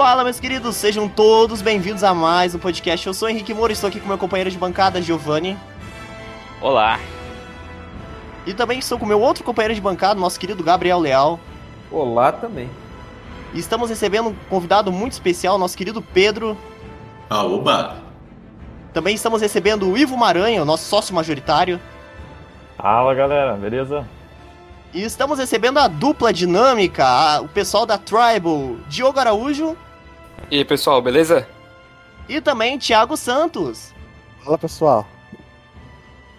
Fala, meus queridos, sejam todos bem-vindos a mais um podcast. Eu sou Henrique Moura, estou aqui com meu companheiro de bancada, Giovanni. Olá. E também estou com meu outro companheiro de bancada, nosso querido Gabriel Leal. Olá também. E estamos recebendo um convidado muito especial, nosso querido Pedro. Ah, oba! Também estamos recebendo o Ivo Maranhão, nosso sócio majoritário. Fala galera, beleza? E estamos recebendo a dupla dinâmica, a, o pessoal da Tribal, Diogo Araújo. E aí pessoal, beleza? E também Thiago Santos. Fala pessoal.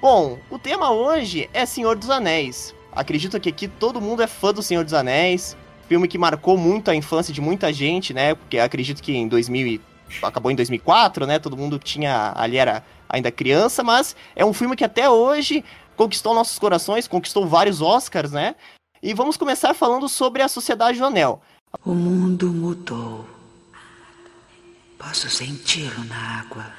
Bom, o tema hoje é Senhor dos Anéis. Acredito que aqui todo mundo é fã do Senhor dos Anéis. Filme que marcou muito a infância de muita gente, né? Porque acredito que em 2000 acabou em 2004, né? Todo mundo tinha ali era ainda criança, mas é um filme que até hoje conquistou nossos corações, conquistou vários Oscars, né? E vamos começar falando sobre a Sociedade do Anel. O mundo mudou. Posso senti-lo na água.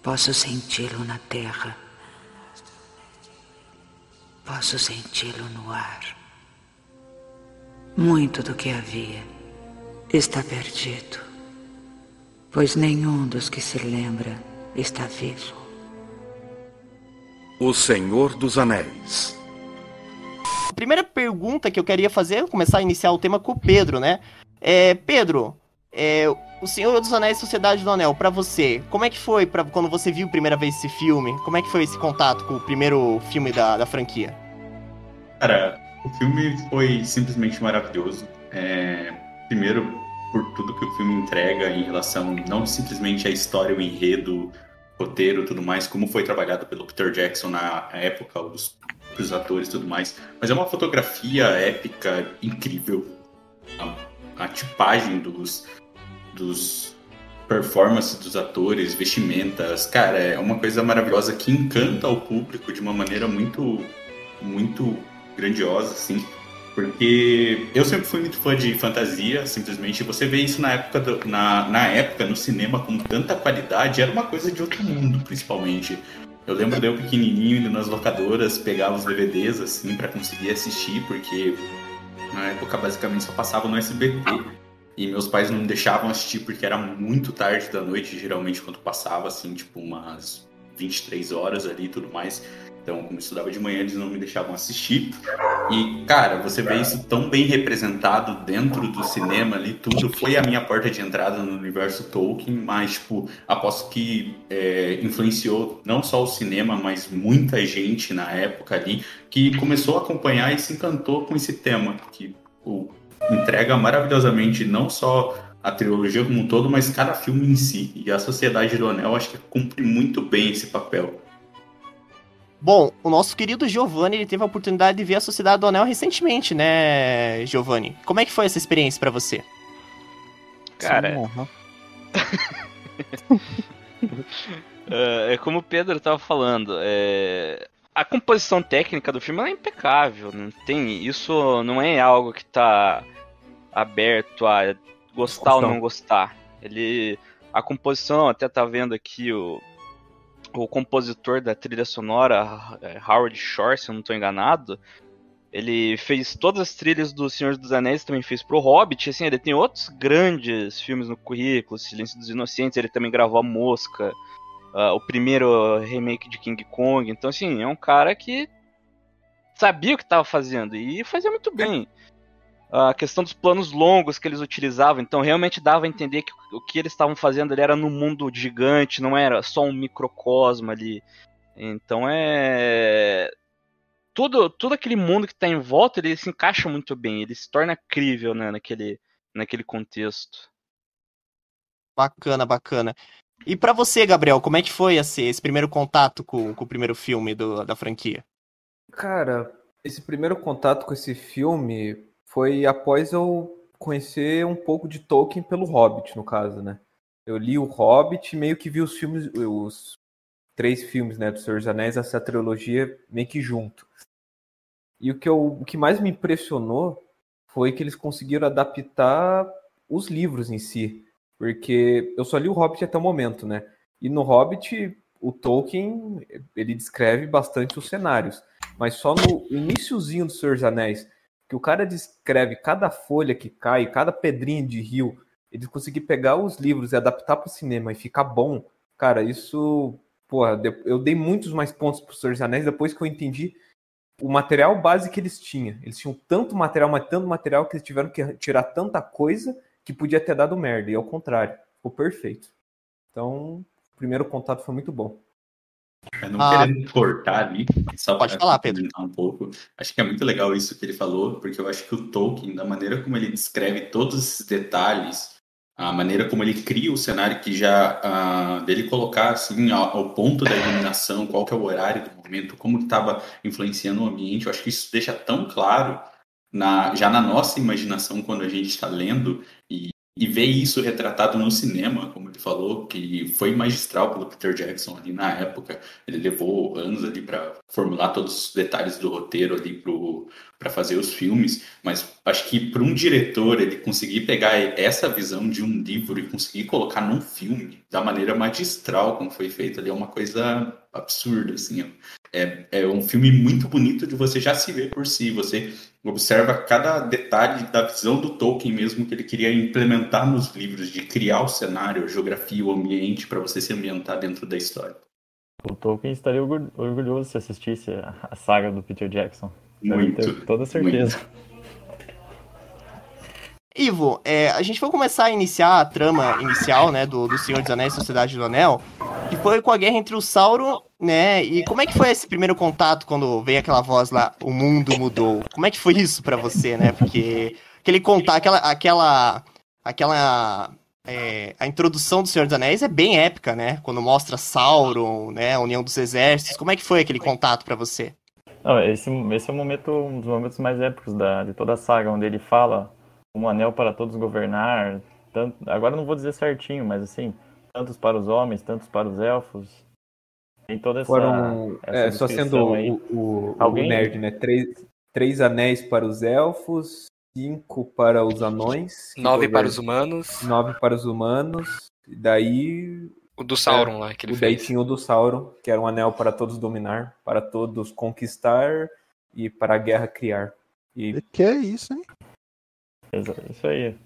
Posso senti-lo na terra. Posso senti-lo no ar. Muito do que havia está perdido, pois nenhum dos que se lembra está vivo. O Senhor dos Anéis. A primeira pergunta que eu queria fazer, começar a iniciar o tema com o Pedro, né? É, Pedro, é, o Senhor dos Anéis Sociedade do Anel, para você, como é que foi pra, quando você viu a primeira vez esse filme? Como é que foi esse contato com o primeiro filme da, da franquia? Cara, o filme foi simplesmente maravilhoso. É, primeiro, por tudo que o filme entrega em relação não simplesmente à história, o enredo, roteiro tudo mais, como foi trabalhado pelo Peter Jackson na época, os, os atores tudo mais. Mas é uma fotografia épica incrível. A, a tipagem dos, dos performances dos atores, vestimentas, cara, é uma coisa maravilhosa que encanta o público de uma maneira muito, muito grandiosa, assim. Porque eu sempre fui muito fã de fantasia, simplesmente. Você vê isso na época, do, na, na época no cinema com tanta qualidade, era uma coisa de outro mundo, principalmente. Eu lembro de eu pequenininho indo nas locadoras, pegava os DVDs assim para conseguir assistir, porque na época basicamente só passava no SBT. E meus pais não me deixavam assistir porque era muito tarde da noite, geralmente quando passava assim, tipo umas 23 horas ali e tudo mais. Então, como eu estudava de manhã, eles não me deixavam assistir. E, cara, você vê isso tão bem representado dentro do cinema ali, tudo. Foi a minha porta de entrada no universo Tolkien, mas, tipo, aposto que é, influenciou não só o cinema, mas muita gente na época ali que começou a acompanhar e se encantou com esse tema, que o, entrega maravilhosamente não só a trilogia como um todo, mas cada filme em si. E a Sociedade do Anel acho que cumpre muito bem esse papel. Bom, o nosso querido Giovanni ele teve a oportunidade de ver a Sociedade do Anel recentemente, né, Giovanni? Como é que foi essa experiência para você? Cara, é, é como o Pedro tava falando, é... a composição técnica do filme é impecável, não tem isso não é algo que tá aberto a gostar ou não gostar. Ele a composição, até tá vendo aqui o o compositor da trilha sonora, é, Howard Shore, se eu não estou enganado, ele fez todas as trilhas do Senhor dos Anéis, também fez pro Hobbit, assim, ele tem outros grandes filmes no currículo, Silêncio dos Inocentes, ele também gravou A Mosca, uh, o primeiro remake de King Kong, então assim, é um cara que sabia o que estava fazendo e fazia muito bem a questão dos planos longos que eles utilizavam, então realmente dava a entender que o que eles estavam fazendo ali era no mundo gigante, não era só um microcosmo ali. Então é tudo, todo aquele mundo que está em volta, ele se encaixa muito bem, ele se torna crível né, naquele, naquele contexto. Bacana, bacana. E para você, Gabriel, como é que foi esse, esse primeiro contato com, com o primeiro filme do, da franquia? Cara, esse primeiro contato com esse filme foi após eu conhecer um pouco de Tolkien pelo Hobbit, no caso, né? Eu li o Hobbit e meio que vi os filmes, os três filmes, né, do Senhor dos Anéis, essa trilogia meio que junto. E o que, eu, o que mais me impressionou foi que eles conseguiram adaptar os livros em si. Porque eu só li o Hobbit até o momento, né? E no Hobbit, o Tolkien, ele descreve bastante os cenários. Mas só no iníciozinho do Senhor dos Anéis, que o cara descreve cada folha que cai, cada pedrinha de rio, ele conseguir pegar os livros e adaptar para o cinema e ficar bom, cara, isso, porra, eu dei muitos mais pontos para os Senhor dos Anéis depois que eu entendi o material base que eles tinham. Eles tinham tanto material, mas tanto material que eles tiveram que tirar tanta coisa que podia ter dado merda, e ao contrário, ficou perfeito. Então, o primeiro contato foi muito bom. Eu não ah, querendo cortar ali, só pode falar, Pedro. um pouco. Acho que é muito legal isso que ele falou, porque eu acho que o Tolkien, da maneira como ele descreve todos esses detalhes, a maneira como ele cria o cenário que já uh, dele colocar assim ao, ao, ponto da iluminação, qual que é o horário do momento, como estava influenciando o ambiente, eu acho que isso deixa tão claro na, já na nossa imaginação quando a gente está lendo e e ver isso retratado no cinema, como ele falou, que foi magistral pelo Peter Jackson ali na época. Ele levou anos ali para formular todos os detalhes do roteiro ali para fazer os filmes, mas acho que para um diretor ele conseguir pegar essa visão de um livro e conseguir colocar num filme da maneira magistral como foi feito ali é uma coisa absurda, assim. É, é um filme muito bonito de você já se ver por si, você observa cada detalhe da visão do Tolkien mesmo que ele queria implementar nos livros, de criar o cenário, a geografia, o ambiente para você se ambientar dentro da história. O Tolkien estaria orgulhoso se assistisse a saga do Peter Jackson. Muito. toda certeza. Muito. Ivo, é, a gente vai começar a iniciar a trama inicial, né, do, do Senhor dos Anéis, Sociedade do Anel, que foi com a guerra entre o Sauron, né, e como é que foi esse primeiro contato quando veio aquela voz lá, o mundo mudou? Como é que foi isso para você, né, porque aquele contar, aquela, aquela, aquela, é, a introdução do Senhor dos Anéis é bem épica, né, quando mostra Sauron, né, a união dos exércitos, como é que foi aquele contato para você? Não, esse, esse é o momento, um dos momentos mais épicos da, de toda a saga, onde ele fala um anel para todos governar. Tanto, agora não vou dizer certinho, mas assim, tantos para os homens, tantos para os elfos. Tem toda essa. Foram, essa é, só sendo aí. o, o, Alguém... o nerd, né? Três, três anéis para os elfos, cinco para os anões. Nove para os humanos. Nove para os humanos. E daí. O do Sauron é, lá, que ele fez. Daí tinha o do Sauron, que era um anel para todos dominar, para todos conquistar e para a guerra criar. E... Que é isso, hein? Isso aí. O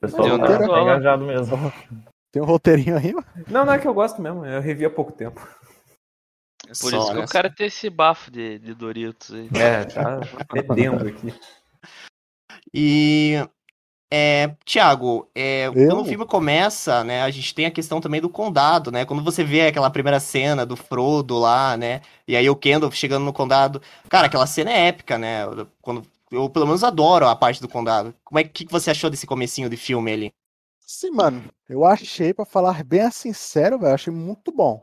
pessoal tá, tá engajado mesmo. Tem um roteirinho aí? Não, não é que eu gosto mesmo. Eu revi há pouco tempo. Por Só, isso que né? o cara tem esse bafo de, de Doritos aí. É, tá fedendo aqui. E é, Tiago, é, quando o filme começa, né, a gente tem a questão também do condado, né? Quando você vê aquela primeira cena do Frodo lá, né? E aí o Kendall chegando no condado. Cara, aquela cena é épica, né? Quando eu pelo menos adoro a parte do condado. Como é que, você achou desse comecinho de filme ali? Sim, mano. Eu achei, para falar bem sincero, velho, achei muito bom.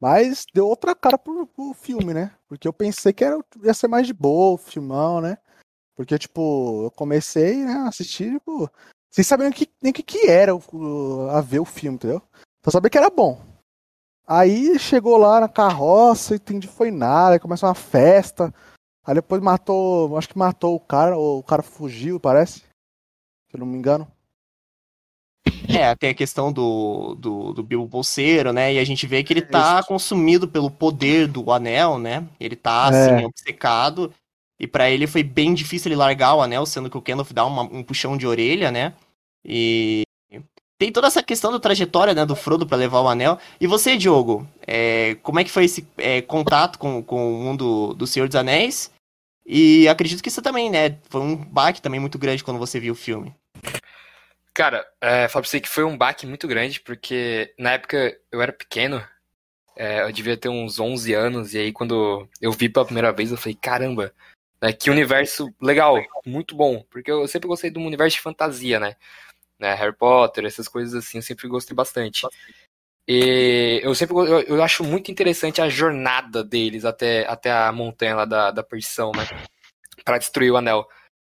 Mas deu outra cara pro, pro, filme, né? Porque eu pensei que era, ia ser mais de boa, o filmão, né? Porque, tipo, eu comecei né, a assistir, tipo, sem saber nem o que, nem que, que era o, a ver o filme, entendeu? Só sabia que era bom. Aí chegou lá na carroça, entendi foi nada, aí começa uma festa. Aí depois matou, acho que matou o cara, ou o cara fugiu, parece. Se eu não me engano. É, tem a questão do, do, do Bilbo Bolseiro, né? E a gente vê que ele tá consumido pelo poder do anel, né? Ele tá, assim, é. obcecado. E para ele foi bem difícil ele largar o anel, sendo que o Gandalf dá uma, um puxão de orelha, né? E tem toda essa questão da trajetória né, do Frodo para levar o anel. E você, Diogo, é, como é que foi esse é, contato com, com o mundo do Senhor dos Anéis? E acredito que isso também, né? Foi um baque também muito grande quando você viu o filme. Cara, é, falo pra você que foi um baque muito grande, porque na época eu era pequeno, é, eu devia ter uns 11 anos, e aí quando eu vi pela primeira vez, eu falei, caramba, né, que universo legal, muito bom, porque eu sempre gostei um universo de fantasia, né? né Harry Potter, essas coisas assim, eu sempre gostei bastante. E eu sempre eu, eu, acho muito interessante a jornada deles até, até a montanha lá da, da perdição, né? Pra destruir o anel.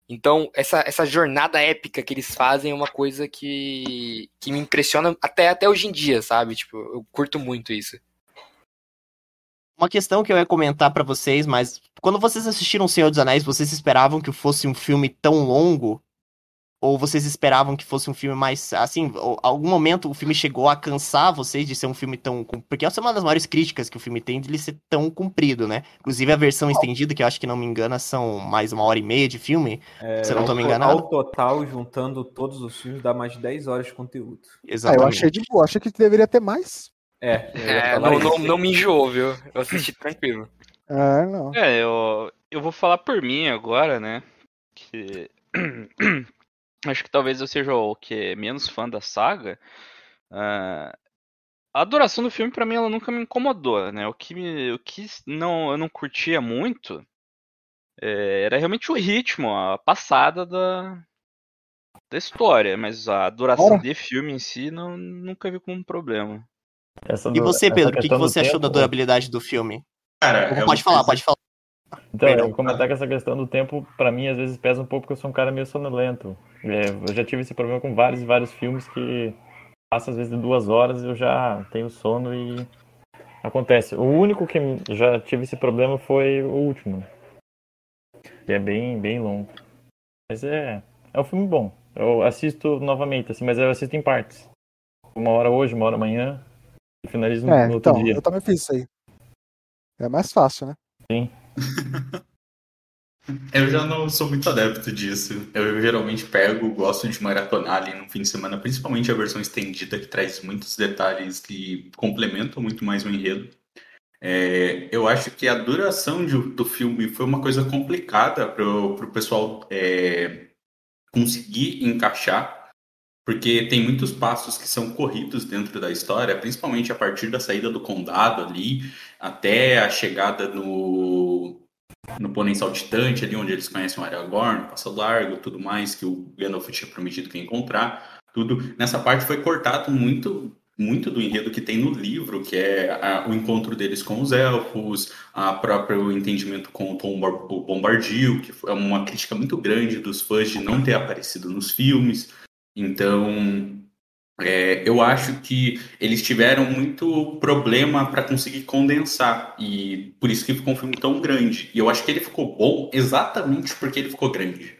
Então, essa, essa jornada épica que eles fazem é uma coisa que, que me impressiona até, até hoje em dia, sabe? Tipo, eu curto muito isso. Uma questão que eu ia comentar para vocês, mas quando vocês assistiram Senhor dos Anéis, vocês esperavam que fosse um filme tão longo? Ou vocês esperavam que fosse um filme mais. Assim, ou- algum momento o filme chegou a cansar vocês de ser um filme tão. Porque essa é uma das maiores críticas que o filme tem de ele ser tão comprido, né? Inclusive a versão estendida, que eu acho que não me engana, são mais uma hora e meia de filme. É, Se eu não tô me enganado. Ao total, juntando todos os filmes, dá mais de 10 horas de conteúdo. Ah, eu Exatamente. achei de boa, achei que deveria ter mais. É, É, não, não, não me enjoou, viu? Eu assisti tranquilo. É, não. É, eu, eu vou falar por mim agora, né? Que. Acho que talvez eu seja o que menos fã da saga. Ah, a duração do filme, pra mim, ela nunca me incomodou, né? O que, me- o que não, eu não curtia muito é, era realmente o ritmo, a passada da, da história. Mas a duração Ora. de filme em si, não, nunca vi como um problema. Essa E você, Pedro, o que, que do você achou da tempo- durabilidade do filme? Cara, é pode falar, pode falar. Então, eu ia comentar que essa questão do tempo, pra mim, às vezes pesa um pouco, porque eu sou um cara meio sonolento. É, eu já tive esse problema com vários e vários filmes que passa às vezes de duas horas e eu já tenho sono e acontece. O único que já tive esse problema foi o último, que é bem, bem longo. Mas é, é um filme bom. Eu assisto novamente, assim, mas eu assisto em partes. Uma hora hoje, uma hora amanhã, e finalizo no, É, no outro então, dia. eu também fiz isso aí. É mais fácil, né? Sim. Eu já não sou muito adepto disso. Eu geralmente pego, gosto de maratonar ali no fim de semana, principalmente a versão estendida, que traz muitos detalhes que complementam muito mais o enredo. É, eu acho que a duração de- do filme foi uma coisa complicada para o pessoal é, conseguir encaixar, porque tem muitos passos que são corridos dentro da história, principalmente a partir da saída do condado ali, até a chegada no, no Pônei Saltitante, ali onde eles conhecem o Aragorn, Passo Largo, tudo mais que o Gandalf tinha prometido que ia encontrar, tudo. Nessa parte foi cortado muito muito do enredo que tem no livro, que é a- o encontro deles com os elfos, a próprio entendimento com o Tom Bar- o Bombardil, que é uma crítica muito grande dos fãs de não ter aparecido nos filmes. Então, é, eu acho que eles tiveram muito problema para conseguir condensar e por isso que ficou um filme tão grande. E eu acho que ele ficou bom exatamente porque ele ficou grande.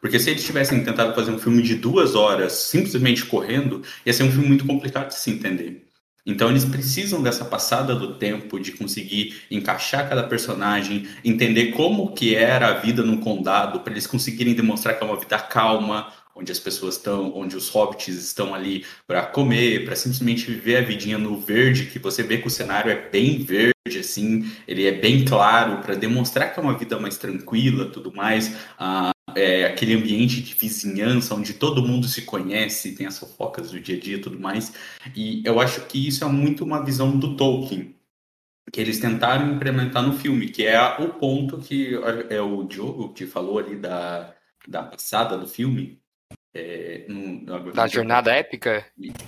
Porque se eles tivessem tentado fazer um filme de duas horas simplesmente correndo, ia ser um filme muito complicado de se entender. Então eles precisam dessa passada do tempo de conseguir encaixar cada personagem, entender como que era a vida no condado, para eles conseguirem demonstrar que é uma vida calma, onde as pessoas estão, onde os hobbits estão ali para comer, para simplesmente viver a vidinha no verde, que você vê que o cenário é bem verde, assim, ele é bem claro para demonstrar que é uma vida mais tranquila, tudo mais. Ah, é, aquele ambiente de vizinhança onde todo mundo se conhece, tem as fofocas do dia a dia e tudo mais. E eu acho que isso é muito uma visão do Tolkien, que eles tentaram implementar no filme, que é o ponto que é o Diogo que falou ali da, da passada do filme. É, não- Da jornada épica?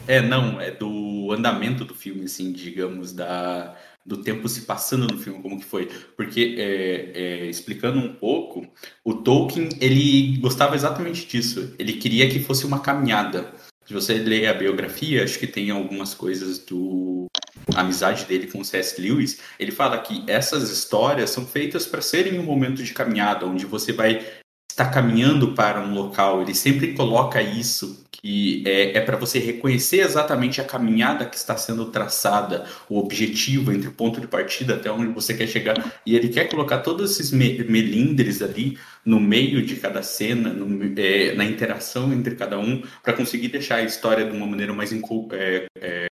é, não, é do andamento do filme, assim, digamos, da, do tempo se passando no filme, como que foi. Porque, é, é, explicando um pouco, o Tolkien, ele gostava exatamente disso. Ele queria que fosse uma caminhada. Se você ler a biografia, acho que tem algumas coisas do a amizade dele com o C.S. Lewis. Ele fala que essas histórias são feitas para serem um momento de caminhada, onde você vai estar caminhando para um local. Ele sempre coloca isso, que é, é para você reconhecer exatamente a caminhada que está sendo traçada, o objetivo entre o ponto de partida até onde você quer chegar. E ele quer colocar todos esses me- melindres ali no meio de cada cena, no- é, na interação entre cada um, para conseguir deixar a história de uma maneira mais é, é,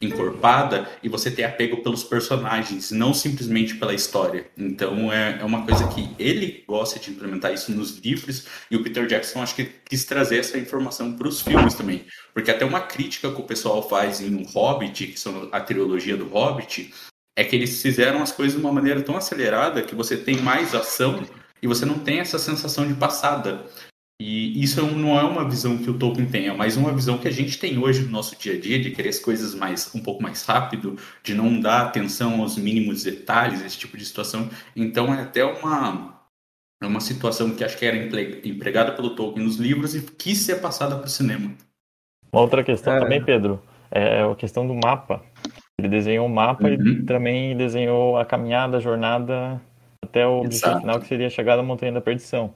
encorpada e você ter apego pelos personagens, não simplesmente pela história. Então é, é uma coisa que ele gosta de implementar isso nos livros e o Peter Jackson acho que quis trazer essa informação para os filmes também, porque até uma crítica que o pessoal faz em Hobbit, que são a trilogia do Hobbit, é que eles fizeram as coisas de uma maneira tão acelerada que você tem mais ação e você não tem essa sensação de passada. E isso não é uma visão que o Tolkien tem, é mais uma visão que a gente tem hoje no nosso dia a dia, de querer as coisas mais um pouco mais rápido, de não dar atenção aos mínimos detalhes, esse tipo de situação. Então é até uma, é uma situação que acho que era empregada pelo Tolkien nos livros e quis ser passada para o cinema. Uma outra questão É. também, Pedro, é a questão do mapa. Ele desenhou o mapa Uhum. e também desenhou a caminhada, a jornada até o objetivo final, que seria a chegada à Montanha da Perdição.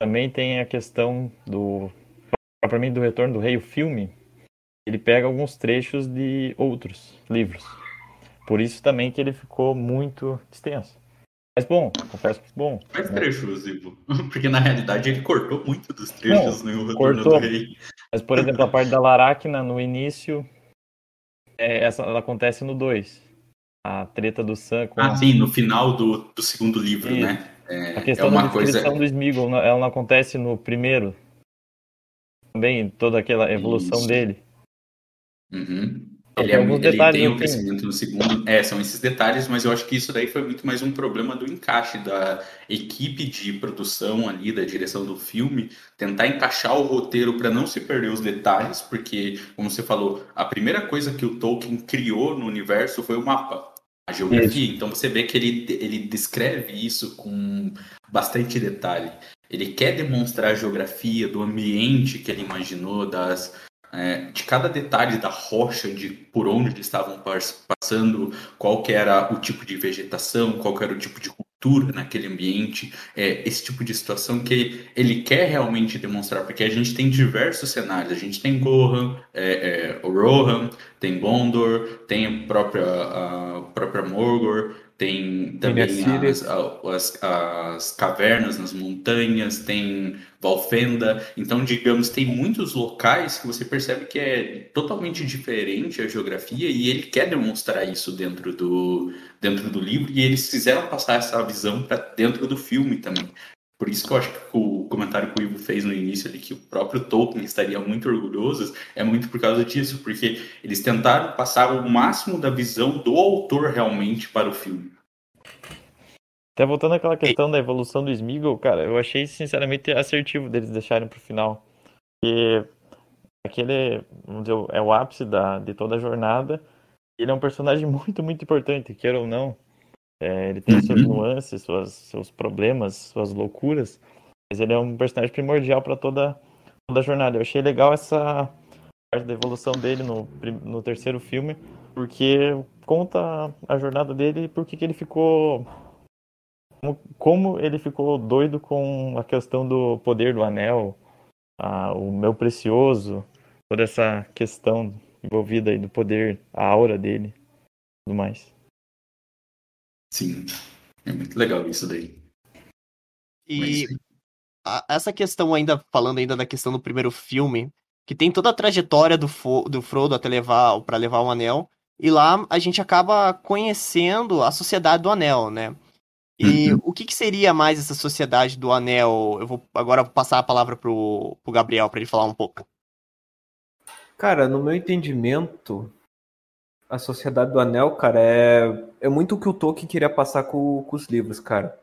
Também tem a questão do propriamente do Retorno do Rei, o filme, ele pega alguns trechos de outros livros. Por isso também que ele ficou muito extenso. Mas bom, confesso que bom. Quais né? trechos, Ivo? Porque na realidade ele cortou muito dos trechos no Retorno cortou. do Rei. Mas, por exemplo, a parte da Laracna no início, é, essa, ela acontece no 2. A treta do Sam Ah, sim, no final do, do segundo livro, né? É, a é questão da uma coisa. descrição do Smeagol, não- ela não acontece no primeiro. Também toda aquela evolução Isso. dele. Uhum. Ele, é, ele detalhes tem um assim. crescimento no segundo. É, são esses detalhes, mas eu acho que isso daí foi muito mais um problema do encaixe da equipe de produção ali, da direção do filme, tentar encaixar o roteiro para não se perder os detalhes, porque, como você falou, a primeira coisa que o Tolkien criou no universo foi o mapa. A geografia, então você vê que ele, ele descreve isso com bastante detalhe. Ele quer demonstrar a geografia do ambiente que ele imaginou, das, é, de cada detalhe da rocha, de por onde eles estavam pas- passando, qual que era o tipo de vegetação, qual que era o tipo de cultura naquele ambiente, é, esse tipo de situação que ele quer realmente demonstrar, porque a gente tem diversos cenários, a gente tem Gohan, é, é, Rohan, tem Gondor, tem a própria, a própria Morgor, tem também as, as, as cavernas nas montanhas, tem Valfenda. Então, digamos, tem muitos locais que você percebe que é totalmente diferente a geografia e ele quer demonstrar isso dentro do, dentro do livro e eles quiseram passar essa visão para dentro do filme também. Por isso que eu acho que o comentário que o Ivo fez no início ali, que o próprio Tolkien estaria muito orgulhoso, é muito por causa disso, porque eles tentaram passar o máximo da visão do autor realmente para o filme. Até voltando àquela questão da evolução do Smeagol, cara, eu achei sinceramente assertivo deles deixarem pro final. Porque aquele, vamos dizer, é o ápice da, de toda a jornada. Ele é um personagem muito, muito importante, queira ou não. É, ele tem suas Uhum. nuances, suas, seus problemas, suas loucuras. Mas ele é um personagem primordial para toda, toda a jornada. Eu achei legal essa parte da evolução dele no, no terceiro filme, porque conta a jornada dele e por que que ele ficou como, como ele ficou doido com a questão do poder do anel, a- o meu precioso, toda essa questão envolvida aí do poder, a aura dele, e tudo mais. Sim, é muito legal isso daí. E Mas- a- essa questão ainda, falando ainda da questão do primeiro filme, que tem toda a trajetória do, Fo- do Frodo até levar para levar o anel, e lá a gente acaba conhecendo a sociedade do anel, né? E Uhum. o que, que seria mais essa sociedade do anel? Eu vou agora passar a palavra pro, pro Gabriel para ele falar um pouco. Cara, no meu entendimento, a Sociedade do Anel, cara, é, é muito o que o Tolkien queria passar com, com os livros, cara.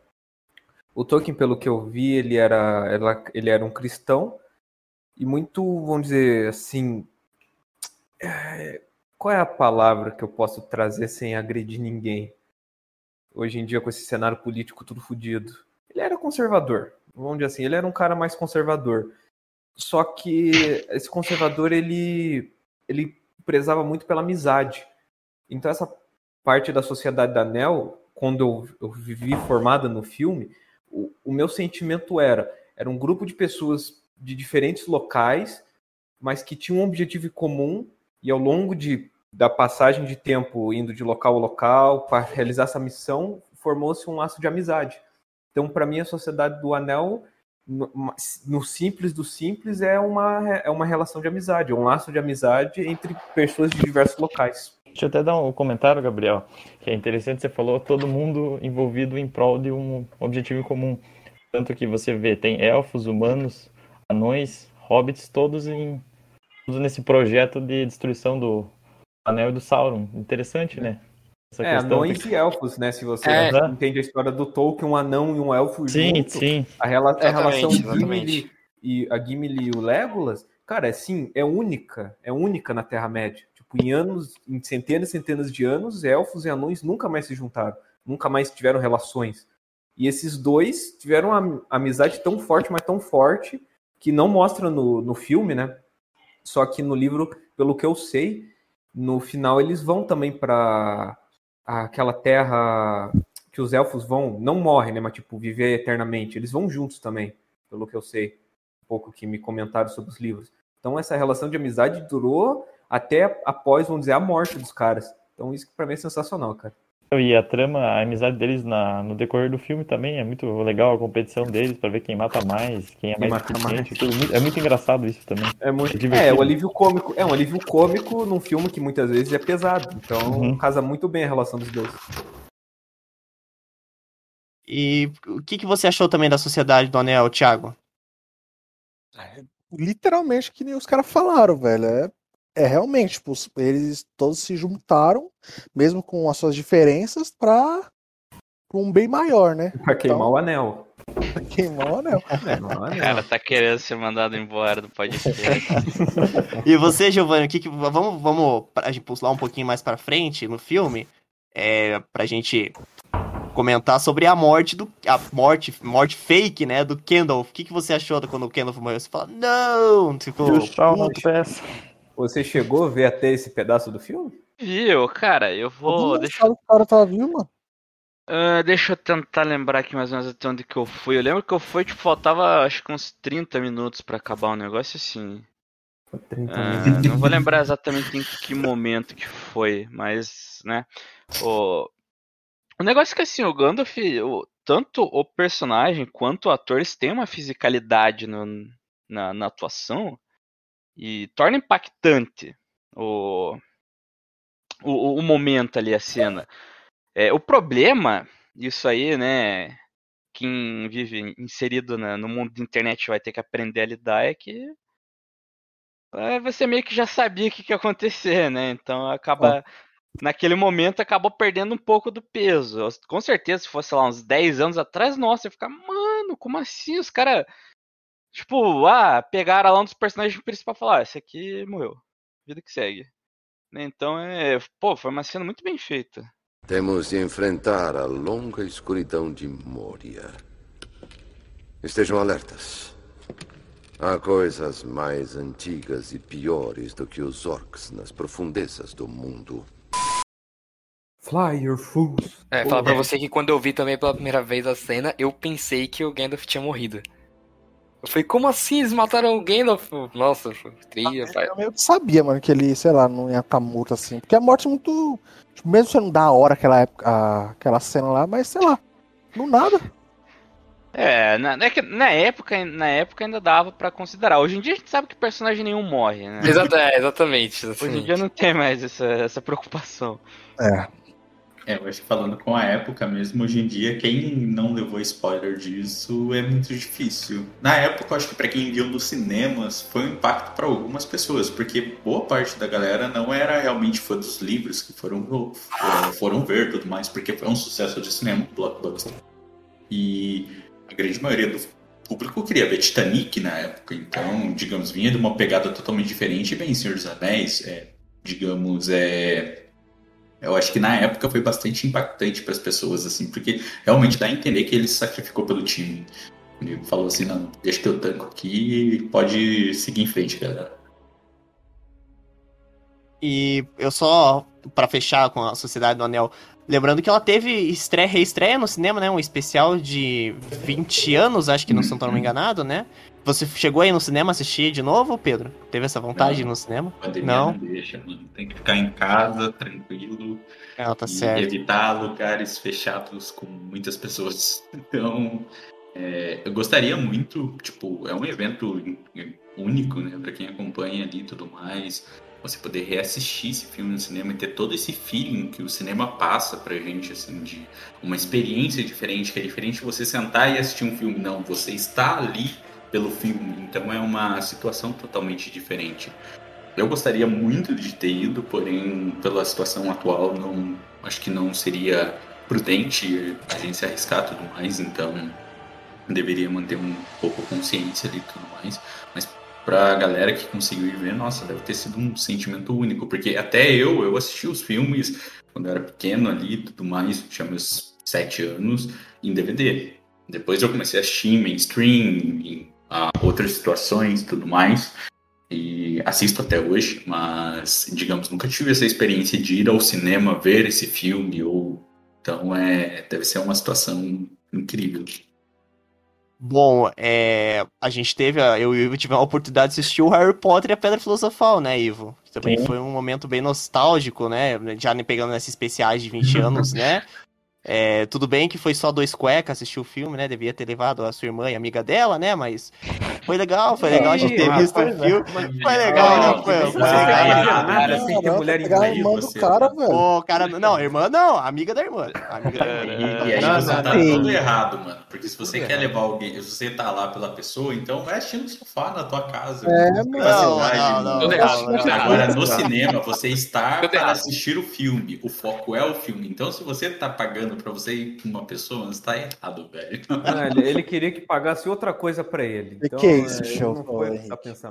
O Tolkien, pelo que eu vi, ele era, ela- ele era um cristão e muito, vamos dizer assim, é, qual é a palavra que eu posso trazer sem agredir ninguém? Hoje em dia, com esse cenário político tudo fodido. Ele era conservador, vamos dizer assim, ele era um cara mais conservador. Só que esse conservador, ele, ele prezava muito pela amizade. Então essa parte da Sociedade da Anel, quando eu, eu vivi formada no filme, o, o meu sentimento era, era um grupo de pessoas de diferentes locais, mas que tinham um objetivo comum e ao longo de, da passagem de tempo indo de local a local para realizar essa missão, formou-se um laço de amizade. Então, para mim, a Sociedade do Anel no, simples do simples é uma, é uma relação de amizade, um laço de amizade entre pessoas de diversos locais. Deixa eu até dar um comentário, Gabriel, que é interessante, você falou todo mundo envolvido em prol de um objetivo em comum. Tanto que você vê, tem elfos, humanos, anões, hobbits, todos em todos nesse projeto de destruição do Anel e do Sauron. Interessante, né? Essa É, anões e elfos, né? Se você É. entende a história do Tolkien, um anão e um elfo Sim, junto, sim. a, rela a relação Gimli e a Gimli e o Legolas, cara, é sim, é única, é única na Terra-média. Tipo, em anos, em centenas e centenas de anos, elfos e anões nunca mais se juntaram, nunca mais tiveram relações. E esses dois tiveram uma amizade tão forte, mas tão forte, que não mostra no, no filme, né? Só que no livro, pelo que eu sei, no final eles vão também para aquela terra que os elfos vão, não morrem, né? Mas tipo, viver eternamente. Eles vão juntos também, pelo que eu sei. Um pouco que me comentaram sobre os livros. Então essa relação de amizade durou até após, vamos dizer, a morte dos caras. Então isso pra mim é sensacional, cara. E a trama, a amizade deles na, no decorrer do filme também é muito legal, a competição deles para ver quem mata mais, quem é Quem mais eficiente. é muito engraçado isso também. É muito. É divertido. É, o alívio cômico. É um alívio cômico num filme que muitas vezes é pesado. Então Uhum. casa muito bem a relação dos dois. E o que, que você achou também da Sociedade do Anel, Thiago? Literalmente que nem os caras falaram, velho. É, é realmente, tipo, eles todos se juntaram, mesmo com as suas diferenças, pra, pra um bem maior, né? Pra queimar Então- o anel. Pra queimar o anel. Queimar o anel. Cara, tá querendo ser mandado embora do podcast. E você, Giovanni, o que, que vamos, vamos pra gente pular um pouquinho mais pra frente no filme, é, pra gente comentar sobre a morte do a morte, morte fake, né, do Kendall. O que, que você achou quando o Kendall morreu? Você fala: "Não!" Ficou o Shaw não. Você chegou a ver até esse pedaço do filme? Viu, cara, eu vou. mundo Deixa, o cara tá vivo, mano. ah, deixa eu tentar lembrar aqui mais ou menos até onde que eu fui. Eu lembro que eu fui, tipo, faltava acho que uns 30 minutos pra acabar o negócio assim. 30 minutos. não vou lembrar exatamente em que momento que foi, mas, né, o, o negócio é que assim, o Gandalf, o- tanto o personagem quanto o ator, eles têm uma fisicalidade no- na, na atuação e torna impactante o, o, o momento ali, a cena. É, o problema, isso aí, né, quem vive inserido na- no mundo da internet vai ter que aprender a lidar é que é, você meio que já sabia o que, que ia acontecer, né? Então acaba. Naquele momento acabou perdendo um pouco do peso. Com certeza, se fosse lá uns 10 anos atrás, nossa, ia ficar, mano, como assim? Os caras. Tipo, ah, pegaram lá um dos personagens principais e falaram, ah, esse aqui morreu. Vida que segue. Né, Então é. Pô, foi uma cena muito bem feita. Temos de enfrentar a longa escuridão de Moria. Estejam alertas. Há coisas mais antigas e piores do que os orcs nas profundezas do mundo. Fly your fools. É, falar pra você que quando eu vi também pela primeira vez a cena, eu pensei que o Gandalf tinha morrido. Eu falei, como assim? Eles mataram o Gandalf? Nossa, foi triste, pai. Eu meio que sabia, mano, que ele, sei lá, não ia estar morto assim. Porque a morte é muito. tipo, mesmo sendo da hora aquela, época, a- aquela cena lá, mas sei lá. No nada. É, na, é na época, na época ainda dava pra considerar. Hoje em dia a gente sabe que personagem nenhum morre, né? Exato, é, exatamente. Hoje em exatamente. dia não tem mais essa, essa preocupação. É. É, eu acho que falando com a época mesmo, hoje em dia, quem não levou spoiler disso é muito difícil. Na época, eu acho que pra quem viu nos cinemas, foi um impacto pra algumas pessoas, porque boa parte da galera não era realmente fã dos livros que foram, foram, ver tudo mais, porque foi um sucesso de cinema, blockbuster. E a grande maioria do público queria ver Titanic na época, então, digamos, vinha de uma pegada totalmente diferente. Bem, Senhor dos Anéis, é, digamos, é eu acho que na época foi bastante impactante para as pessoas, assim, porque realmente dá a entender que ele se sacrificou pelo time. Ele falou assim, não, deixa que eu tanco aqui e pode seguir em frente, galera. E eu só, pra fechar com a Sociedade do Anel, lembrando que ela teve estreia, reestreia no cinema, né? Um especial de 20 anos, acho que não se eu não tô enganado, né? Você chegou aí no cinema assistir de novo, Pedro? Teve essa vontade de ir no cinema? Não. não deixa, mano. Tem que ficar em casa, tranquilo, Não, tá e certo. evitar lugares fechados com muitas pessoas. Então, é, eu gostaria muito, tipo, é um evento único, né, para quem acompanha ali e tudo mais. Você poder reassistir esse filme no cinema e ter todo esse feeling que o cinema passa pra gente, assim, de uma experiência diferente, que é diferente você sentar e assistir um filme. Não, você está ali pelo filme, então é uma situação totalmente diferente. Eu gostaria muito de ter ido, porém, pela situação atual, não acho que não seria prudente a gente se arriscar tudo mais, então deveria manter um pouco a consciência ali e tudo mais. Pra galera que conseguiu ir ver, nossa, deve ter sido um sentimento único, porque até eu, eu assisti os filmes quando eu era pequeno ali e tudo mais, tinha meus sete anos, em DVD. Depois eu comecei a assistir mainstream, em ah, outras situações tudo mais. E assisto até hoje, mas, digamos, nunca tive essa experiência de ir ao cinema ver esse filme, ou. Então, é, deve ser uma situação incrível. Bom, é, a gente teve, eu e o Ivo tivemos a oportunidade de assistir o Harry Potter e a Pedra Filosofal, né, Ivo? Também Sim. foi um momento bem nostálgico, né? Já nem pegando nesses especiais de 20 anos, né? É, tudo bem que foi só dois cuecas assistir o filme, né? Devia ter levado a sua irmã e amiga dela, né? Mas foi legal, foi legal a gente ter visto o rapaz, filme. Foi legal, né? Foi, legal. errado, Nada, sem ter Caramba, mulher em a irmã do cara, velho. Ô, cara, não, irmã não, amiga da irmã. Amiga da irmã. E, e aí Não, você tá todo errado, mano. Porque se você Tudo quer levar alguém, se você tá lá pela pessoa, então vai assistir no sofá na tua casa. É, Não Tudo tudo. Agora, no cinema, você está Tudo para assistir o filme. O foco é o filme. Então, se você tá pagando pra você ir com uma pessoa, você tá errado, velho. Ele, ele queria que pagasse outra coisa pra ele. Que Então, que é isso, ele show, não foi.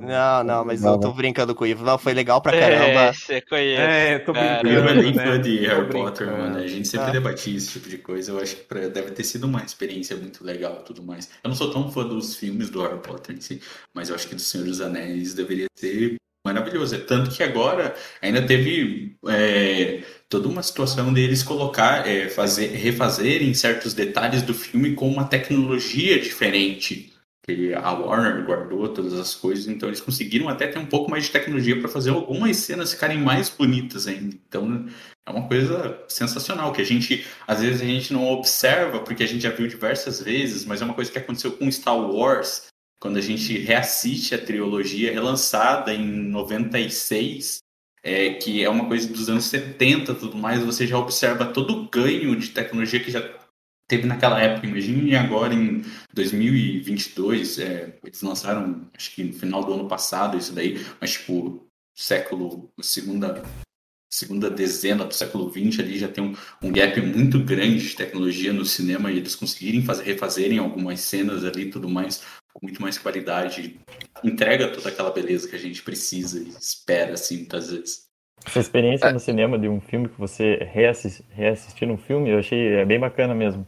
Não, não, mas Não, eu tô brincando com o Ivo. Não, foi legal pra É, caramba. você conhece. É, eu tô Cara, brincando. Eu é bem né? fã de Harry Potter, mano. A gente sempre Ah. debatia esse tipo de coisa. Eu acho que pra- deve ter sido uma experiência muito legal e tudo mais. Eu não sou tão fã dos filmes do Harry Potter em si, mas eu acho que do Senhor dos Anéis deveria ser maravilhoso. É Tanto que agora ainda teve é, toda uma situação deles colocar, é, fazer, refazerem certos detalhes do filme com uma tecnologia diferente. Que a Warner guardou todas as coisas, então eles conseguiram até ter um pouco mais de tecnologia para fazer algumas cenas ficarem mais bonitas ainda. Então é uma coisa sensacional que a gente às vezes a gente não observa porque a gente já viu diversas vezes, mas é uma coisa que aconteceu com Star Wars quando a gente reassiste a trilogia relançada em 96, é, que é uma coisa dos anos 70 e tudo mais, você já observa todo o ganho de tecnologia que já teve naquela época. Imagine agora em 2022, é, eles lançaram, acho que no final do ano passado isso daí, mas tipo, século, segunda segunda dezena do século XX ali já tem um, um gap muito grande de tecnologia no cinema e eles conseguirem fazer, refazerem algumas cenas ali tudo mais com muito mais qualidade entrega toda aquela beleza que a gente precisa e espera assim muitas vezes Essa experiência no cinema de um filme que você reassis- reassistir um filme, eu achei é bem bacana mesmo.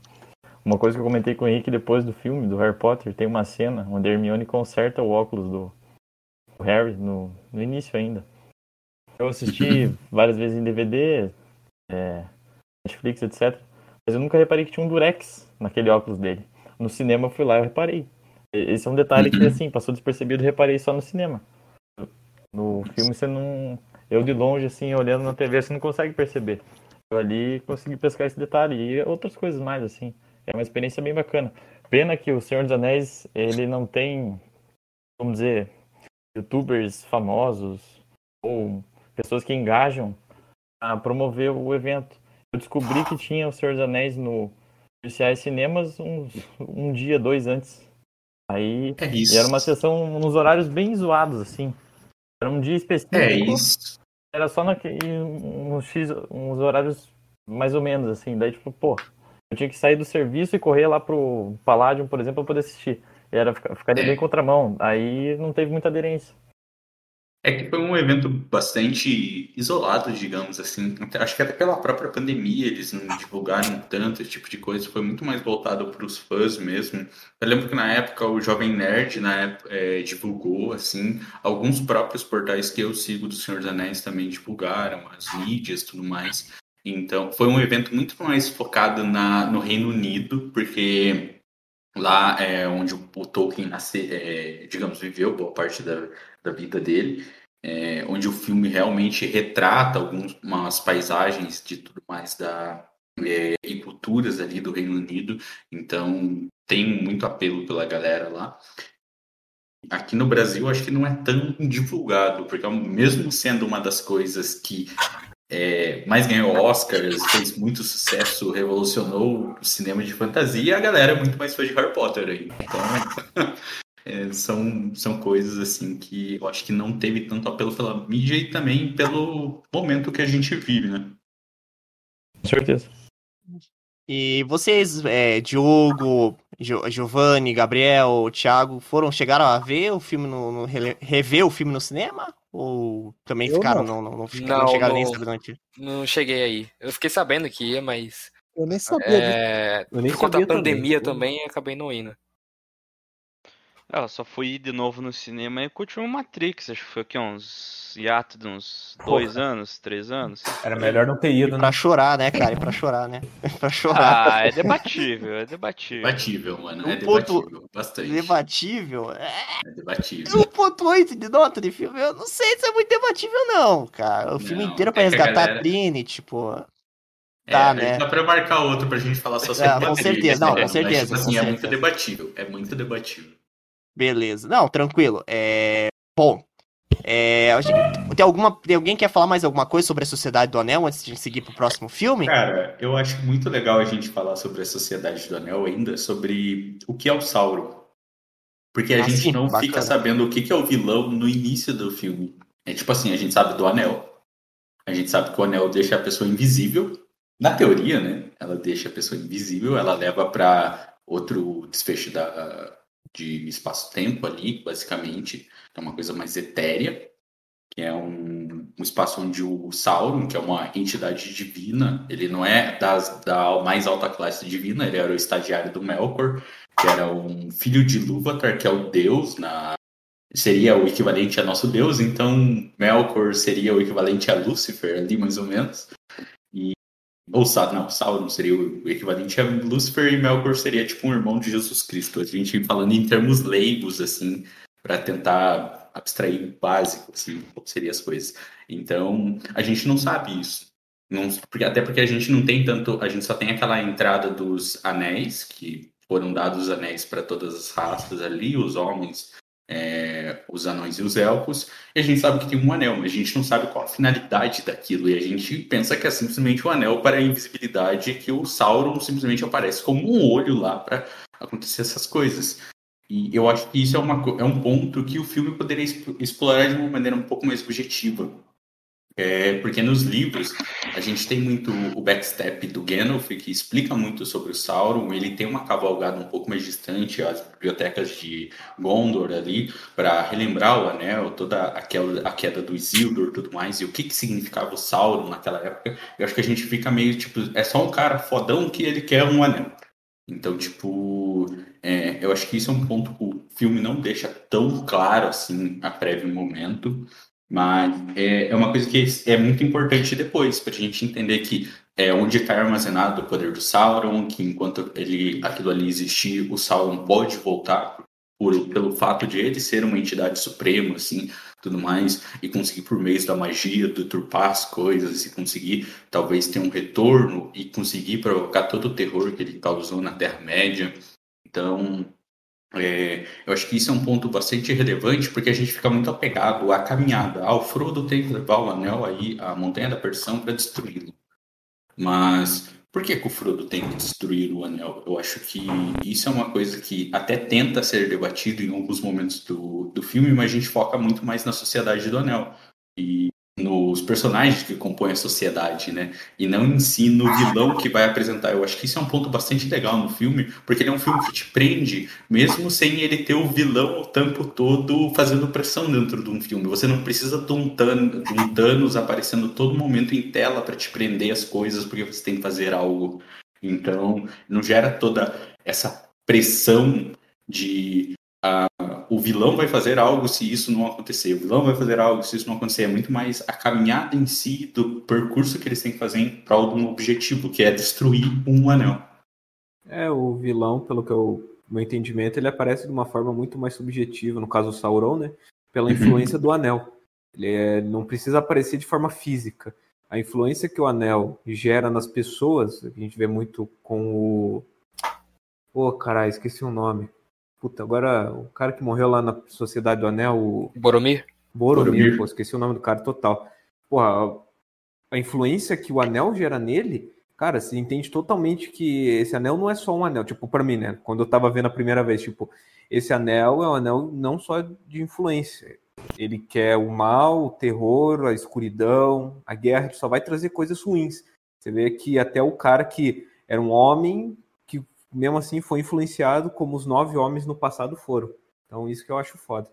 Uma coisa que eu comentei com o Henrique depois do filme, do Harry Potter, tem uma cena onde a Hermione conserta o óculos do, do Harry no, no início ainda. Eu assisti várias vezes em DVD, é, Netflix, etc. Mas eu nunca reparei que tinha um durex naquele óculos dele. No cinema eu fui lá e eu reparei. Esse é um detalhe que, Uhum. assim, passou despercebido e reparei só no cinema. No filme você não. Eu de longe, assim, olhando na TV, você não consegue perceber. Eu ali consegui pescar esse detalhe e outras coisas mais, assim. É uma experiência bem bacana. Pena que o Senhor dos Anéis, ele não tem, vamos dizer, youtubers famosos ou pessoas que engajam a promover o evento. Eu descobri que tinha o Senhor dos Anéis no Oficiais Cinemas uns, um dia, dois antes. Aí é isso era uma sessão nos horários bem zoados, assim. Era um dia específico. é isso Era só naquele, uns, X, uns horários mais ou menos, assim. Daí, tipo, pô, eu tinha que sair do serviço e correr lá pro Palladium, por exemplo, pra poder assistir. E Era, fica- ficaria É. bem contramão. Aí não teve muita aderência. É que foi um evento bastante isolado, digamos assim. Acho que até pela própria pandemia eles não divulgaram tanto esse tipo de coisa. Foi muito mais voltado para os fãs mesmo. Eu lembro que na época o Jovem Nerd na época, é, divulgou, assim, alguns próprios portais que eu sigo do Senhor dos Anéis também divulgaram, as mídias tudo mais. Então, foi um evento muito mais focado na, no Reino Unido, porque lá é onde o, Tolkien é, digamos, viveu boa parte da, da vida dele, é, onde o filme realmente retrata algumas paisagens de tudo mais da é, e culturas ali do Reino Unido, então tem muito apelo pela galera lá. Aqui no Brasil, acho que não é tão divulgado, porque mesmo sendo uma das coisas que é, mais ganhou Oscars, fez muito sucesso, revolucionou o cinema de fantasia, a galera é muito mais fã de Harry Potter aí. Então, é, são, são coisas assim que eu acho que não teve tanto apelo pela mídia e também pelo momento que a gente vive, né? Com certeza. E vocês, é, Diogo, Gio- Giovanni, Gabriel, Thiago, foram, chegaram a ver o filme no, no- rever o filme no cinema? Ou também Eu ficaram, não. não, não, não, Não, não chegaram nem não. da notícia? Não cheguei aí. Eu fiquei sabendo que ia, mas Eu nem sabia é, Eu nem por conta sabia da pandemia também. também, acabei não indo. É, Eu só fui de novo no cinema e curti o Matrix. Acho que foi aqui uns hiato de uns dois anos, três anos. Era melhor não ter ido, né? Pra chorar, né, cara? E pra chorar, né? pra chorar. Ah, é debatível, é debatível. Debatível, mano. É Um ponto- debatível. Bastante. Debatível? É É debatível. 1.8 de nota de filme. Eu não sei se é muito debatível, não, cara. O filme Não, inteiro é pra é resgatar galera- a Trinity, pô. É, Tá, a né? dá pra marcar outro pra gente falar só sobre Ah, com certeza, não, né? com certeza, Mas, tipo assim, com é muito debatível. É muito debatível. Beleza. Não, tranquilo. É... Bom, é... tem, alguma... tem alguém que quer falar mais alguma coisa sobre a Sociedade do Anel antes de seguir pro próximo filme? Cara, eu acho muito legal a gente falar sobre a Sociedade do Anel ainda, sobre o que é o Sauron. Porque a Ah, gente sim, não bacana. fica sabendo o que que é o vilão no início do filme. É tipo assim, a gente sabe do Anel. A gente sabe que o Anel deixa a pessoa invisível. Na teoria, né? Ela deixa a pessoa invisível, ela leva pra outro desfecho da, de espaço-tempo ali, basicamente. É uma coisa mais etérea que é um, um espaço onde o Sauron, que é uma entidade divina, ele não é das, da mais alta classe divina, ele era o estagiário do Melkor, que era um filho de Lúvatar, que é o deus, na, seria o equivalente a nosso deus, então Melkor seria o equivalente a Lúcifer, ali mais ou menos. Ou Sa- não, Sauron seria o equivalente a Lúcifer e Melkor seria tipo um irmão de Jesus Cristo. A gente falando em termos leigos, assim, para tentar abstrair o básico, assim, como seriam as coisas. Então, a gente não sabe isso. Não, porque, até porque a gente não tem tanto. A gente só tem aquela entrada dos anéis, que foram dados os anéis para todas as raças ali, os homens, é, os anões e os elfos, e a gente sabe que tem um anel, mas a gente não sabe qual a finalidade daquilo, e a gente pensa que é simplesmente um anel para a invisibilidade, que o Sauron simplesmente aparece como um olho lá para acontecer essas coisas. E eu acho que isso é, uma, é um ponto que o filme poderia exp- explorar de uma maneira um pouco mais objetiva. É, porque nos livros a gente tem muito o backstep do Gandalf, que explica muito sobre o Sauron. Ele tem uma cavalgada um pouco mais distante às bibliotecas de Gondor ali, para relembrar o anel, toda aquela, a queda do Isildur tudo mais, e o que, que significava o Sauron naquela época. Eu acho que a gente fica meio tipo, é só um cara fodão que ele quer um anel. Então, tipo, é, eu acho que isso é um ponto que o filme não deixa tão claro assim a prévio momento, mas é, é uma coisa que é muito importante depois, para a gente entender que é onde está armazenado o poder do Sauron, que enquanto ele, aquilo ali existir, o Sauron pode voltar por, pelo fato de ele ser uma entidade suprema, assim, tudo mais, e conseguir por meio da magia deturpar as coisas e conseguir talvez ter um retorno e conseguir provocar todo o terror que ele causou na Terra-média. Então, é, eu acho que isso é um ponto bastante relevante porque a gente fica muito apegado à caminhada. Ah, o Frodo tem que levar o anel aí à Montanha da Perdição para destruí-lo. Mas por que, que o Frodo tem que destruir o anel? Eu acho que isso é uma coisa que até tenta ser debatido em alguns momentos do, do filme, mas a gente foca muito mais na sociedade do anel. E nos personagens que compõem a sociedade, né? E não em si no vilão que vai apresentar. Eu acho que isso é um ponto bastante legal no filme, porque ele é um filme que te prende, mesmo sem ele ter o vilão o tempo todo fazendo pressão dentro de um filme. Você não precisa de um de um Thanos aparecendo todo momento em tela para te prender as coisas, porque você tem que fazer algo. Então, não gera toda essa pressão de o vilão vai fazer algo se isso não acontecer, o vilão vai fazer algo se isso não acontecer. É muito mais a caminhada em si do percurso que eles têm que fazer em prol de um objetivo, que é destruir um anel. É, o vilão, pelo que eu, meu entendimento, ele aparece de uma forma muito mais subjetiva, no caso o Sauron, né? Pela influência do anel. Ele é- não precisa aparecer de forma física. A influência que o anel gera nas pessoas, a gente vê muito com o. Pô, caralho, esqueci o nome. Puta, agora o cara que morreu lá na Sociedade do Anel, o Boromir? Boromir, Boromir. pô, esqueci o nome do cara total. Porra, a influência que o anel gera nele, cara, você entende totalmente que esse anel não é só um anel. Tipo, pra mim, né? Quando eu tava vendo a primeira vez, tipo, esse anel é um anel não só de influência. Ele quer o mal, o terror, a escuridão, a guerra, ele só vai trazer coisas ruins. Você vê que até o cara que era um homem, mesmo assim foi influenciado como os nove homens no passado foram. Então, isso que eu acho foda.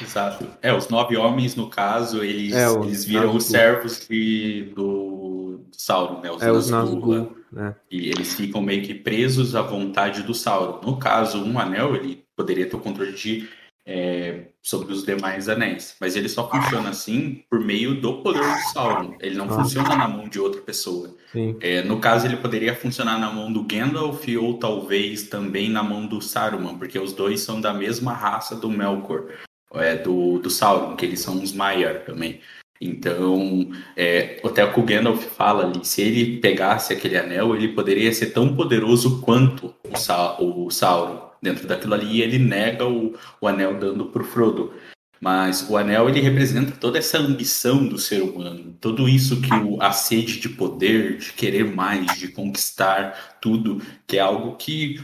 Exato. É, os nove homens, no caso, eles, É, eles viram Nazgûl. os servos de, do, do Sauron, né? Os É os Nazgûl, né? Né? E eles ficam meio que presos à vontade do Sauron. No caso, um anel, ele poderia ter o controle de, é, sobre os demais anéis. Mas ele só funciona assim por meio do poder do Sauron. Ele não Ah. funciona na mão de outra pessoa. É, no caso, ele poderia funcionar na mão do Gandalf ou talvez também na mão do Saruman, porque os dois são da mesma raça do Melkor, é, do, do Sauron, que eles são os Maiar também. Então, é, até o que o Gandalf fala ali, se ele pegasse aquele anel, ele poderia ser tão poderoso quanto o, Sa o Sauron dentro daquilo ali, ele nega o, o anel dando pro Frodo. Mas o anel ele representa toda essa ambição do ser humano, tudo isso que o, a sede de poder, de querer mais, de conquistar tudo, que é algo que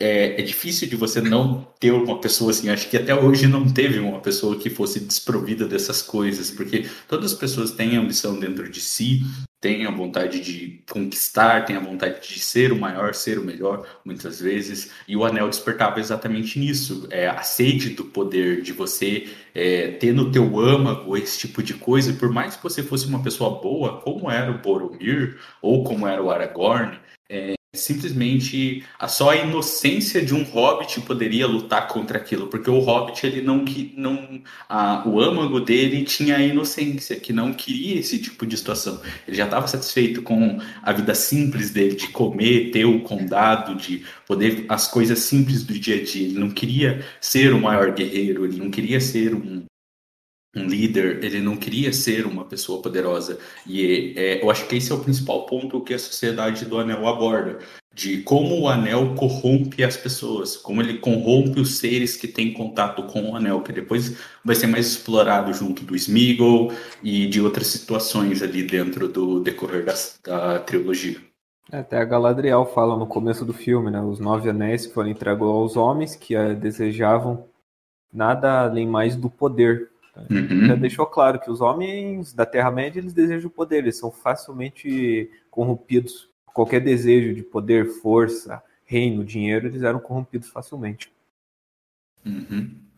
é, é difícil de você não ter uma pessoa assim. Acho que até hoje não teve uma pessoa que fosse desprovida dessas coisas, porque todas as pessoas têm ambição dentro de si, têm a vontade de conquistar, têm a vontade de ser o maior, ser o melhor, muitas vezes. E o anel despertava exatamente nisso, é a sede do poder, de você é, ter no teu âmago esse tipo de coisa. Por mais que você fosse uma pessoa boa, como era o Boromir ou como era o Aragorn, é, simplesmente só a inocência de um hobbit poderia lutar contra aquilo, porque o hobbit ele não que não a, o âmago dele tinha a inocência, que não queria esse tipo de situação. Ele já estava satisfeito com a vida simples dele, de comer, ter o condado, de poder as coisas simples do dia a dia. Ele não queria ser o maior guerreiro, ele não queria ser um um líder, ele não queria ser uma pessoa poderosa. E é, eu acho que esse é o principal ponto que a sociedade do Anel aborda, de como o Anel corrompe as pessoas, como ele corrompe os seres que têm contato com o Anel, que depois vai ser mais explorado junto do Smeagol e de outras situações ali dentro do decorrer da, da trilogia. É, Até a Galadriel fala no começo do filme, né? Os nove anéis que foram entregues aos homens que eh, desejavam nada além mais do poder. Uhum. Já deixou claro que os homens da Terra-média eles desejam poder, eles são facilmente corrompidos. Qualquer desejo de poder, força, reino, dinheiro, eles eram corrompidos facilmente. Uhum.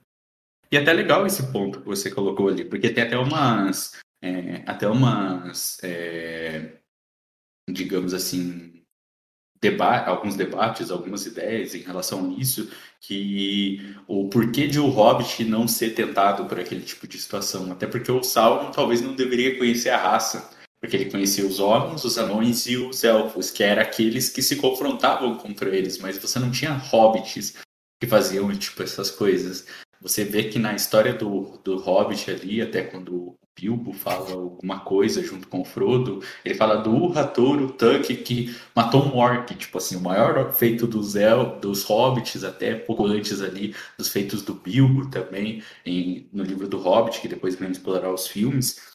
E até legal esse ponto que você colocou ali, porque tem até umas, é, até umas, é, digamos assim, deba alguns debates, algumas ideias em relação a isso, que o porquê de o Hobbit não ser tentado por aquele tipo de situação, até porque o Sauron talvez não deveria conhecer a raça, porque ele conhecia os homens, os anões e os elfos, que eram aqueles que se confrontavam contra eles, mas você não tinha hobbits que faziam tipo essas coisas. Você vê que na história do, do Hobbit ali, até quando Bilbo fala alguma coisa junto com o Frodo, ele fala do Urra-Toro Tuck que matou um orc, tipo assim, o maior feito dos, El, dos Hobbits, até pouco antes ali, dos feitos do Bilbo também, em, no livro do Hobbit, que depois vem explorar os filmes.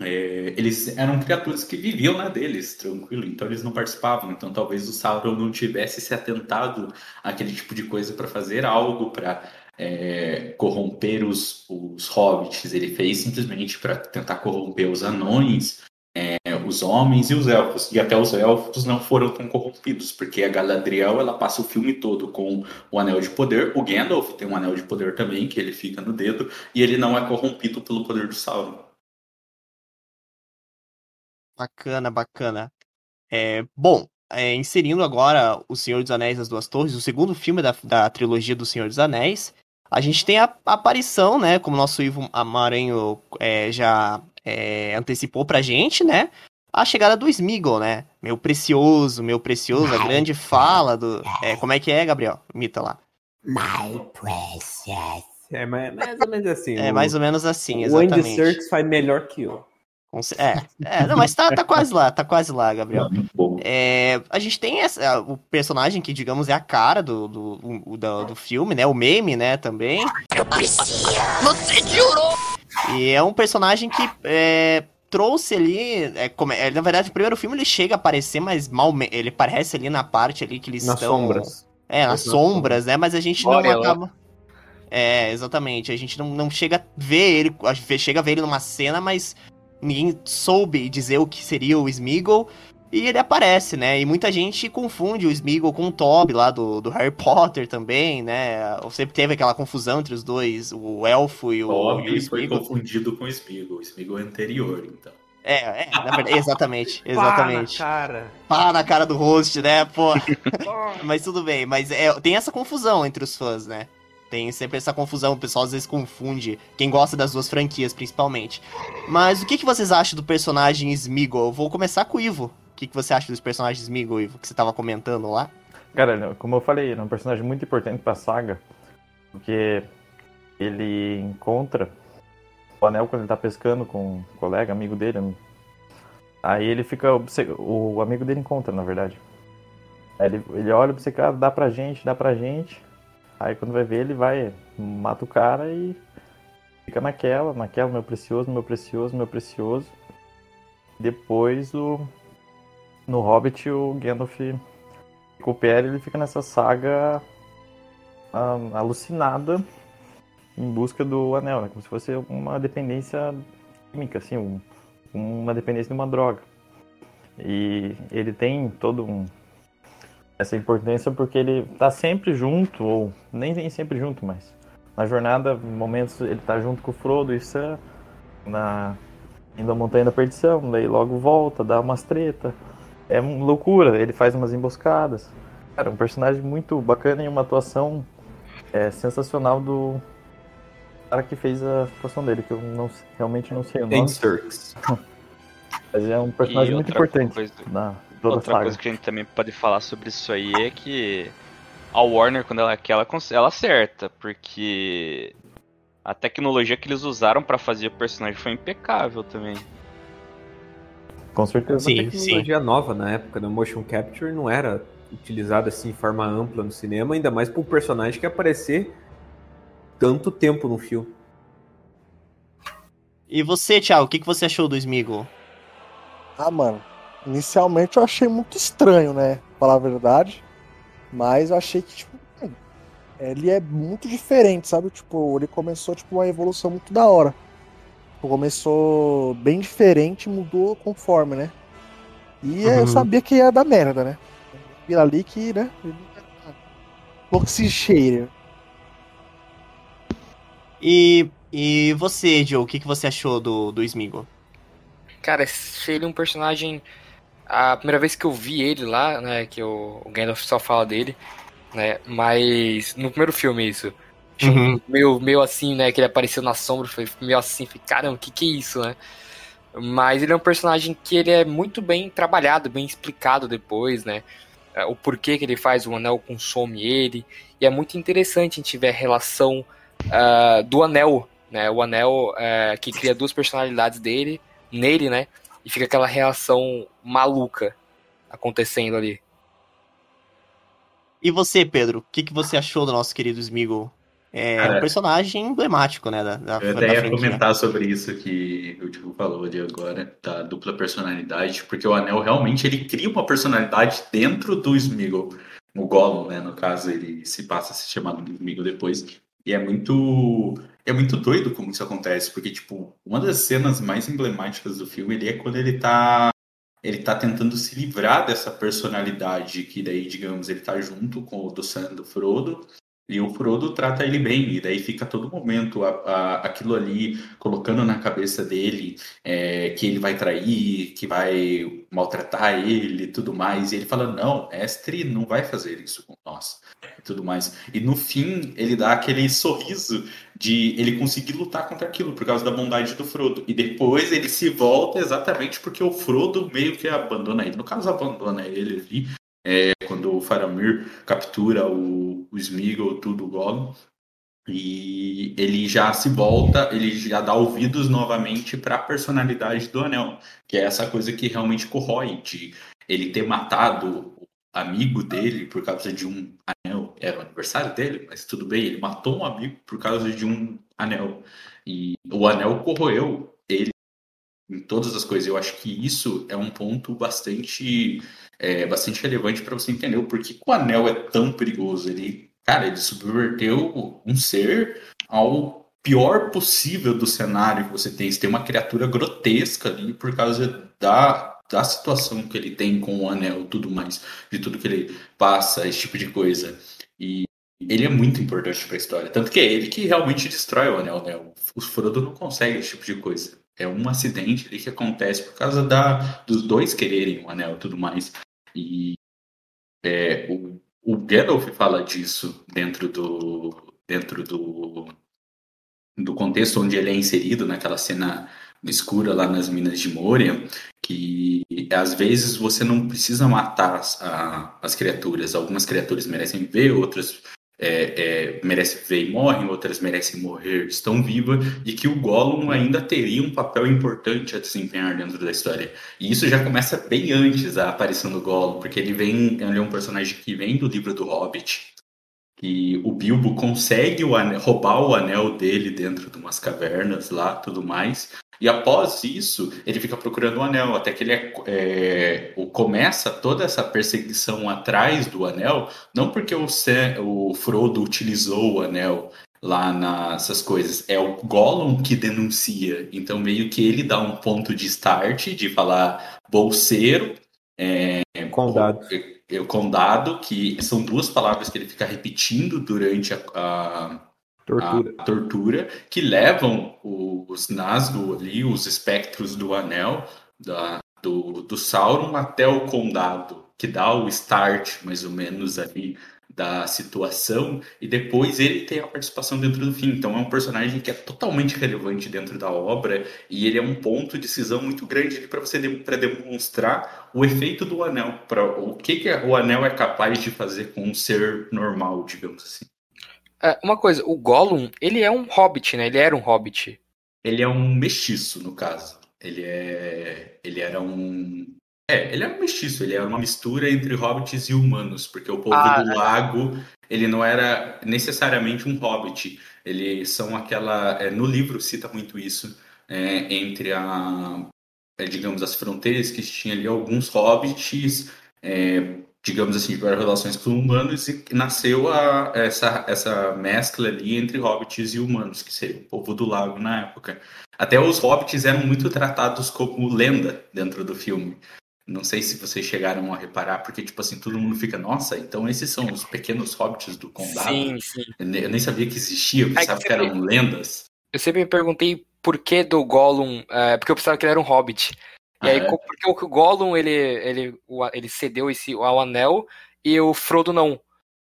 É, eles eram criaturas que viviam na deles, tranquilo, então eles não participavam. Então talvez o Sauron não tivesse se atentado àquele tipo de coisa para fazer algo para é, corromper os, os hobbits. Ele fez simplesmente para tentar corromper os anões, é, os homens e os elfos. E até os elfos não foram tão corrompidos, porque a Galadriel ela passa o filme todo com o Anel de Poder. O Gandalf tem um Anel de Poder também, que ele fica no dedo, e ele não é corrompido pelo poder do Sauron. Bacana, bacana. É, bom, é, inserindo agora O Senhor dos Anéis e as Duas Torres, o segundo filme da, da trilogia do Senhor dos Anéis, a gente tem a, a aparição, né, como o nosso Ivo Maranho é, já é, antecipou pra gente, né, a chegada do Smeagol, né, meu precioso, meu precioso, a grande fala do... é, como é que é, Gabriel? Imita lá. My precious. É mais, mais ou menos assim. É o- mais ou menos assim, O Andy exatamente. Serkis faz melhor que eu. É, é, não, mas tá, tá quase lá, tá quase lá, Gabriel. É, a gente tem essa- o personagem que, digamos, é a cara do, do, o- do, do filme, né? O meme, né, também. Você jurou? E é um personagem que é, trouxe ali. É, como é- na verdade, o primeiro filme ele chega a aparecer, mas mal ele aparece ali na parte ali que eles Nas estão. sombras. É, nas sombras, né? Mas a gente não Olha acaba. É, exatamente. A gente não, não chega a ver ele. a gente Chega a ver ele numa cena, mas ninguém soube dizer o que seria o Smeagol. E ele aparece, né? E muita gente confunde o Smeagol com o Toby lá do, do Harry Potter também, né? Sempre teve aquela confusão entre os dois, o elfo e o, e o Toby foi confundido com o Smeagol. O Smeagol é anterior, então. É, é, na verdade, exatamente, exatamente. Pá na cara. Pá na cara do host, né? Pô. mas tudo bem, mas é, tem essa confusão entre os fãs, né? Tem sempre essa confusão, o pessoal às vezes confunde, quem gosta das duas franquias principalmente. Mas o que, que vocês acham do personagem Smeagol? Eu vou começar com o Ivo. Que, que você acha dos personagens Smeagol, Ivo, que você tava comentando lá? Cara, como eu falei, ele é um personagem muito importante pra saga, porque ele encontra o anel quando ele tá pescando com um colega, amigo dele. Aí ele fica. O amigo dele encontra, na verdade. Aí ele, ele olha obcecado, dá pra gente, dá pra gente. Aí quando vai ver, ele vai, mata o cara e fica naquela, naquela, meu precioso, meu precioso, meu precioso. Depois o. No Hobbit o Gandalf recupera ele fica nessa saga ah, alucinada em busca do anel, né? Como se fosse uma dependência química, assim, um- uma dependência de uma droga. E ele tem todo um essa importância porque ele tá sempre junto, ou nem nem sempre junto, mas na jornada, momentos ele tá junto com o Frodo e Sam na indo à Montanha da Perdição, daí logo volta, dá umas treta. É uma loucura, ele faz umas emboscadas. Cara, um personagem muito bacana e uma atuação é, sensacional do cara que fez a atuação dele, que eu não, realmente não sei o nome. Mas é um personagem E muito importante coisa- na toda a Outra saga. coisa que a gente também pode falar sobre isso aí é que a Warner, quando ela quer, ela, ela acerta, porque a tecnologia que eles usaram pra fazer o personagem foi impecável também. Com certeza. Sim, Uma tecnologia nova na época, né? Motion capture não era utilizada assim de forma ampla no cinema, ainda mais para um personagem que aparecer tanto tempo no filme. E você, Thiago, o que, que você achou do Smeagol? Ah, mano, inicialmente eu achei muito estranho, né? Falar a verdade. Mas eu achei que, tipo, hum, ele é muito diferente, sabe? Tipo, ele começou, tipo, uma evolução muito da hora. Tipo, Começou bem diferente, mudou conforme, né? E eu Uhum. sabia que ia dar merda, né? Vira ali que, né? Toxicheira. E, e você, Joe, o que, que você achou do, do Smeagol? Cara, achei ele um personagem. A primeira vez que eu vi ele lá, né? Que o, o Gandalf só fala dele, né? Mas no primeiro filme isso. Achei Uhum. meio, meio assim, né? Que ele apareceu na sombra, foi meio assim, falei, caramba, o que que é isso, né? Mas ele é um personagem que ele é muito bem trabalhado, bem explicado depois, né? É, O porquê que ele faz, o anel consome ele. E é muito interessante a gente ver a relação ah, do anel, né? O anel eh, que cria duas personalidades dele, nele, né? E fica aquela reação maluca acontecendo ali. E você, Pedro, o que, que você achou do nosso querido Smeagol? É Cara, um personagem emblemático, né? Da, da, Eu da até ia franquia. comentar sobre isso que o Tiago falou de agora, da dupla personalidade, porque o Anel realmente ele cria uma personalidade dentro do Smeagol. O Gollum, né, no caso, ele se passa a se chamar do Smeagol depois. E é muito é muito doido como isso acontece, porque tipo, uma das cenas mais emblemáticas do filme ele é quando ele tá ele tá tentando se livrar dessa personalidade que daí, digamos, ele tá junto com o do Sam do Frodo, e o Frodo trata ele bem, e daí fica todo momento a, a- aquilo ali colocando na cabeça dele é, que ele vai trair, que vai maltratar ele tudo mais. E ele fala: Não, Estre não vai fazer isso com nós e tudo mais. E no fim, ele dá aquele sorriso de ele conseguir lutar contra aquilo por causa da bondade do Frodo. E depois ele se volta exatamente porque o Frodo meio que abandona ele. No caso, abandona ele ali. É, quando o Faramir captura o, o Smeagol, tudo o Gollum. E ele já se volta, ele já dá ouvidos novamente para a personalidade do Anel, que é essa coisa que realmente corrói, de ele ter matado o amigo dele por causa de um anel. Era o aniversário dele, mas tudo bem, ele matou um amigo por causa de um anel. E o anel corroeu ele em todas as coisas. Eu acho que isso é um ponto bastante, é, bastante relevante para você entender o porquê que o anel é tão perigoso. Ele, cara, ele subverteu um ser ao pior possível do cenário que você tem. Você tem uma criatura grotesca ali por causa da, da situação que ele tem com o anel, tudo mais, de tudo que ele passa, esse tipo de coisa. E ele é muito importante para a história, tanto que é ele que realmente destrói o anel, né? O Frodo não consegue esse tipo de coisa. É um acidente ali que acontece por causa da, dos dois quererem o anel e tudo mais. E é, o, o Gandalf fala disso dentro do dentro do do contexto onde ele é inserido naquela cena escura lá nas minas de Moria, que às vezes você não precisa matar as, a, as criaturas. Algumas criaturas merecem viver, outras é, é, merecem viver e morrem, outras merecem morrer, estão vivas, e que o Gollum ainda teria um papel importante a desempenhar dentro da história. E isso já começa bem antes da aparição do Gollum, porque ele vem, ele é um personagem que vem do livro do Hobbit, que o Bilbo consegue o anel, roubar o anel dele dentro de umas cavernas lá, tudo mais. E após isso, ele fica procurando o anel, até que ele é, é, começa toda essa perseguição atrás do anel, não porque o, Sam, o Frodo utilizou o anel lá nessas coisas, é o Gollum que denuncia. Então, meio que ele dá um ponto de start de falar bolseiro. É, Condado o condado, que são duas palavras que ele fica repetindo durante a, a, tortura. a tortura. que levam os Nazgûl ali, os espectros do anel da, do, do Sauron até o condado, que dá o start, mais ou menos, ali da situação e depois ele tem a participação dentro do fim. Então é um personagem que é totalmente relevante dentro da obra e ele é um ponto de decisão muito grande para você para demonstrar o efeito do anel, para o que, que o anel é capaz de fazer com um ser normal, digamos assim. É, uma coisa, o Gollum, ele é um hobbit, né? Ele era um hobbit. Ele é um mestiço, no caso. Ele é. Ele era um. É, ele é um mestiço, ele é uma mistura entre hobbits e humanos, porque o povo ah, do é. lago, ele não era necessariamente um hobbit. Eles são aquela. É, no livro cita muito isso, é, entre a. Digamos, as fronteiras que tinha ali alguns hobbits, é, digamos assim, tiveram relações com humanos e nasceu a, essa, essa mescla ali entre hobbits e humanos, que seria o povo do lago na época. Até os hobbits eram muito tratados como lenda dentro do filme. Não sei se vocês chegaram a reparar, porque, tipo assim, todo mundo fica, nossa, então esses são os pequenos hobbits do condado. Sim, sim. Eu nem sabia que existia, eu pensava é que, que, eram lendas. Eu sempre me perguntei por que do Gollum, é, porque eu pensava que ele era um hobbit. E aí, porque o Gollum, ele, ele, ele cedeu esse, ao anel e o Frodo não.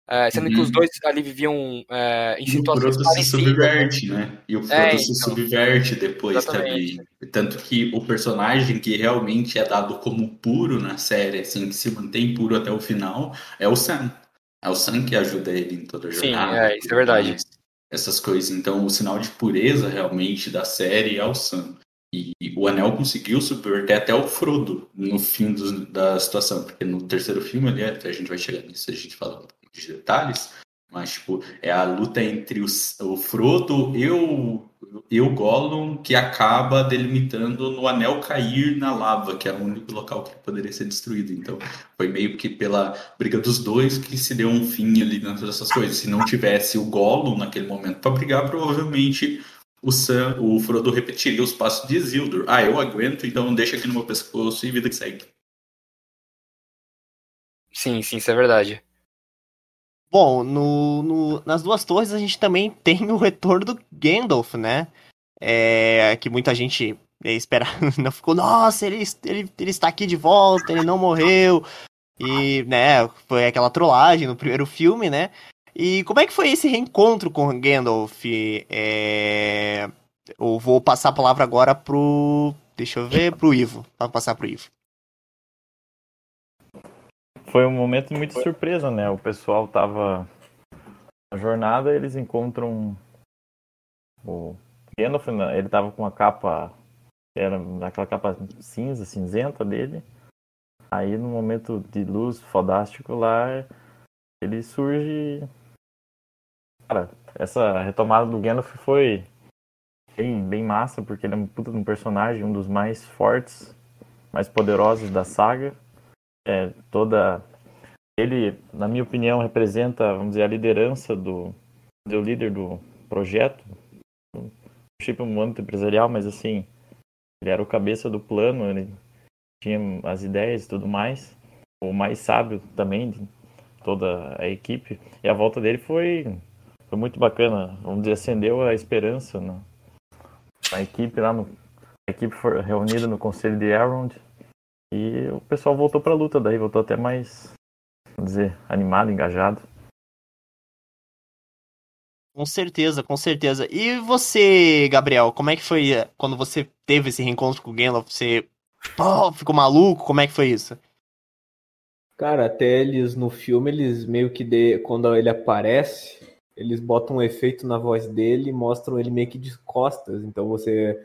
É, sendo uhum. que os uhum. dois ali viviam é, em situações e o Frodo se subverte, né? E o Frodo é, se então, subverte depois exatamente. também. Tanto que o personagem que realmente é dado como puro na série, assim, que se mantém puro até o final, é o Sam. É o Sam que ajuda ele em toda a jornada. Sim, é, isso é verdade. Essas coisas. Então, o sinal de pureza realmente da série é o Sam. E o Anel conseguiu subverter até o Frodo no fim do, da situação, porque no terceiro filme ali, a gente vai chegar nisso, a gente fala de detalhes, mas tipo, é a luta entre os, o Frodo e o, e o Gollum que acaba delimitando no anel cair na lava, que é o único local que poderia ser destruído. Então, foi meio que pela briga dos dois que se deu um fim ali nessas coisas. Se não tivesse o Gollum naquele momento para brigar, provavelmente o Sam, o Frodo repetiria os passos de Isildur. Ah, eu aguento, então deixa aqui no meu pescoço e vida que segue. Sim, sim, isso é verdade. Bom, no, no, nas duas torres a gente também tem o retorno do Gandalf, né? É, que muita gente espera, não ficou, nossa, ele, ele, ele está aqui de volta, ele não morreu. E, né, foi aquela trollagem no primeiro filme, né? E como é que foi esse reencontro com o Gandalf? É... Eu vou passar a palavra agora pro. Deixa eu ver, pro Ivo. Vou passar pro Ivo foi um momento muito surpresa, né? O pessoal tava na jornada, eles encontram o Gandalf, né? ele tava com uma capa, era aquela capa cinza, cinzenta dele. Aí no momento de luz fodástico lá, ele surge. Cara, essa retomada do Gandalf foi bem, bem massa, porque ele é um puta de um personagem, um dos mais fortes, mais poderosos da saga é, toda ele, na minha opinião, representa, vamos dizer, a liderança do, do líder do projeto, chip um âmbito empresarial, mas assim, ele era o cabeça do plano, ele tinha as ideias e tudo mais. O mais sábio também de toda a equipe. E a volta dele foi, foi muito bacana. Vamos dizer, acendeu a esperança na, na equipe lá no. A equipe foi reunida no conselho de Elrond. E o pessoal voltou pra luta daí, voltou até mais, vamos dizer, animado, engajado. Com certeza, com certeza. E você, Gabriel, como é que foi eh, quando você teve esse reencontro com o Gandalf? Você pô, ficou maluco? Como é que foi isso? Cara, até eles no filme, eles meio que de, quando ele aparece, eles botam um efeito na voz dele e mostram ele meio que de costas. Então você,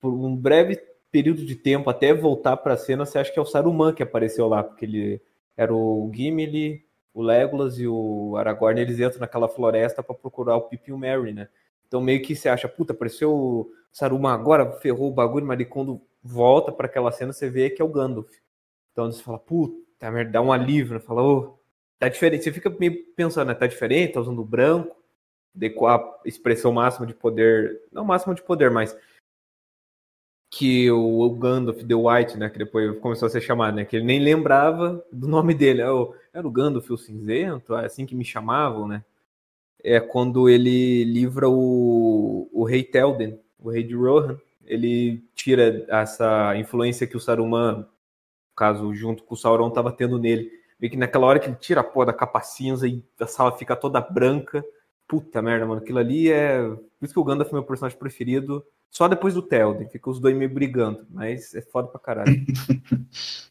por um breve período de tempo, até voltar pra cena, você acha que é o Saruman que apareceu lá, porque ele era o Gimli, o Legolas e o Aragorn, eles entram naquela floresta para procurar o Pippin e o Merry, né? Então meio que você acha, puta, apareceu o Saruman agora, ferrou o bagulho, mas quando volta para aquela cena, você vê que é o Gandalf. Então você fala, puta merda, dá um alívio, né? Fala, ô, tá diferente. Você fica meio pensando, né? Tá diferente, tá usando branco, com a expressão máxima de poder, não máxima de poder, mas que o Gandalf The White, né, que depois começou a ser chamado, né, que ele nem lembrava do nome dele, o, era o Gandalf o Cinzento, é assim que me chamavam, né, é quando ele livra o, o rei Telden, o rei de Rohan, ele tira essa influência que o Saruman, no caso, junto com o Sauron, estava tendo nele, meio que naquela hora que ele tira a porra da capa cinza e a sala fica toda branca, puta merda, mano, aquilo ali é, por isso que o Gandalf é meu personagem preferido, só depois do Telden, fica os dois meio brigando, mas é foda pra caralho.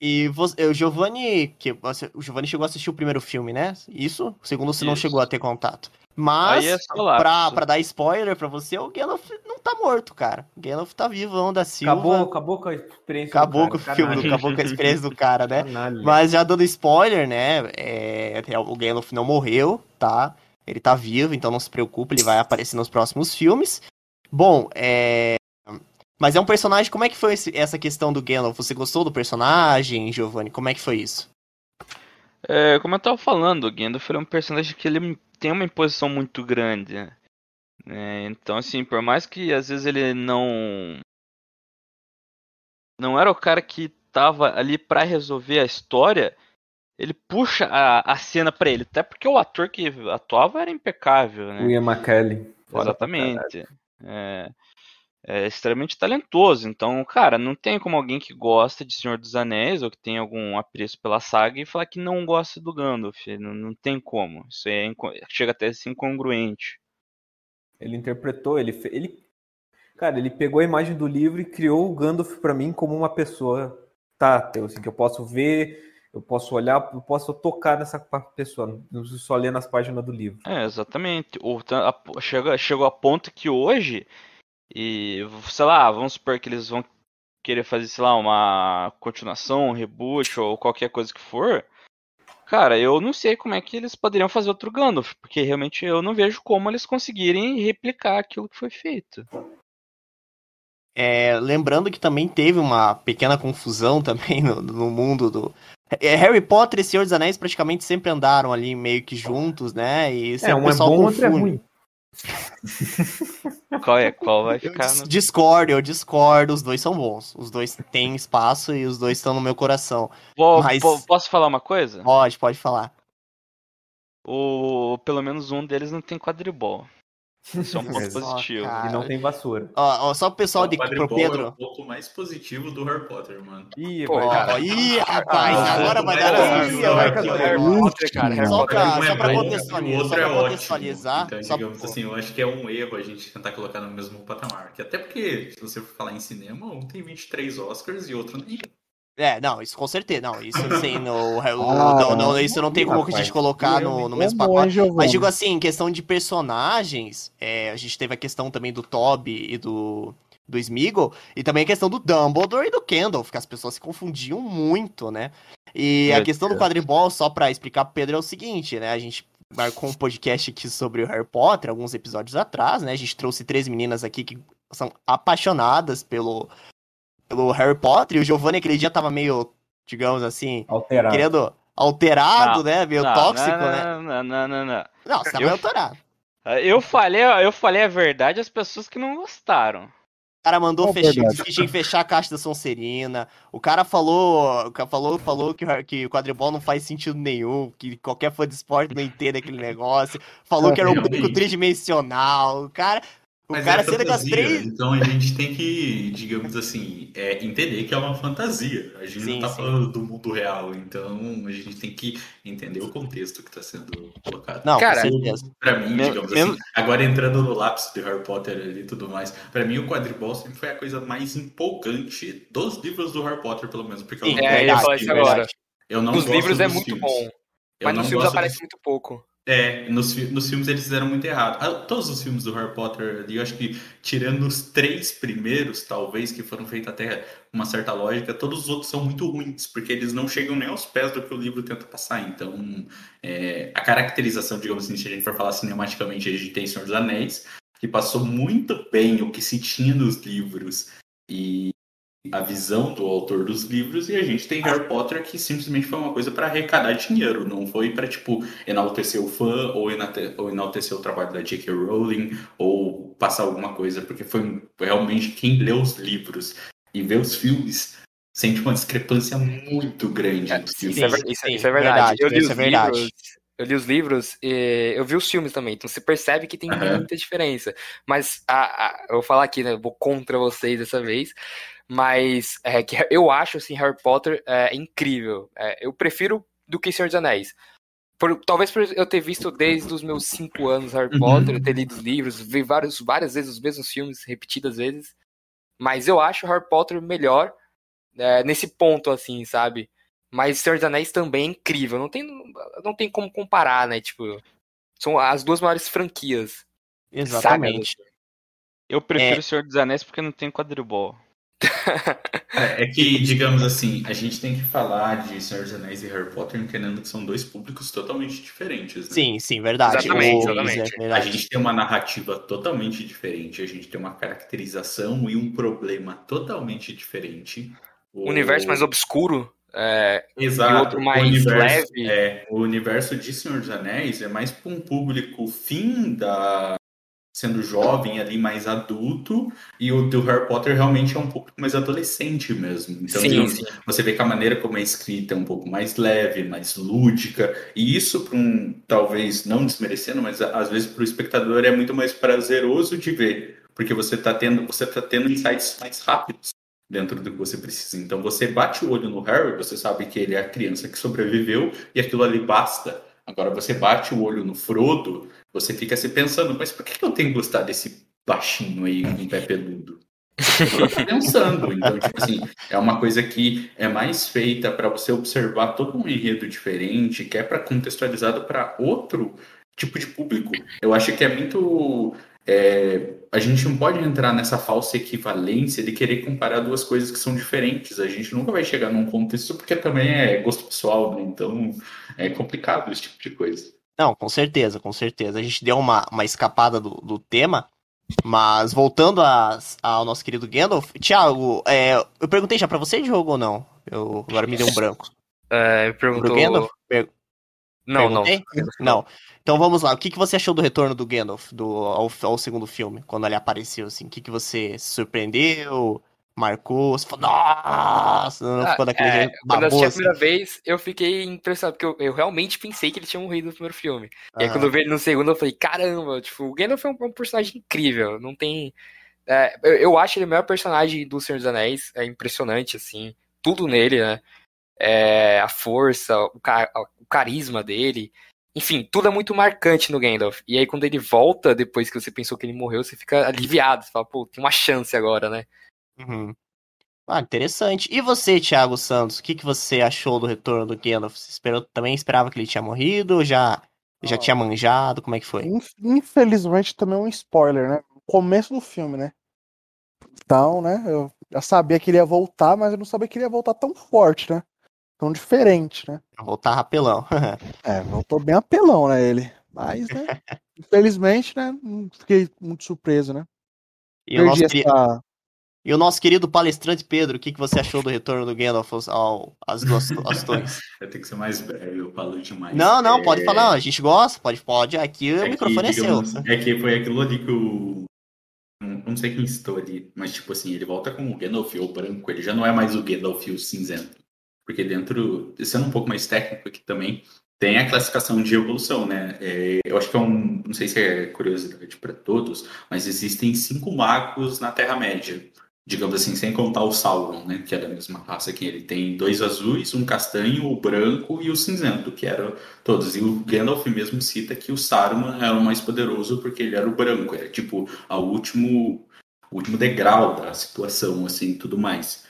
E você, o Giovanni, que você, o Giovanni chegou a assistir o primeiro filme, né? Isso? O segundo você não Isso. chegou a ter contato. Mas, Aí é pra, pra dar spoiler pra você, o Gandalf não tá morto, cara. O Gandalf tá vivão da Silva. Acabou, acabou com a experiência Acabou do com o cara, filme, canalha. acabou com a experiência do cara, né? Canalha. Mas já dando spoiler, né? é, o Gandalf não morreu, tá? Ele tá vivo, então não se preocupe, ele vai aparecer nos próximos filmes. Bom, é. Mas é um personagem. Como é que foi esse- essa questão do Gandalf? Você gostou do personagem, Giovanni? Como é que foi isso? É, como eu tava falando, o Gandalf é um personagem que ele tem uma imposição muito grande. né? É, então, assim, por mais que às vezes ele não. Não era o cara que tava ali pra resolver a história, ele puxa a, a cena pra ele. Até porque o ator que atuava era impecável, né? O Ian McKellen. Exatamente. É, é extremamente talentoso. Então, cara, não tem como alguém que gosta de Senhor dos Anéis ou que tem algum apreço pela saga e falar que não gosta do Gandalf. Não, não tem como. Isso é chega até a ser incongruente. Ele interpretou, ele, ele. Cara, ele pegou a imagem do livro e criou o Gandalf pra mim como uma pessoa tátil, assim, que eu posso ver, eu posso olhar, eu posso tocar nessa pessoa, não preciso só ler nas páginas do livro. É, exatamente. Ta- a- chega, chegou a ponto que hoje, e sei lá, vamos supor que eles vão querer fazer, sei lá, uma continuação, um reboot ou qualquer coisa que for. Cara, eu não sei como é que eles poderiam fazer outro Gandalf, porque realmente eu não vejo como eles conseguirem replicar aquilo que foi feito. É, lembrando que também teve uma pequena confusão também no, no mundo do. É, Harry Potter e Senhor dos Anéis praticamente sempre andaram ali meio que juntos, né? E É, um é pessoal bom, outro é confunde. ruim. Qual é? Qual vai ficar dis- no... discordo, eu discordo, os dois são bons. Os dois têm espaço e os dois estão no meu coração. Vou- mas- po- Posso falar uma coisa? Pode, pode falar. O... Pelo menos um deles não tem quadribol. Isso é um ponto Exato. positivo. cara. E não tem vassoura. Ó, ó, só o pessoal de o pro quadribol é o Pedro. ponto mais positivo do Harry Potter, mano. Ih, Pô, vai- cara. Ih, rapaz, Ah, agora vai dar. Ih, cara, vai cara, que- Harry Potter, cara, Harry Só pra- Um é só pra bom, contextualizar, só é pra contextualizar, Então, só- digamos assim, eu acho que é um erro a gente tentar colocar no mesmo patamar. Que até porque, se você for falar em cinema, um tem 23 Oscars e outro nem. É, não, isso com certeza. Não, isso sim, no, o- Ah, não, não, isso não tem como a rapaz. gente colocar no, no mesmo pacote. Mas digo assim, em questão de personagens, é, a gente teve a questão também do Toby e do, do Smeagol, e também a questão do Dumbledore e do Kendall, que as pessoas se confundiam muito, né? E a Meu questão do Deus. quadribol, só pra explicar pro Pedro, é o seguinte, né? A gente marcou um podcast aqui sobre o Harry Potter, alguns episódios atrás, né? A gente trouxe três meninas aqui que são apaixonadas pelo, pelo Harry Potter, e o Giovanni aquele dia tava meio, digamos assim, Alterado. querendo alterado, Não, né? Meio Não, tóxico, não, né? Não, não, não, não. Não, você tá Eu- meio alterado. Eu falei, eu falei a verdade às pessoas que não gostaram. cara mandou É fechar, fechar a caixa da Sonserina. O cara falou, o cara falou, falou que, o- que o quadribol não faz sentido nenhum, que qualquer fã de esporte não entende aquele negócio. Falou que era um público tridimensional. O cara, o Mas cara é com as fantasia, três. Então a gente tem que, digamos assim, é, entender que é uma fantasia. A gente Sim, não tá sim. falando do mundo real, então a gente tem que entender o contexto que tá sendo colocado. Não, Cara. Pra mim, Mesmo- digamos mesmo- assim, agora entrando no lápis de Harry Potter ali e tudo mais, pra mim o quadribol sempre foi a coisa mais empolgante dos livros do Harry Potter, pelo menos, porque eu não É, eu gosto ia falar isso filmes. agora. Eu não Nos gosto livros é muito filmes. bom, Eu mas nos filmes aparece dos- muito pouco. É, nos, nos filmes eles fizeram muito errado. Ah, todos os filmes do Harry Potter eu acho que tirando os três primeiros, talvez, que foram feitos até uma certa lógica, todos os outros são muito ruins, porque eles não chegam nem aos pés do que o livro tenta passar. Então, é, a caracterização, digamos assim, se a gente for falar cinematicamente, a gente tem Senhor dos Anéis, que passou muito bem o que se tinha nos livros e a visão do autor dos livros, e a gente tem Harry Potter que simplesmente foi uma coisa para arrecadar dinheiro, não foi para tipo enaltecer o fã ou, enate- ou enaltecer o trabalho da J.K. Rowling ou passar alguma coisa, porque foi realmente quem lê os livros e vê os filmes sente uma discrepância muito grande Isso, filmes. é, ver- isso- sim, isso é verdade. verdade, eu li isso os é verdade. livros. Eu li os livros e eu vi os filmes também, então você percebe que tem Aham. muita diferença. Mas a, a- eu vou falar aqui, né? eu Vou contra vocês dessa vez. Mas é, que eu acho assim, Harry Potter é incrível. É, eu prefiro do que Senhor dos Anéis. Por- talvez por eu ter visto desde os meus cinco anos Harry Uhum. Potter, eu ter lido os livros, vi vários, várias vezes os mesmos filmes, repetidas vezes. Mas eu acho Harry Potter melhor é, nesse ponto, assim, sabe? Mas Senhor dos Anéis também é incrível. Não tem, não tem como comparar, né? Tipo, são as duas maiores franquias. Exatamente. Eu prefiro o Senhor dos Anéis porque não tem quadribol. É, é que, digamos assim, a gente tem que falar de Senhor dos Anéis e Harry Potter entendendo que são dois públicos totalmente diferentes, né? Sim, sim, verdade. Exatamente, O- exatamente. é A gente tem uma narrativa totalmente diferente, a gente tem uma caracterização e um problema totalmente diferente. O universo mais obscuro. É, Exato. e outro mais o universo, leve. É, o universo de Senhor dos Anéis é mais para um público fim da sendo jovem ali mais adulto e o do Harry Potter realmente é um pouco mais adolescente mesmo. Então sim, digamos, sim. você vê que a maneira como é escrita é um pouco mais leve, mais lúdica, e isso para um, talvez não desmerecendo, mas às vezes para o espectador é muito mais prazeroso de ver, porque você está tendo, você tá tendo insights mais rápidos dentro do que você precisa. Então você bate o olho no Harry, você sabe que ele é a criança que sobreviveu e aquilo ali basta. Agora você bate o olho no Frodo, você fica se pensando, mas por que eu tenho que gostar desse baixinho aí com pé peludo? Pensando. Então, tipo assim, é uma coisa que é mais feita para você observar todo um enredo diferente, que é para contextualizado para outro tipo de público. Eu acho que é muito. é, a gente não pode entrar nessa falsa equivalência de querer comparar duas coisas que são diferentes. A gente nunca vai chegar num contexto porque também é gosto pessoal, né? Então é complicado esse tipo de coisa. Não, com certeza, com certeza. A gente deu uma, uma escapada do, do tema, mas voltando a- ao nosso querido Gandalf, Thiago, é, eu perguntei já pra você, Diogo, ou não? Eu, agora me deu um branco. É, Pro perguntou. Gandalf? Per- Não, não. Não. Então vamos lá. O que, que você achou do retorno do Gandalf do, ao, ao segundo filme? Quando ele apareceu, assim? O que, que você se surpreendeu? Marcou? Você falou, nossa! Não Ah, ficou daquele é, jeito quando eu assisti a baboso? primeira vez, eu fiquei impressionado, porque eu, eu realmente pensei que ele tinha morrido no primeiro filme. E aí, quando eu vi ele no segundo, eu falei, caramba, tipo, o Gandalf é um, é um personagem incrível, não tem... é, eu, eu acho ele o melhor personagem do Senhor dos Anéis, é impressionante, assim, tudo nele, né? É, a força, o, o carisma dele, enfim, tudo é muito marcante no Gandalf. E aí, quando ele volta, depois que você pensou que ele morreu, você fica aliviado, você fala, pô, tem uma chance agora, né? Uhum. Ah, interessante. E você, Thiago Santos, o que, que você achou do retorno do Gandalf? Você esperou, também esperava que ele tinha morrido? ou Já, já Ah. tinha manjado? Como é que foi? Inf- Infelizmente também é um spoiler, né? Começo do filme, né? Então, né? Eu já sabia que ele ia voltar, mas eu não sabia que ele ia voltar tão forte, né? Tão diferente, né? Voltar rapelão. É, voltou bem apelão, né, ele. Mas, né? Infelizmente, né? Não fiquei muito surpreso, né? e, o nosso, Perdi essa. E o nosso querido palestrante Pedro, o que, que você achou do retorno do Gandalf ao, às duas torres? Eu tenho que ser mais breve, eu falo demais. Não, não, É, pode falar, a gente gosta, pode, pode. Aqui o é que, microfone é seu. digamos, É que foi aquilo ali que o, não sei quem citou ali, mas tipo assim, ele volta com o Gandalf ou branco, ele já não é mais o Gandalf o cinzento. Porque dentro, sendo um pouco mais técnico aqui também, tem a classificação de evolução, né? É, eu acho que é um, não sei se é curiosidade para todos, mas existem cinco magos na Terra-média digamos assim, sem contar o Sauron, né, que é da mesma raça que ele. Tem dois azuis, um castanho, o branco e o cinzento, que eram todos. E o Gandalf mesmo cita que o Saruman era o mais poderoso porque ele era o branco, era tipo a último, o último degrau da situação, assim, tudo mais.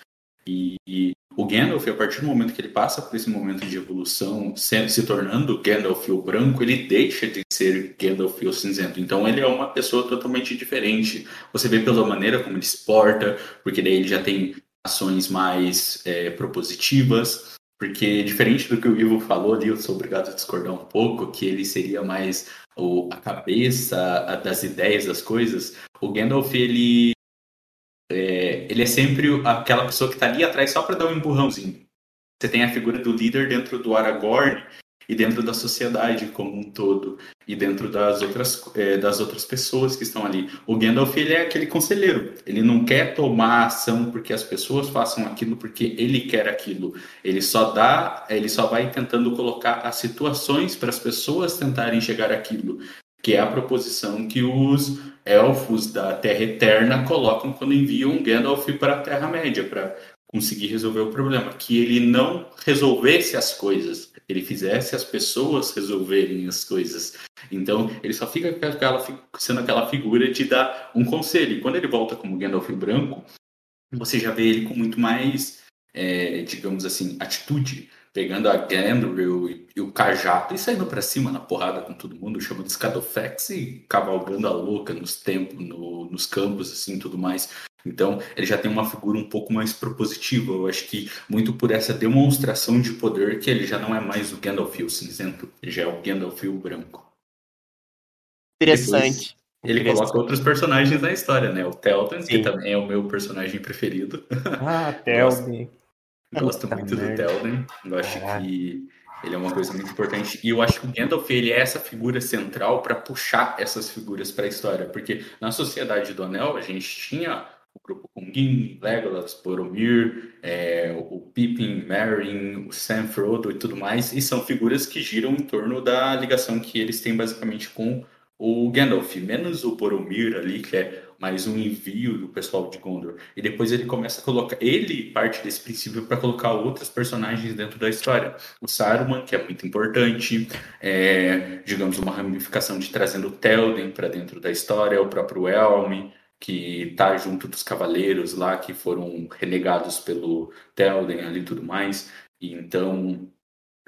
E, e o Gandalf, a partir do momento que ele passa por esse momento de evolução, se, se tornando Gandalf o branco, ele deixa de ser Gandalf o cinzento. Então ele é uma pessoa totalmente diferente. Você vê pela maneira como ele se porta, porque daí ele já tem ações mais é, propositivas. Porque diferente do que o Ivo falou ali, eu sou obrigado a discordar um pouco, que ele seria mais o, a cabeça das ideias das coisas. O Gandalf, ele é, ele é sempre aquela pessoa que está ali atrás só para dar um empurrãozinho. Você tem a figura do líder dentro do Aragorn e dentro da sociedade como um todo e dentro das outras é, das outras pessoas que estão ali. O Gandalf ele é aquele conselheiro. Ele não quer tomar ação porque as pessoas façam aquilo porque ele quer aquilo. Ele só dá, ele só vai tentando colocar as situações para as pessoas tentarem chegar àquilo que é a proposição que os elfos da Terra Eterna colocam quando enviam Gandalf para a Terra-média, para conseguir resolver o problema. Que ele não resolvesse as coisas, ele fizesse as pessoas resolverem as coisas. Então, ele só fica aquela, sendo aquela figura de dar um conselho. E quando ele volta como Gandalf branco, você já vê ele com muito mais, é, digamos assim, atitude pegando a Gandril e, e, o cajado e saindo para cima na porrada com todo mundo, chama de Scadofex e cavalgando a louca nos tempos, no, nos campos, assim, tudo mais. Então, ele já tem uma figura um pouco mais propositiva. Eu acho que muito por essa demonstração de poder que ele já não é mais o Gandalf o cinzento, ele já é o Gandalf o branco. Interessante. Depois, ele Interessante. coloca outros personagens na história, né? O Telton, que também é o meu personagem preferido. Ah, Telton. Gosto muito do Telden. Eu acho que ele é uma coisa muito importante. E eu acho que o Gandalf ele é essa figura central para puxar essas figuras para a história. Porque na Sociedade do Anel a gente tinha grupo Kungin, Legolas, Boromir, é, o Pippin, Merry, o Sam, Frodo e tudo mais. E são figuras que giram em torno da ligação que eles têm basicamente com o Gandalf. Menos o Boromir ali, que é mais um envio do pessoal de Gondor. E depois ele começa a colocar. Ele parte desse princípio para colocar outros personagens dentro da história. O Saruman, que é muito importante, é, digamos, uma ramificação de trazendo Telden para dentro da história, o próprio Elm, que tá junto dos cavaleiros lá que foram renegados pelo Telden ali e tudo mais. E então